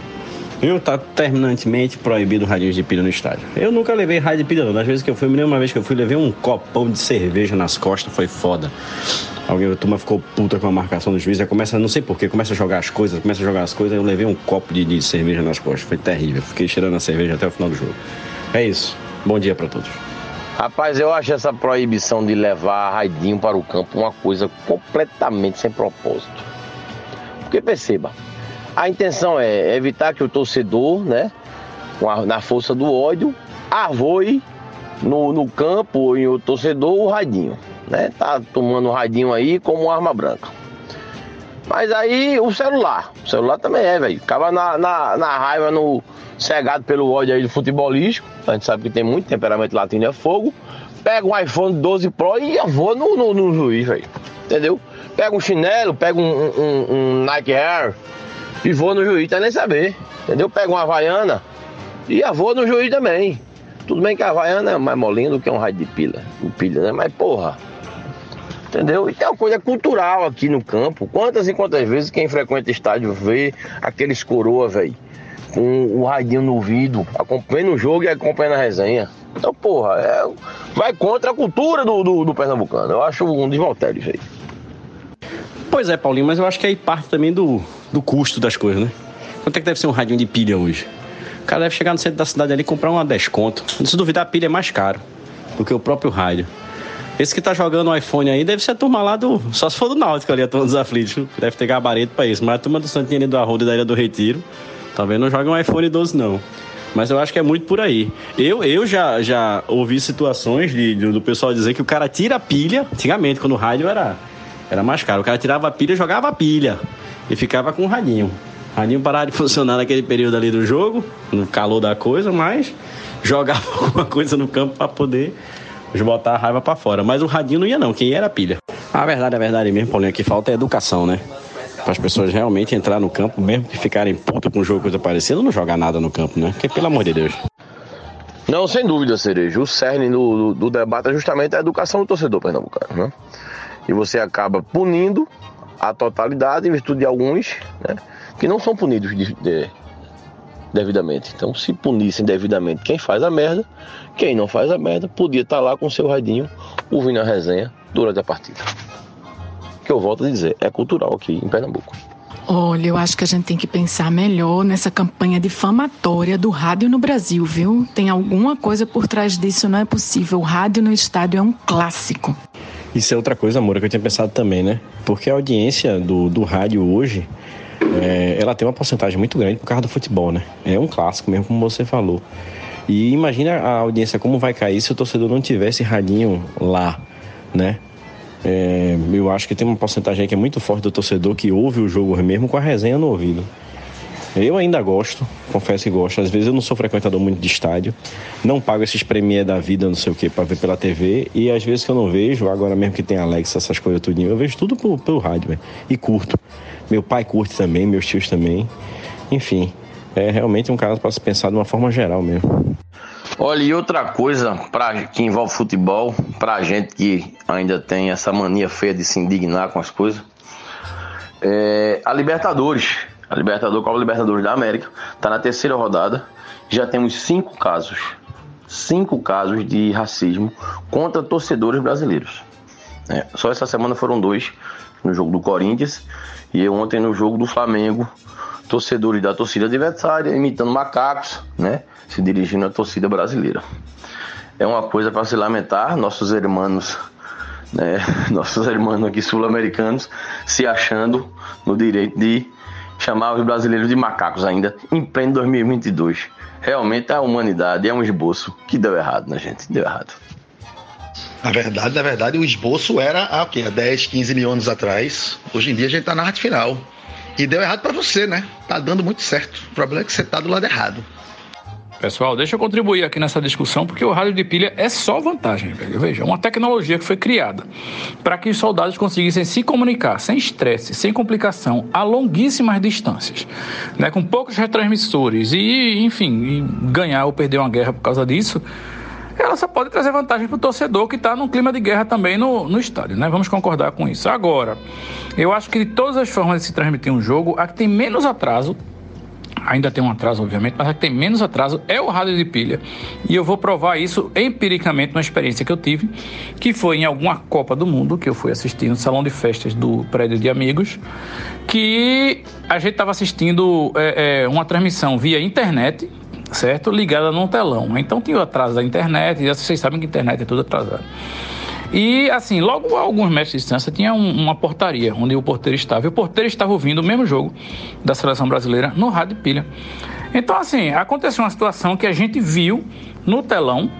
Viu? Tá terminantemente proibido radinhos de pilha no estádio. Eu nunca levei rádio de pilha, não. Das vezes que eu fui, me lembro uma vez que eu fui, levei um copão de cerveja nas costas, foi foda. Alguém, a turma ficou puta com a marcação do juiz, aí começa, não sei porquê, começa a jogar as coisas, começa a jogar as coisas, eu levei um copo de, de cerveja nas costas, foi terrível. Fiquei cheirando a cerveja até o final do jogo. É isso. Bom dia para todos. Rapaz, eu acho essa proibição de levar raidinho para o campo uma coisa completamente sem propósito. Porque perceba, a intenção é evitar que o torcedor, né, na força do ódio, arvoe no, no campo e o torcedor o raidinho, né? Tá tomando o raidinho aí como arma branca. Mas aí o celular, o celular também é, velho. Acaba na, na, na raiva no, cegado pelo ódio aí do futebolístico, a gente sabe que tem muito temperamento latino é fogo, pega um iPhone 12 Pro e eu vou no, no, no juiz, velho. Entendeu? Pega um chinelo, pega um, um, um, Nike Air e vou no juiz, tá nem saber. Entendeu? Pega uma Havaiana e eu vou no juiz também. Tudo bem que a Havaiana é mais molinha do que um raio de pilha, de pilha, né? Mas porra. Entendeu? E tem uma coisa cultural aqui no campo. Quantas e quantas vezes quem frequenta estádio vê aqueles coroa, velho? com o radinho no ouvido, acompanhando o jogo e acompanhando a resenha. Então, porra, é, vai contra a cultura do, do, do pernambucano. Eu acho um desvoltério isso aí. Pois é, Paulinho, mas eu acho que aí parte também do, do custo das coisas, né? Quanto é que deve ser um radinho de pilha hoje? O cara deve chegar no centro da cidade ali e comprar uma desconto. Se duvidar, a pilha é mais caro do que o próprio rádio. Esse que tá jogando o iPhone aí deve ser a turma lá do. Só se for do Náutico ali, a turma dos aflitos. Deve ter gabarito pra isso. Mas a turma do Santinho do Arrodo e da Ilha do Retiro Talvez não jogue um iPhone 12, não. Mas eu acho que é muito por aí. Eu, eu já, já ouvi situações de, do pessoal dizer que o cara tira a pilha. Antigamente, quando o rádio era Era mais caro. O cara tirava a pilha jogava a pilha. E ficava com o radinho. O radinho parava de funcionar naquele período ali do jogo, no calor da coisa, mas jogava alguma coisa no campo para poder botar a raiva para fora. Mas o radinho não ia não, quem ia era a pilha. A verdade, a verdade mesmo, Paulinho, que falta é educação, né? Para as pessoas realmente entrar no campo, mesmo que ficarem putas com um jogo coisa parecida, não jogar nada no campo, né? Porque pelo amor de Deus. Não, sem dúvida, Cereja. O cerne do, do, do debate é justamente a educação do torcedor pernambucano, né? E você acaba punindo a totalidade em virtude de alguns, né? Que não são punidos de, de, devidamente. Então, se punissem devidamente quem faz a merda, quem não faz a merda, podia estar lá com seu radinho ouvindo a resenha durante a partida. Que eu volto a dizer, é cultural aqui em Pernambuco. Olha, eu acho que a gente tem que pensar melhor nessa campanha difamatória do rádio no Brasil, viu? Tem alguma coisa por trás disso, não é possível. O rádio no estádio é um clássico. Isso é outra coisa, amor, que eu tinha pensado também, né? Porque a audiência do, do rádio hoje, é, ela tem uma porcentagem muito grande por causa do futebol, né? É um clássico mesmo, como você falou. E imagina a audiência como vai cair se o torcedor não tivesse radinho lá, né? É, eu acho que tem uma porcentagem que é muito forte do torcedor que ouve o jogo mesmo com a resenha no ouvido. Eu ainda gosto, confesso que gosto. Às vezes eu não sou frequentador muito de estádio, não pago esses premiers da vida, não sei o que, para ver pela TV. E às vezes que eu não vejo, agora mesmo que tem Alexa, essas coisas tudinho, eu vejo tudo pelo, pelo rádio, véio, e curto. Meu pai curte também, meus tios também. Enfim, é realmente um caso para se pensar de uma forma geral mesmo. Olha, e outra coisa pra, que envolve futebol, pra gente que ainda tem essa mania feia de se indignar com as coisas, é a Libertadores. A Libertadores, a Libertadores da América, tá na terceira rodada. Já temos cinco casos, cinco casos de racismo contra torcedores brasileiros. É, só essa semana foram dois no jogo do Corinthians e ontem no jogo do Flamengo, torcedores da torcida adversária imitando macacos, né? Se dirigindo à torcida brasileira. É uma coisa para se lamentar, nossos irmãos, né? Nossos irmãos aqui sul-americanos se achando no direito de chamar os brasileiros de macacos ainda em pleno 2022. Realmente a humanidade é um esboço que deu errado, né, gente? Deu errado. Na verdade, na verdade, o esboço era há, o quê? há 10, 15 mil anos atrás. Hoje em dia a gente tá na arte final. E deu errado para você, né? Tá dando muito certo. O problema é que você tá do lado errado. Pessoal, deixa eu contribuir aqui nessa discussão, porque o rádio de pilha é só vantagem. Veja, é uma tecnologia que foi criada para que os soldados conseguissem se comunicar sem estresse, sem complicação, a longuíssimas distâncias, né, com poucos retransmissores e, enfim, ganhar ou perder uma guerra por causa disso. Ela só pode trazer vantagem para o torcedor que está num clima de guerra também no, no estádio, né? Vamos concordar com isso. Agora, eu acho que de todas as formas de se transmitir um jogo, a que tem menos atraso ainda tem um atraso, obviamente, mas a que tem menos atraso é o rádio de pilha. E eu vou provar isso empiricamente numa experiência que eu tive, que foi em alguma Copa do Mundo, que eu fui assistir no salão de festas do prédio de amigos, que a gente estava assistindo é, é, uma transmissão via internet, certo? Ligada num telão. Então tinha o atraso da internet, e vocês sabem que a internet é tudo atrasado. E assim, logo a alguns metros de distância tinha um, uma portaria onde o porteiro estava. E o porteiro estava ouvindo o mesmo jogo da seleção brasileira no rádio pilha. Então, assim, aconteceu uma situação que a gente viu no telão,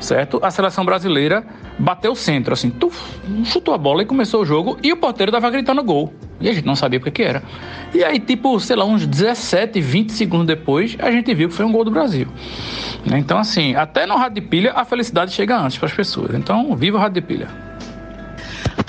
certo? A seleção brasileira bateu o centro, assim, tuf, chutou a bola e começou o jogo e o porteiro estava gritando gol. E a gente não sabia o que, que era. E aí, tipo, sei lá, uns 17, 20 segundos depois, a gente viu que foi um gol do Brasil. Então, assim, até no rádio de pilha, a felicidade chega antes para as pessoas. Então, viva o rádio de pilha.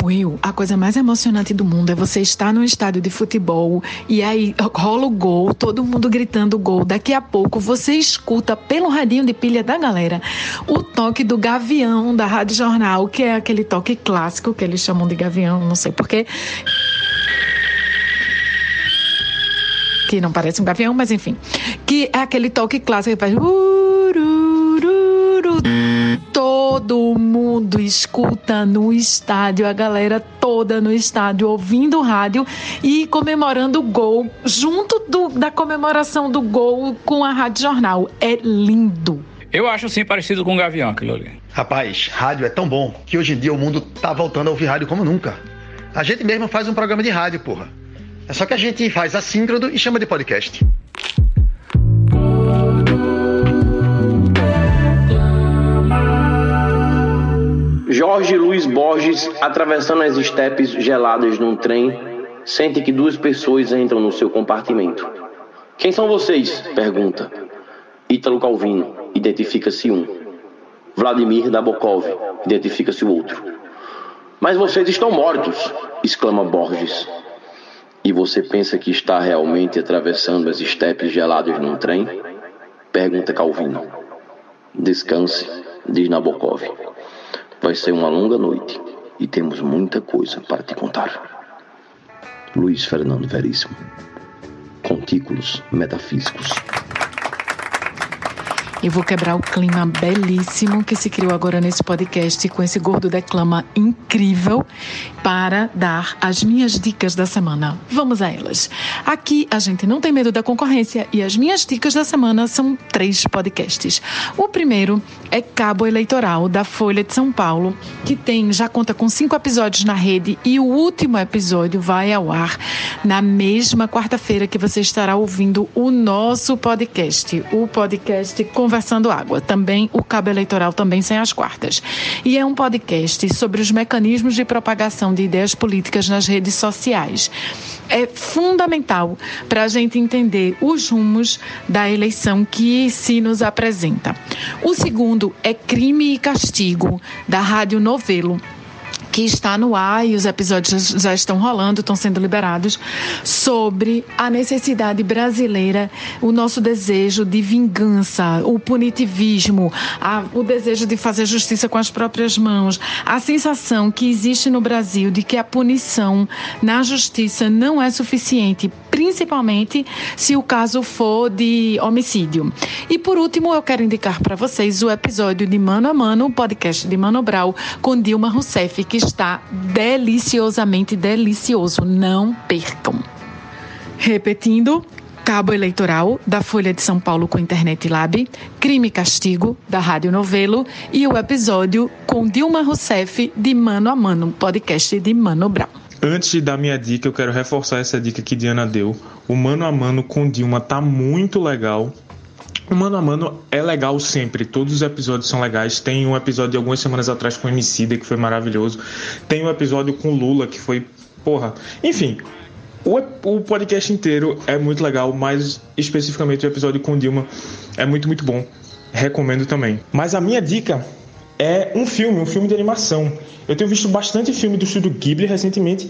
Will, a coisa mais emocionante do mundo é você estar num estádio de futebol e aí rola o gol, todo mundo gritando gol. Daqui a pouco você escuta pelo radinho de pilha da galera o toque do gavião da Rádio Jornal, que é aquele toque clássico que eles chamam de gavião, não sei porquê. Que não parece um gavião, mas enfim. Que é aquele toque clássico que faz. Todo mundo escuta no estádio, a galera toda no estádio ouvindo o rádio e comemorando o gol, junto do, da comemoração do gol com a Rádio Jornal. É lindo. Eu acho sim parecido com o Gavião aquilo ali. Rapaz, rádio é tão bom que hoje em dia o mundo tá voltando a ouvir rádio como nunca. A gente mesmo faz um programa de rádio, porra. É só que a gente faz assíncrono e chama de podcast. Jorge Luiz Borges, atravessando as estepes geladas num trem, sente que duas pessoas entram no seu compartimento. Quem são vocês? pergunta. Ítalo Calvino, identifica-se um. Vladimir Nabokov, identifica-se o outro. Mas vocês estão mortos, exclama Borges. E você pensa que está realmente atravessando as estepes geladas num trem? Pergunta Calvino. Descanse, diz Nabokov. Vai ser uma longa noite e temos muita coisa para te contar. Luiz Fernando Veríssimo. Contículos Metafísicos. Eu vou quebrar o clima belíssimo que se criou agora nesse podcast com esse gordo declama incrível para dar as minhas dicas da semana. Vamos a elas. Aqui a gente não tem medo da concorrência e as minhas dicas da semana são três podcasts. O primeiro é Cabo Eleitoral da Folha de São Paulo, que tem já conta com cinco episódios na rede e o último episódio vai ao ar na mesma quarta-feira que você estará ouvindo o nosso podcast, o podcast Conversando Água, também o Cabo Eleitoral também sem as quartas. E é um podcast sobre os mecanismos de propagação de ideias políticas nas redes sociais. É fundamental para a gente entender os rumos da eleição que se nos apresenta. O segundo é Crime e Castigo, da Rádio Novelo que está no ar e os episódios já estão rolando, estão sendo liberados, sobre a necessidade brasileira, o nosso desejo de vingança, o punitivismo, a, o desejo de fazer justiça com as próprias mãos, a sensação que existe no Brasil de que a punição na justiça não é suficiente, principalmente se o caso for de homicídio. E por último, eu quero indicar para vocês o episódio de Mano a Mano, o podcast de Mano Brau, com Dilma Rousseff, que está deliciosamente delicioso. Não percam. Repetindo, Cabo Eleitoral, da Folha de São Paulo com Internet Lab, Crime e Castigo, da Rádio Novelo, e o episódio com Dilma Rousseff, de Mano a Mano, podcast de Mano Brown. Antes dar minha dica, eu quero reforçar essa dica que Diana deu. O Mano a Mano com Dilma tá muito legal. O Mano a Mano é legal sempre, todos os episódios são legais. Tem um episódio de algumas semanas atrás com o Emicida, que foi maravilhoso. Tem um episódio com Lula, que foi. Porra. Enfim, o podcast inteiro é muito legal, mas especificamente o episódio com Dilma é muito, muito bom. Recomendo também. Mas a minha dica é um filme, um filme de animação. Eu tenho visto bastante filme do estúdio Ghibli recentemente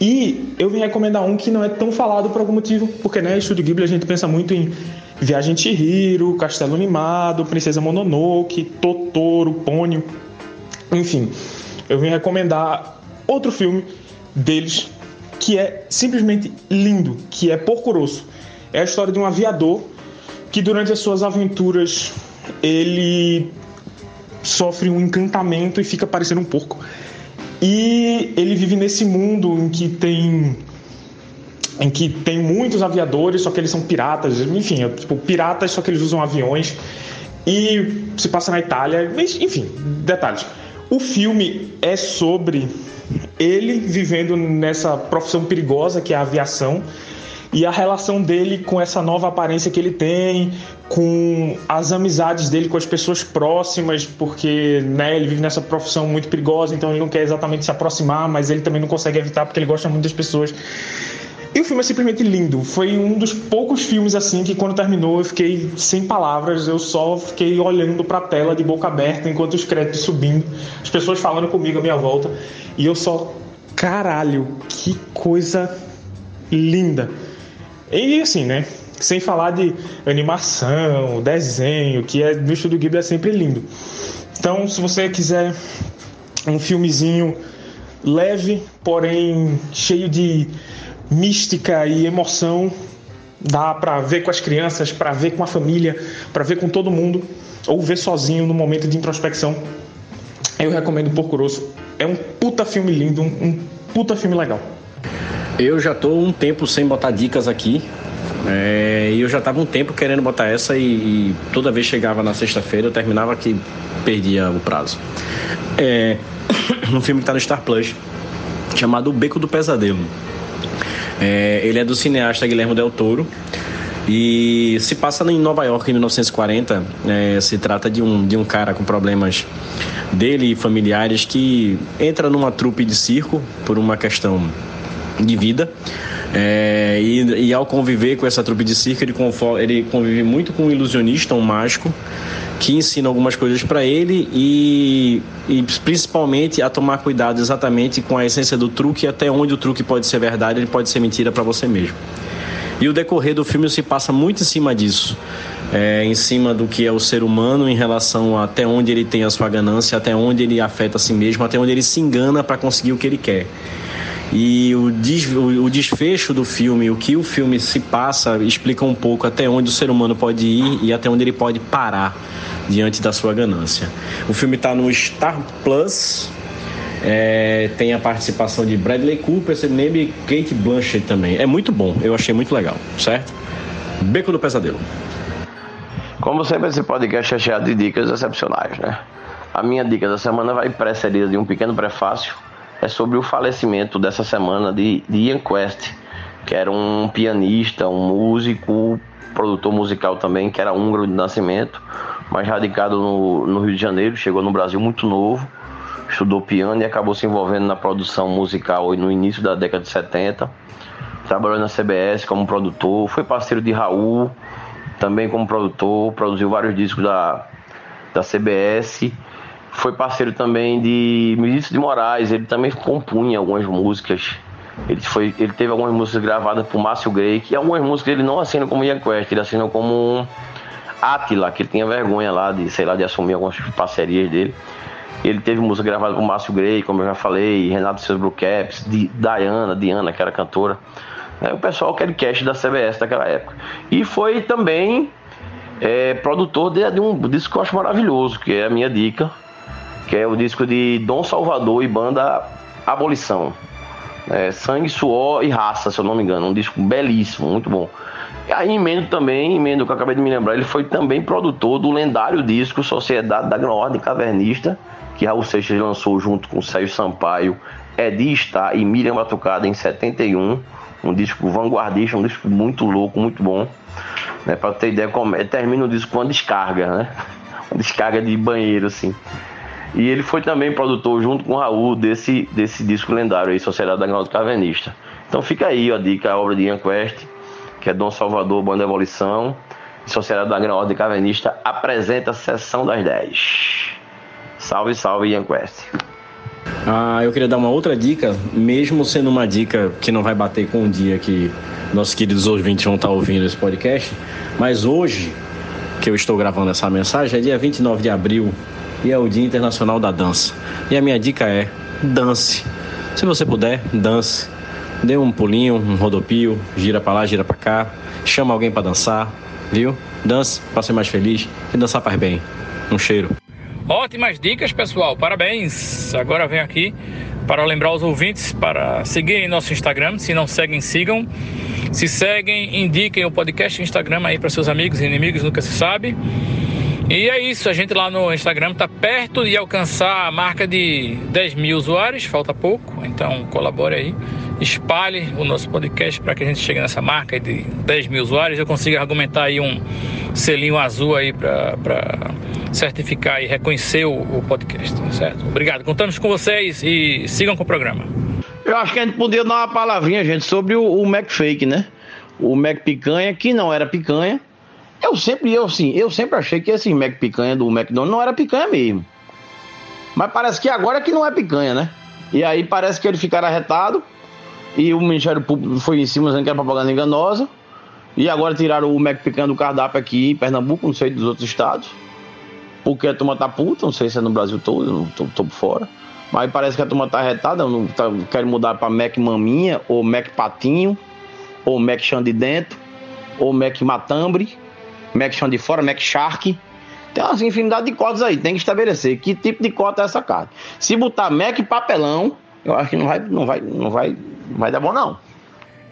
e eu vim recomendar um que não é tão falado por algum motivo, porque né, estúdio Ghibli a gente pensa muito em Viagem de Chihiro, Castelo Animado, Princesa Mononoke, Totoro, Pônio. Enfim, eu vim recomendar outro filme deles que é simplesmente lindo, que é Porco Rosso. É a história de um aviador que durante as suas aventuras ele sofre um encantamento e fica parecendo um porco. E ele vive nesse mundo em que tem em que tem muitos aviadores, só que eles são piratas, enfim, é, tipo, piratas, só que eles usam aviões. E se passa na Itália, enfim, detalhes. O filme é sobre ele vivendo nessa profissão perigosa que é a aviação e a relação dele com essa nova aparência que ele tem, com as amizades dele com as pessoas próximas, porque né, ele vive nessa profissão muito perigosa, então ele não quer exatamente se aproximar, mas ele também não consegue evitar porque ele gosta muito das pessoas. E o filme é simplesmente lindo. Foi um dos poucos filmes assim que quando terminou eu fiquei sem palavras, eu só fiquei olhando para a tela de boca aberta enquanto os créditos subindo, as pessoas falando comigo à minha volta, e eu só caralho, que coisa linda. E assim, né? Sem falar de animação, desenho, que é no estúdio Ghibli é sempre lindo. Então, se você quiser um filmezinho leve, porém cheio de mística e emoção. Dá para ver com as crianças, para ver com a família, para ver com todo mundo, ou ver sozinho no momento de introspecção. Eu recomendo Porco Rosso. É um puta filme lindo, um puta filme legal. Eu já tô um tempo sem botar dicas aqui. É, eu já tava um tempo querendo botar essa e, e toda vez chegava na sexta-feira eu terminava que perdia o prazo. É um filme que tá no Star Plus, chamado O Beco do Pesadelo. É, ele é do cineasta Guilherme Del Toro. E se passa em Nova York em 1940. É, se trata de um, de um cara com problemas dele e familiares que entra numa trupe de circo por uma questão de vida. É, e, e, ao conviver com essa trupe de circo, ele, ele convive muito com um ilusionista, um mágico, que ensina algumas coisas para ele e, e, principalmente a tomar cuidado exatamente com a essência do truque, até onde o truque pode ser verdade, ele pode ser mentira para você mesmo. E o decorrer do filme se passa muito em cima disso. É, em cima do que é o ser humano em relação a até onde ele tem a sua ganância, até onde ele afeta a si mesmo, até onde ele se engana para conseguir o que ele quer. E o, des, o desfecho do filme, o que o filme se passa, explica um pouco até onde o ser humano pode ir e até onde ele pode parar diante da sua ganância. O filme está no Star Plus, é, tem a participação de Bradley Cooper, Neme e Kate Blanchett também. É muito bom, eu achei muito legal, certo? Beco do Pesadelo. Como sempre, esse podcast é cheio de dicas excepcionais, né? A minha dica da semana vai precedida de um pequeno prefácio. É sobre o falecimento dessa semana de, de Ian Quest, que era um pianista, um músico, produtor musical também, que era húngaro de nascimento, mas radicado no, no Rio de Janeiro, chegou no Brasil muito novo estudou piano e acabou se envolvendo na produção musical no início da década de 70. Trabalhou na CBS como produtor, foi parceiro de Raul, também como produtor, produziu vários discos da, da CBS. Foi parceiro também de Ministro de Moraes, ele também compunha algumas músicas. Ele, foi, ele teve algumas músicas gravadas por Márcio Grey, e algumas músicas ele não assina como Ian Quest, ele assina como Atila, que ele tinha vergonha lá de, sei lá, de assumir algumas parcerias dele. Ele teve música gravada com Márcio Grey, como eu já falei, Renato seus Blue Caps, de Diana, Diana, que era cantora. É, o pessoal que era cast da CBS daquela época. E foi também é, produtor de, de, um disco que eu acho maravilhoso, que é a minha dica, que é o disco de Dom Salvador e banda Abolição. É, Sangue, Suor e Raça, se eu não me engano. Um disco belíssimo, muito bom. E aí emendo também, emendo que eu acabei de me lembrar, ele foi também produtor do lendário disco Sociedade da Grande Ordem Cavernista, que Raul Seixas lançou junto com Sérgio Sampaio, Edi Está e Miriam Batucada em 71. Um disco vanguardista, um disco muito louco, muito bom. Né, pra ter ideia, como, termina o disco com uma descarga, né? Uma descarga de banheiro, assim. E ele foi também produtor, junto com o Raul, desse, desse disco lendário aí, Sociedade da Grande Cavernista. Então fica aí a dica, a obra de Ian Quest, que é Dom Salvador, Banda Evolução. Sociedade da Grande Cavernista apresenta a Sessão das 10. Salve, salve, Ian Quest. Ah, eu queria dar uma outra dica, mesmo sendo uma dica que não vai bater com o dia que nossos queridos ouvintes vão estar ouvindo esse podcast, mas hoje, que eu estou gravando essa mensagem, é dia 29 de abril e é o Dia Internacional da Dança. E a minha dica é: dance. Se você puder, dance. Dê um pulinho, um rodopio, gira para lá, gira para cá, chama alguém para dançar, viu? Dance para ser mais feliz e dançar faz bem. Um cheiro. Ótimas dicas, pessoal. Parabéns. Agora venho aqui para lembrar os ouvintes para seguirem nosso Instagram. Se não seguem, sigam. Se seguem, indiquem o podcast Instagram aí para seus amigos e inimigos, nunca se sabe. E é isso, a gente lá no Instagram está perto de alcançar a marca de 10 mil usuários, falta pouco, então colabore aí, espalhe o nosso podcast para que a gente chegue nessa marca de 10 mil usuários. Eu consiga argumentar aí um selinho azul aí para certificar e reconhecer o, o podcast, certo? Obrigado, contamos com vocês e sigam com o programa. Eu acho que a gente podia dar uma palavrinha, gente, sobre o, o Mac Fake, né? O Mac Picanha, que não era picanha eu sempre, eu, assim, eu sempre achei que esse Mac picanha do McDonald's não era picanha mesmo. Mas parece que agora é que não é picanha, né? E aí parece que ele ficaram arretado e o Ministério Público foi em cima dizendo que era propaganda enganosa. E agora tiraram o Mac picanha do cardápio aqui em Pernambuco, não sei dos outros estados. Porque a turma tá puta, não sei se é no Brasil todo, não tô, tô por fora. Mas parece que a turma tá arretada, não tá, querem mudar para Mac Maminha, ou Mac Patinho, ou Mac Chão de Dentro, ou Mac Matambre. Mac Chão de Fora, Mac Shark. Tem uma infinidade de cotas aí, tem que estabelecer que tipo de cota é essa carne. Se botar Mac papelão, eu acho que não vai, não vai, não vai, não vai dar bom não.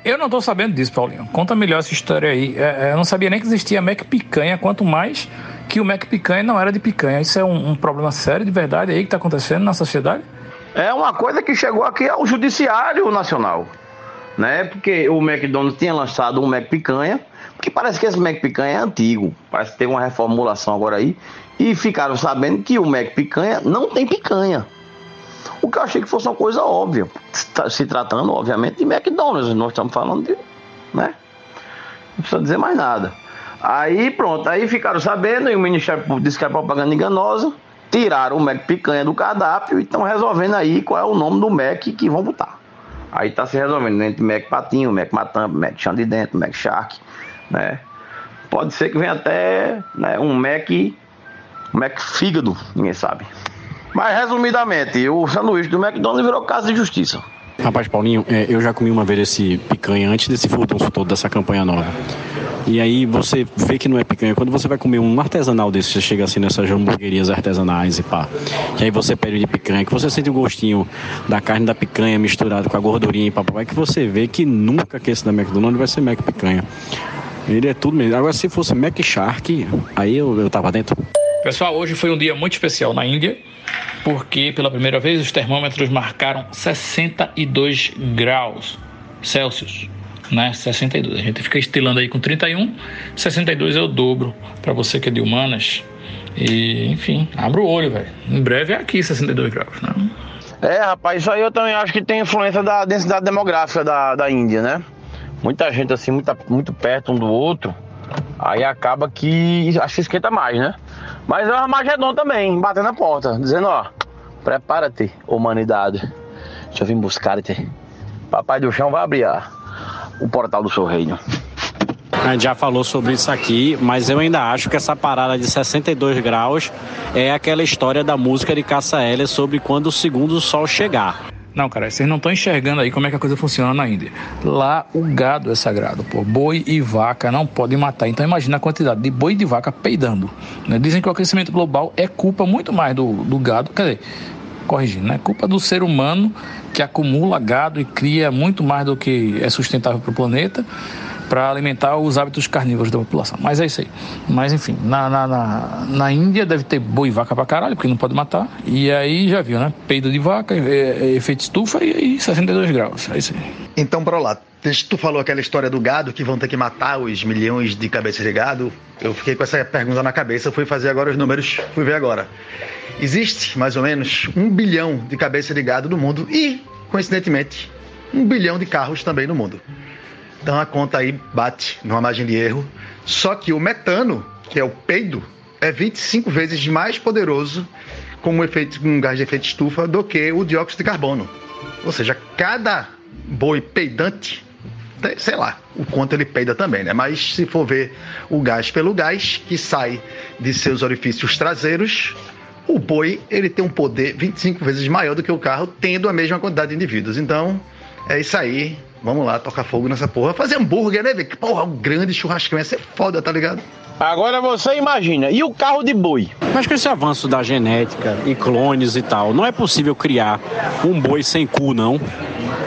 Eu não tô sabendo disso, Paulinho. Conta melhor essa história aí. É, é eu não sabia nem que existia Mac picanha, quanto mais que o Mac picanha não era de picanha. Isso é um, um problema sério de verdade aí que tá acontecendo na sociedade? É uma coisa que chegou aqui ao judiciário nacional, né? Porque o McDonald's tinha lançado um Mac picanha Porque parece que esse Mac Picanha é antigo. Parece que teve uma reformulação agora aí. E ficaram sabendo que o Mac Picanha não tem picanha. O que eu achei que fosse uma coisa óbvia. Se tratando, obviamente, de McDonald's. Nós estamos falando de. né? Não precisa dizer mais nada. Aí pronto, aí ficaram sabendo e o Ministério Público disse que é propaganda enganosa. Tiraram o Mac Picanha do cardápio e estão resolvendo aí qual é o nome do Mac que vão botar. Aí tá se resolvendo entre Mac Patinho, Mac Matampa, Mac Chão de Dentro, Mac Shark, né? Pode ser que venha até né, um Mac, um Mac Fígado, ninguém sabe. Mas resumidamente, o sanduíche do McDonald's virou casa de justiça. Rapaz, Paulinho, é, eu já comi uma vez esse picanha antes desse furdunço todo, dessa campanha nova. E aí você vê que não é picanha. Quando você vai comer um artesanal desse, você chega assim nessas hamburguerias artesanais e pá. E aí você pede de picanha, que você sente o gostinho da carne da picanha misturado com a gordurinha e papai, que você vê que nunca que esse da McDonald's vai ser Mac picanha. Ele é tudo mesmo. Agora se fosse Mac Shark, aí eu, eu tava dentro. Pessoal, hoje foi um dia muito especial na Índia, porque pela primeira vez os termômetros marcaram 62 graus Celsius né? 62. A gente fica estilando aí com 31, 62 é o dobro para você que é de humanas. E, enfim, abre o olho, velho. Em breve é aqui 62 graus, né? É, rapaz, isso aí eu também acho que tem influência da densidade demográfica da, da Índia, né? Muita gente assim, muita, muito perto um do outro. Aí acaba que acho que esquenta mais, né? Mas é o Armagedon também, batendo na porta, dizendo, ó, prepara-te, humanidade. Deixa eu vir buscar-te. Papai do chão vai abrir o portal do seu reino. A gente já falou sobre isso aqui, mas eu ainda acho que essa parada de 62 graus é aquela história da música de Caça Hélia sobre quando o segundo sol chegar. Não, cara, vocês não estão enxergando aí como é que a coisa funciona na Índia. Lá o gado é sagrado, pô. Boi e vaca não podem matar. Então imagina a quantidade de boi e de vaca peidando. Né? Dizem que o aquecimento global é culpa muito mais do, do gado, quer dizer, corrigindo, né? Culpa do ser humano que acumula gado e cria muito mais do que é sustentável para o planeta para alimentar os hábitos carnívoros da população. Mas é isso aí. Mas enfim, na, na, na, na, Índia deve ter boi e vaca pra caralho, porque não pode matar. E aí já viu, né? Peido de vaca, é, é, efeito estufa e aí 62 graus. É isso aí. Então, para lá. Tu falou aquela história do gado que vão ter que matar os milhões de cabeças de gado. Eu fiquei com essa pergunta na cabeça, fui fazer agora os números, fui ver agora. Existe mais ou menos um bilhão de cabeças de gado no mundo e, coincidentemente, um bilhão de carros também no mundo. Então a conta aí bate numa margem de erro. Só que o metano, que é o peido, é 25 vezes mais poderoso como efeito, um gás de efeito estufa do que o dióxido de carbono. Ou seja, cada boi peidante, sei lá, o quanto ele peida também, né? Mas se for ver o gás pelo gás que sai de seus orifícios traseiros, o boi ele tem um poder 25 vezes maior do que o carro, tendo a mesma quantidade de indivíduos. Então, é isso aí. Vamos lá, tocar fogo nessa porra. Fazer hambúrguer, né, velho? Porra, um grande churrascão ia ser foda, tá ligado? Agora você imagina, e o carro de boi? Mas com esse avanço da genética e clones e tal, não é possível criar um boi sem cu, não.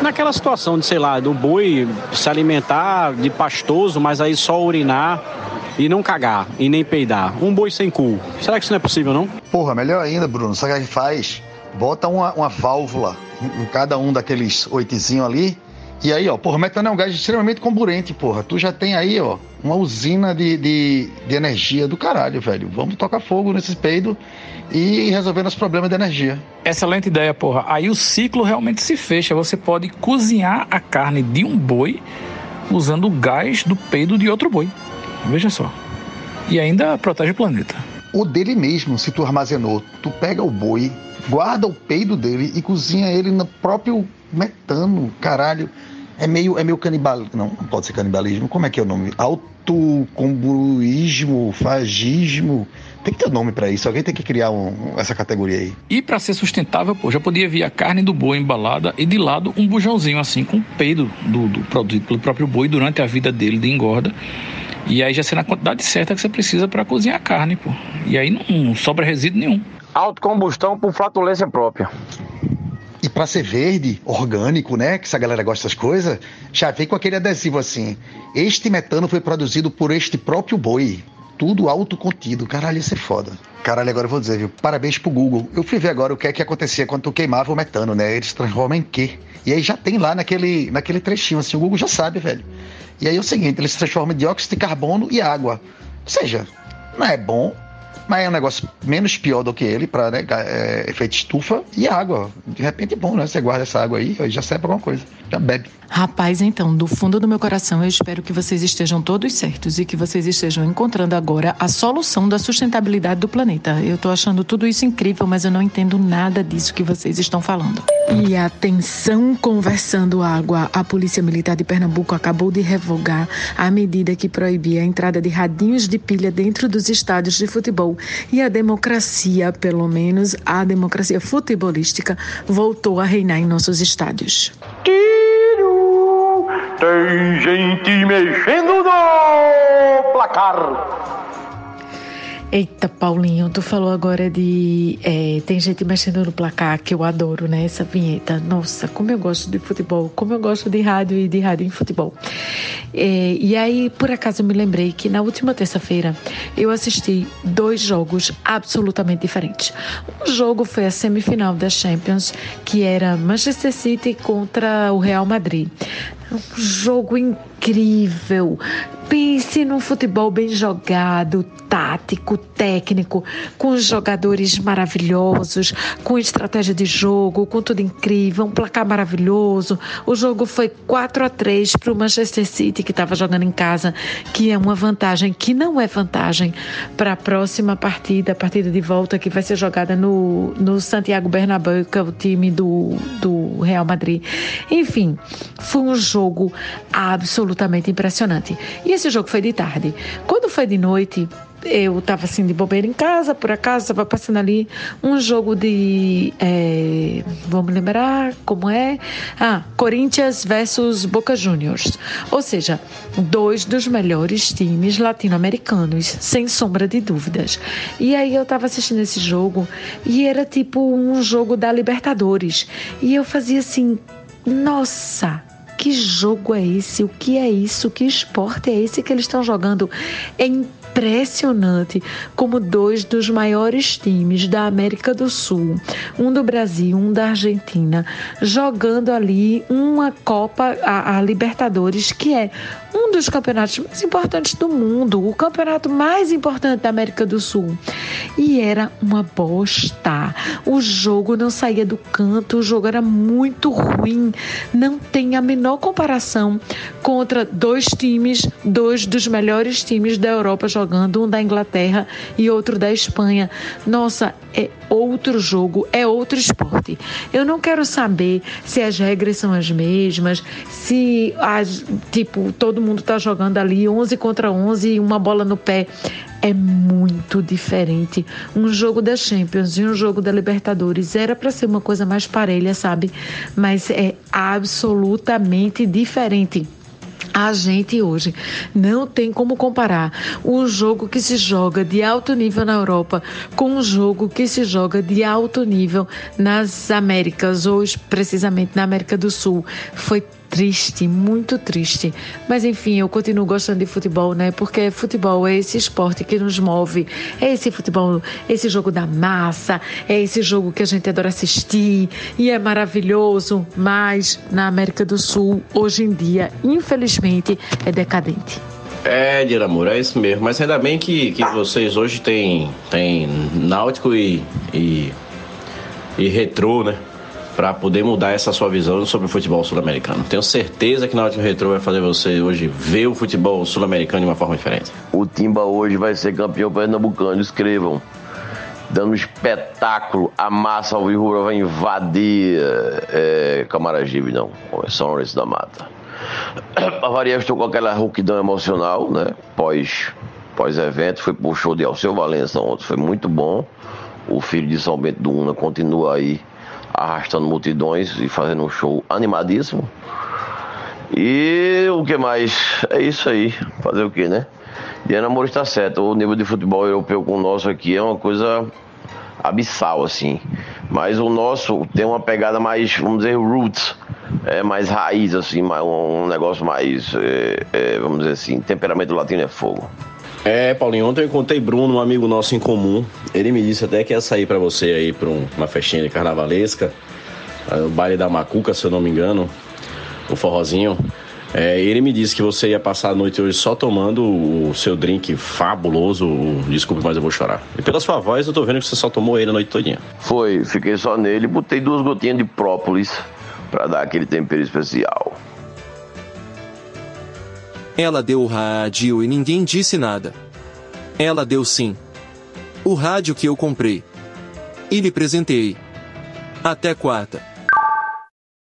Naquela situação de, sei lá, do boi se alimentar de pastoso, mas aí só urinar e não cagar e nem peidar. Um boi sem cu. Será que isso não é possível, não? Porra, melhor ainda, Bruno. Sabe o que a gente faz? Bota uma, uma válvula em cada um daqueles oitizinhos ali e aí, ó, porra, metano é um gás extremamente comburente, porra. Tu já tem aí, ó, uma usina de, de, de energia do caralho, velho. Vamos tocar fogo nesses peidos e resolver os problemas de energia. Excelente ideia, porra. Aí o ciclo realmente se fecha. Você pode cozinhar a carne de um boi usando o gás do peido de outro boi. Veja só. E ainda protege o planeta. O dele mesmo, se tu armazenou, tu pega o boi, guarda o peido dele e cozinha ele no próprio metano, caralho. É meio, é meio canibalismo. Não, não pode ser canibalismo. Como é que é o nome? Autocombuísmo, fagismo. Tem que ter um nome para isso. Alguém tem que criar um, essa categoria aí. E para ser sustentável, pô, já podia vir a carne do boi embalada e de lado um bujãozinho assim com peido do, do produzido pelo próprio boi durante a vida dele de engorda. E aí já sendo a quantidade certa que você precisa para cozinhar a carne, pô. E aí não, não sobra resíduo nenhum. Autocombustão por flatulência própria. Para ser verde, orgânico, né? Que essa galera gosta dessas coisas, já vem com aquele adesivo assim. Este metano foi produzido por este próprio boi. tudo autocontido. Caralho, isso é foda. Caralho, agora eu vou dizer, viu? Parabéns pro Google. Eu fui ver agora o que é que acontecia quando tu queimava o metano, né? Eles transformam em quê? E aí já tem lá naquele, naquele trechinho, assim, o Google já sabe, velho. E aí é o seguinte, eles transformam em dióxido de carbono e água. Ou seja, não é bom, mas é um negócio menos pior do que ele para né, é, efeito estufa e água. De repente é bom, né? Você guarda essa água aí, já serve pra alguma coisa, já bebe. Rapaz, então, do fundo do meu coração, eu espero que vocês estejam todos certos e que vocês estejam encontrando agora a solução da sustentabilidade do planeta. Eu tô achando tudo isso incrível, mas eu não entendo nada disso que vocês estão falando. E atenção, conversando água, a Polícia Militar de Pernambuco acabou de revogar a medida que proibia a entrada de radinhos de pilha dentro dos estádios de futebol. E a democracia, pelo menos a democracia futebolística, voltou a reinar em nossos estádios. Tem gente mexendo no placar. Eita, Paulinho, tu falou agora de. é, tem gente mexendo no placar, que eu adoro, né? Essa vinheta. Nossa, como eu gosto de futebol, como eu gosto de rádio e de rádio em futebol. É, e aí, por acaso, eu me lembrei que na última terça-feira eu assisti dois jogos absolutamente diferentes. Um jogo foi a semifinal da Champions, que era Manchester City contra o Real Madrid. Um jogo incrível. Pense num futebol bem jogado, tático, técnico, com jogadores maravilhosos, com estratégia de jogo, com tudo incrível, um placar maravilhoso. O jogo foi 4 a 3 para o Manchester City, que estava jogando em casa, que é uma vantagem que não é vantagem para a próxima partida, a partida de volta que vai ser jogada no, no Santiago Bernabéu, que é o time do, do Real Madrid. Enfim, foi um jogo absolutamente impressionante. E esse jogo foi de tarde. Quando foi de noite, eu estava assim de bobeira em casa, por acaso estava passando ali um jogo de. É, vamos lembrar como é? Ah, Corinthians versus Boca Juniors. Ou seja, dois dos melhores times latino-americanos, sem sombra de dúvidas. E aí eu estava assistindo esse jogo e era tipo um jogo da Libertadores. E eu fazia assim, nossa! Que jogo é esse? O que é isso? Que esporte é esse que eles estão jogando? É impressionante como dois dos maiores times da América do Sul, um do Brasil, um da Argentina, jogando ali uma Copa, a, a Libertadores, que é um dos campeonatos mais importantes do mundo, o campeonato mais importante da América do Sul. E era uma bosta. O jogo não saía do canto, o jogo era muito ruim. Não tem a menor comparação contra dois times, dois dos melhores times da Europa jogando, um da Inglaterra e outro da Espanha. Nossa, é outro jogo, é outro esporte. Eu não quero saber se as regras são as mesmas, se as, tipo, todo mundo tá jogando ali 11 contra 11 e uma bola no pé. É muito diferente. Um jogo da Champions e um jogo da Libertadores era para ser uma coisa mais parelha, sabe? Mas é absolutamente diferente. A gente hoje não tem como comparar um jogo que se joga de alto nível na Europa com um jogo que se joga de alto nível nas Américas, ou precisamente na América do Sul. Foi triste, muito triste. Mas enfim, eu continuo gostando de futebol, né? Porque futebol é esse esporte que nos move, é esse futebol, esse jogo da massa, é esse jogo que a gente adora assistir e é maravilhoso. Mas na América do Sul, hoje em dia, infelizmente, é decadente. É, Diramur, é isso mesmo. Mas ainda bem que, que vocês hoje têm, têm Náutico e, e, e Retrô, né? Para poder mudar essa sua visão sobre o futebol sul-americano. Tenho certeza que Náutico e Retrô vai fazer você hoje ver o futebol sul-americano de uma forma diferente. O Timba hoje vai ser campeão pernambucano, escrevam. Dando espetáculo, a massa vivo vai invadir é, Camaragibe, não. São Lourenço da Mata. A variar, estou com aquela rouquidão emocional, né? Pós, pós-evento, foi pro show de Alceu Valença ontem, foi muito bom. O filho de São Bento do Una continua aí arrastando multidões e fazendo um show animadíssimo. E o que mais? É isso aí. Fazer o que, né? Diana Moura está certo. O nível de futebol europeu com o nosso aqui é uma coisa abissal, assim. Mas o nosso tem uma pegada mais, vamos dizer, roots. É mais raiz, assim, um negócio mais, é, é, vamos dizer assim, temperamento latino é fogo. É, Paulinho, ontem eu encontrei Bruno, um amigo nosso em comum. Ele me disse até que ia sair para você aí pra um, uma festinha de carnavalesca, o baile da Macuca, se eu não me engano, o forrozinho. É, ele me disse que você ia passar a noite hoje só tomando o seu drink fabuloso. Desculpe, mas eu vou chorar. E pela sua voz, eu tô vendo que você só tomou ele a noite todinha. Foi, fiquei só nele botei duas gotinhas de própolis pra dar aquele tempero especial. Ela deu o rádio e ninguém disse nada. Ela deu sim. O rádio que eu comprei. E lhe presentei. Até quarta.